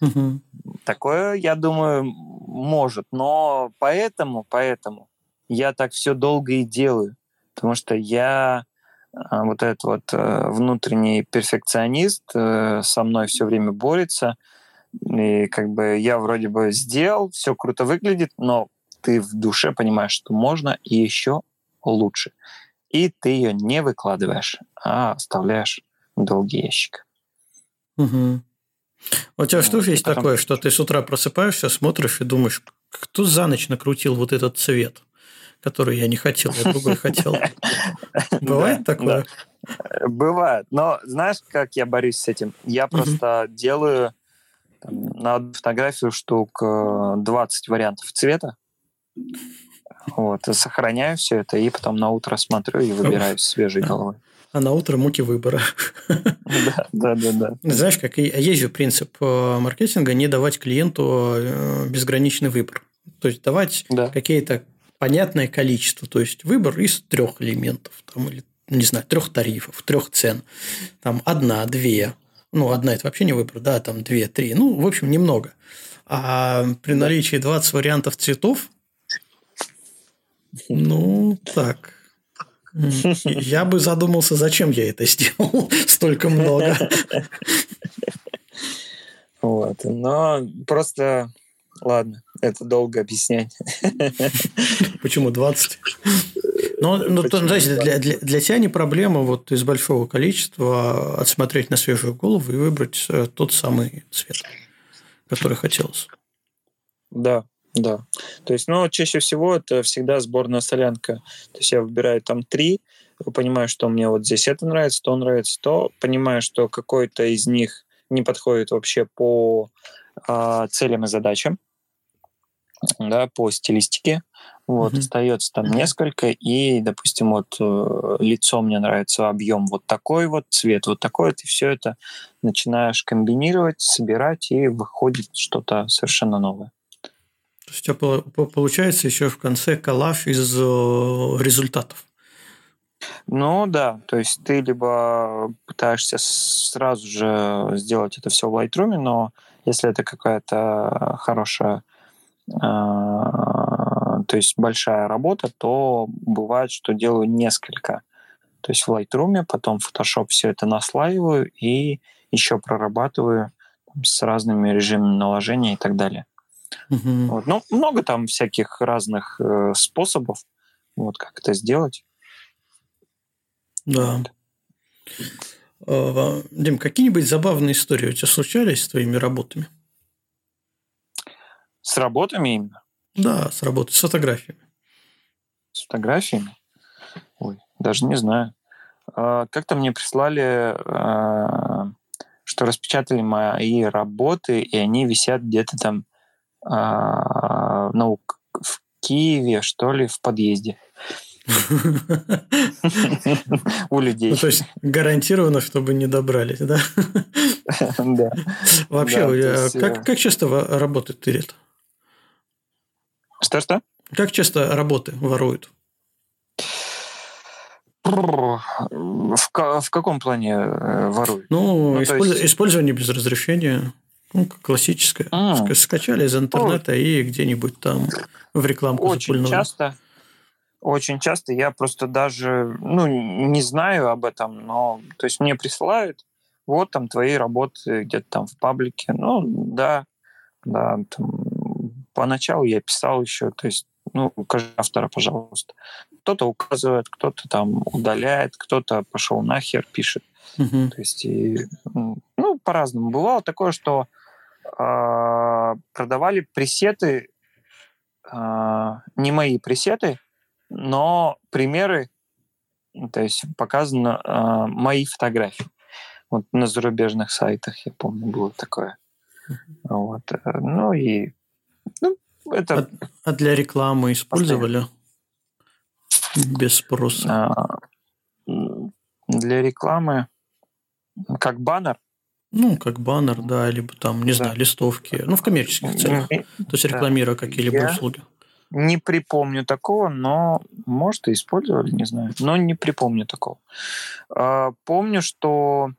Speaker 4: Угу. Такое, я думаю, может. Но поэтому, поэтому я так все долго и делаю. Потому что я вот этот вот э, внутренний перфекционист э, со мной все время борется. И как бы я вроде бы сделал, все круто выглядит, но ты в душе понимаешь, что можно еще лучше. И ты ее не выкладываешь, а оставляешь долгий ящик.
Speaker 1: Угу. У тебя что есть потом... такое, что ты с утра просыпаешься, смотришь и думаешь, кто за ночь накрутил вот этот цвет? Который я не хотел, я другой хотел. Бывает такое?
Speaker 4: Бывает. Но знаешь, как я борюсь с этим? Я просто делаю на фотографию штук 20 э, вариантов цвета. Вот, сохраняю все это, и потом на утро смотрю и выбираю свежей головой.
Speaker 1: А на утро муки выбора.
Speaker 4: Да, да, да, да.
Speaker 1: Знаешь, как есть же принцип э, маркетинга не давать клиенту э, безграничный выбор. То есть давать да. какие-то понятное количество, то есть выбор из трех элементов, там, или, не знаю, трех тарифов, трех цен, там одна, две, ну, одна это вообще не выбор, да, там две, три, ну, в общем, немного. А при наличии 20 вариантов цветов, ну, так, я бы задумался, зачем я это сделал, столько много.
Speaker 4: Вот, но просто Ладно, это долго объяснять.
Speaker 1: Почему 20? Ну, ну то, знаете, для, для, для тебя не проблема вот из большого количества отсмотреть на свежую голову и выбрать э, тот самый цвет, который хотелось.
Speaker 4: Да, да. То есть, ну, чаще всего это всегда сборная солянка. То есть я выбираю там три, понимаю, что мне вот здесь это нравится, то нравится, то понимаю, что какой-то из них не подходит вообще по э, целям и задачам, да, по стилистике. Вот, mm-hmm. остается там несколько, и, допустим, вот э, лицо мне нравится, объем вот такой вот, цвет вот такой, ты все это начинаешь комбинировать, собирать, и выходит что-то совершенно новое.
Speaker 1: То есть у тебя получается еще в конце коллаж из результатов.
Speaker 4: Ну да, то есть ты либо пытаешься сразу же сделать это все в Lightroom, но если это какая-то хорошая то есть большая работа, то бывает, что делаю несколько. То есть в Lightroom, потом в Photoshop все это наслаиваю и еще прорабатываю с разными режимами наложения и так далее. Uh-huh. Вот. Ну, много там всяких разных э, способов, вот как это сделать.
Speaker 1: Да. Вот. Дим, какие-нибудь забавные истории у тебя случались с твоими работами?
Speaker 4: С работами именно?
Speaker 1: Да, с работой, с фотографиями.
Speaker 4: С фотографиями? Ой, даже не знаю. А, как-то мне прислали, а, что распечатали мои работы, и они висят где-то там а, ну, в Киеве, что ли, в подъезде. У людей. Ну,
Speaker 1: то есть гарантированно, чтобы не добрались, да?
Speaker 4: Да.
Speaker 1: Вообще, как э, часто работает Тырет?
Speaker 4: Что-что?
Speaker 1: Как часто работы воруют?
Speaker 4: В, в каком плане э, воруют?
Speaker 1: Ну, ну использ... есть... использование без разрешения. Ну, классическое. А. Скачали из интернета О. и где-нибудь там в рекламку
Speaker 4: Очень запульнули. часто. Очень часто я просто даже ну, не знаю об этом, но то есть мне присылают, вот там твои работы где-то там в паблике. Ну, да, да, там, поначалу я писал еще, то есть, ну, укажи автора, пожалуйста. Кто-то указывает, кто-то там удаляет, кто-то пошел нахер, пишет. Uh-huh. То есть, и, ну, по-разному. Бывало такое, что э, продавали пресеты, э, не мои пресеты, но примеры, то есть показано э, мои фотографии. Вот на зарубежных сайтах, я помню, было такое. Вот. Ну и ну, это...
Speaker 1: А, а для рекламы использовали? Без спроса. А,
Speaker 4: для рекламы как баннер?
Speaker 1: Ну, как баннер, да, либо там, не да. знаю, листовки. Ну, в коммерческих целях. То есть рекламируя какие-либо Я услуги.
Speaker 4: Не припомню такого, но, может, и использовали, не знаю. Но не припомню такого. А, помню, что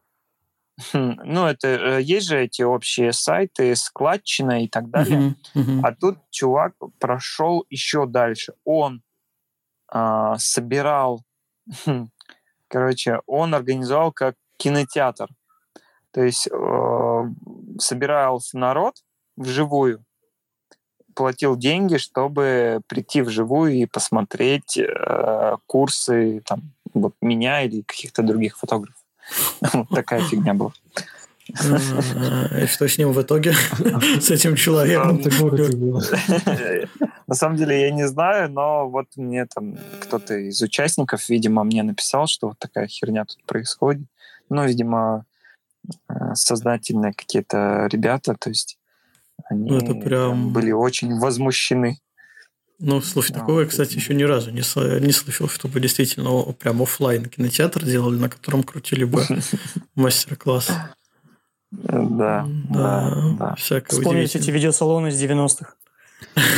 Speaker 4: ну, это э, есть же эти общие сайты, складчина и так далее. Uh-huh, uh-huh. А тут чувак прошел еще дальше. Он а, собирал, хм, короче, он организовал как кинотеатр. То есть э, собирался народ вживую, платил деньги, чтобы прийти вживую и посмотреть э, курсы там, вот меня или каких-то других фотографов. Вот такая фигня была.
Speaker 1: И что с ним в итоге? С этим человеком?
Speaker 4: На самом деле я не знаю, но вот мне там кто-то из участников, видимо, мне написал, что вот такая херня тут происходит. Ну, видимо, э, сознательные какие-то ребята, то есть они ну, прям... были очень возмущены.
Speaker 1: Ну, слушай, такого я, кстати, еще ни разу не, не слышал, чтобы действительно прям офлайн кинотеатр делали, на котором крутили бы мастер-класс.
Speaker 4: Да, да, да.
Speaker 2: Всякое Вспомните эти видеосалоны из 90-х.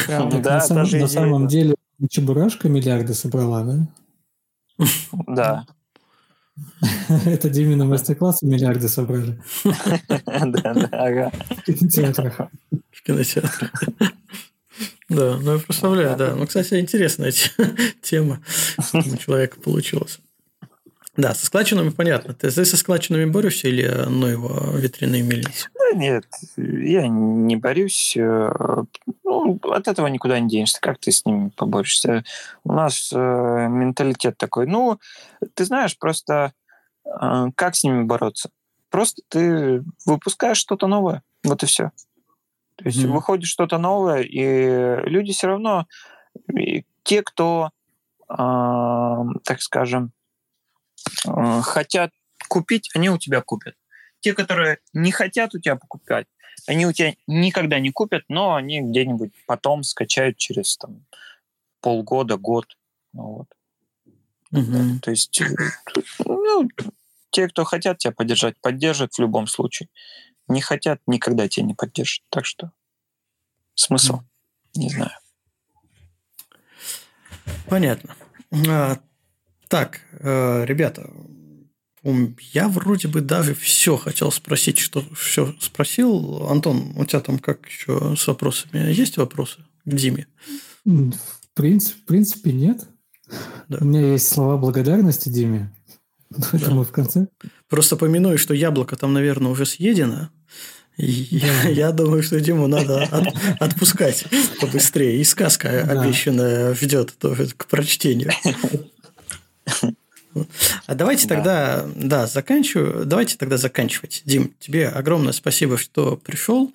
Speaker 3: Да, на самом деле Чебурашка миллиарды собрала,
Speaker 4: да? Да.
Speaker 3: Это Димина мастер-классы миллиарды собрали.
Speaker 4: Да, да, ага.
Speaker 3: В кинотеатрах.
Speaker 1: В кинотеатрах. Да, ну я представляю, да. Ну, кстати, интересная тема у человека получилась. Да, со складчинами понятно. Ты здесь со складчинами борешься или ну его ветряные мельницы?
Speaker 4: Да нет, я не борюсь. Э, ну, от этого никуда не денешься. Как ты с ними поборешься? У нас э, менталитет такой. Ну, ты знаешь, просто э, как с ними бороться? Просто ты выпускаешь что-то новое. Вот и все. То есть mm-hmm. выходит что-то новое, и люди все равно, те, кто, э, так скажем, э, хотят купить, они у тебя купят. те, которые не хотят у тебя покупать, они у тебя никогда не купят, но они где-нибудь потом скачают через там, полгода, год. Ну, вот. Угу. То есть, ну, те, кто хотят тебя поддержать, поддержат в любом случае. Не хотят, никогда тебя не поддержат. Так что смысл, не знаю.
Speaker 1: Понятно. А, так, э, ребята, я вроде бы даже все хотел спросить, что все спросил. Антон, у тебя там как еще с вопросами? Есть вопросы к Диме?
Speaker 3: В принципе, в принципе нет. Да. У меня есть слова благодарности Диме. Это мы в конце.
Speaker 1: Просто помяну, что яблоко там, наверное, уже съедено. Я, я думаю, что Диму надо от, отпускать побыстрее. И сказка да. обещанная ждет тоже к прочтению. А давайте да. тогда, да, заканчиваю. Давайте тогда заканчивать. Дим, тебе огромное спасибо, что пришел.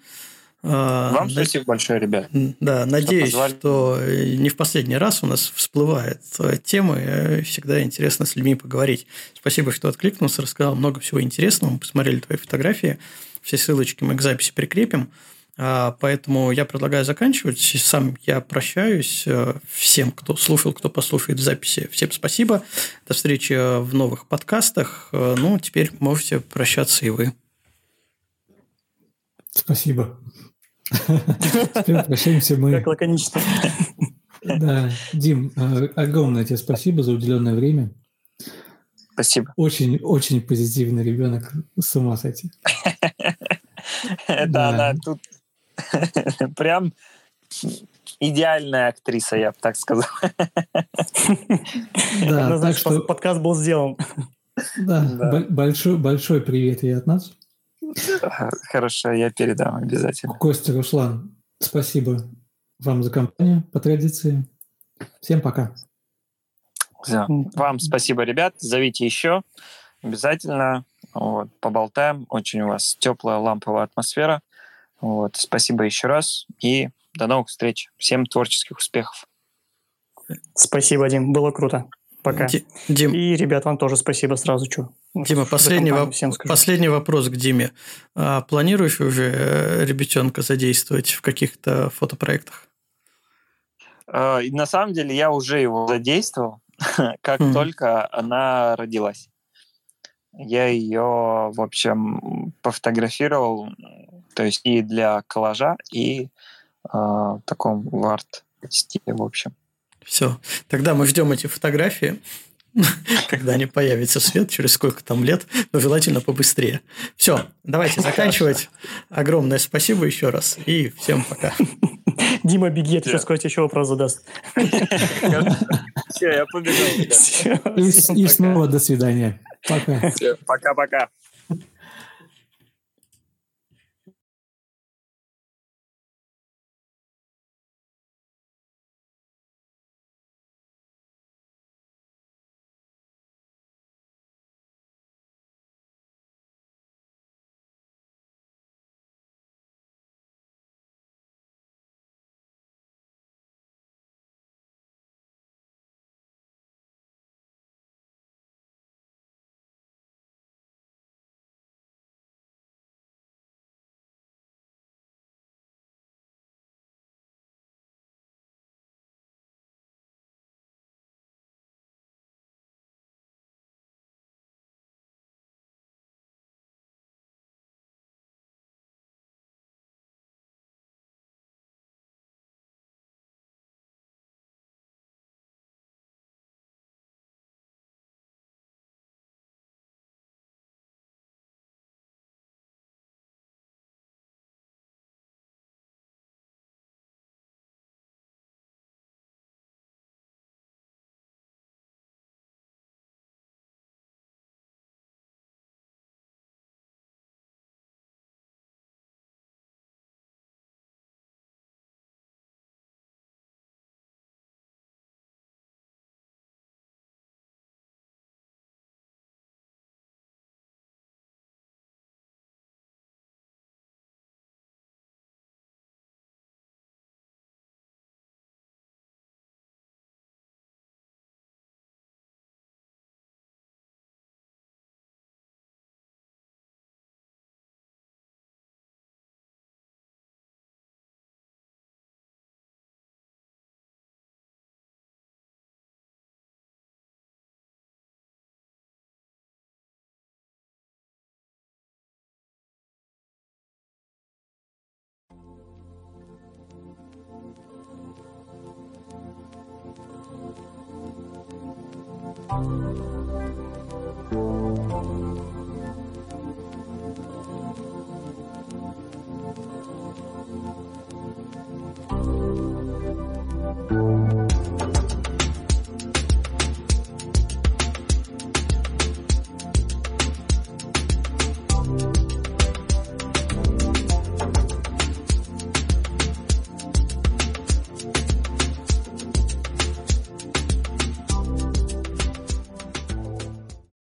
Speaker 4: А, Вам спасибо Над... большое, ребят.
Speaker 1: Да, надеюсь, что, что не в последний раз у нас всплывает темы. Всегда интересно с людьми поговорить. Спасибо, что откликнулся, рассказал много всего интересного. Мы посмотрели твои фотографии. Все ссылочки мы к записи прикрепим. А, поэтому я предлагаю заканчивать. Сам я прощаюсь э, всем, кто слушал, кто послушает в записи. Всем спасибо. До встречи в новых подкастах. Э, ну, теперь можете прощаться и вы.
Speaker 3: Спасибо. Теперь прощаемся мы.
Speaker 2: Как лаконично.
Speaker 3: Да, Дим, э, огромное тебе спасибо за уделенное время.
Speaker 4: Спасибо.
Speaker 3: Очень, очень позитивный ребенок, с ума сойти.
Speaker 4: Это она тут прям идеальная актриса, я бы так сказал.
Speaker 2: Да, ну, значит, подкаст был сделан.
Speaker 3: Да, большой, большой привет и от нас.
Speaker 4: Хорошо, я передам обязательно.
Speaker 3: Костя, Руслан, спасибо вам за компанию по традиции. Всем пока.
Speaker 4: Вам спасибо, ребят. Зовите еще. Обязательно. Вот, поболтаем. Очень у вас теплая ламповая атмосфера. Вот, спасибо еще раз. И до новых встреч. Всем творческих успехов.
Speaker 2: Спасибо, Дим. Было круто. Пока. Дим. И, ребят, вам тоже спасибо сразу. Что,
Speaker 1: Дима, последний, воп... последний вопрос к Диме. А планируешь уже э, ребятенка задействовать в каких-то фотопроектах?
Speaker 4: А, на самом деле я уже его задействовал. как только она родилась. Я ее, в общем, пофотографировал, то есть и для коллажа, и э, в таком в арт-стиле, в общем.
Speaker 1: Все. Тогда мы ждем эти фотографии, когда они появятся в свет, через сколько там лет, но желательно побыстрее. Все, давайте заканчивать. Огромное спасибо еще раз и всем пока.
Speaker 2: Дима, беги, сейчас Костя еще вопрос задаст.
Speaker 4: Все, я побежал.
Speaker 3: И снова до свидания. Пока.
Speaker 4: Пока-пока.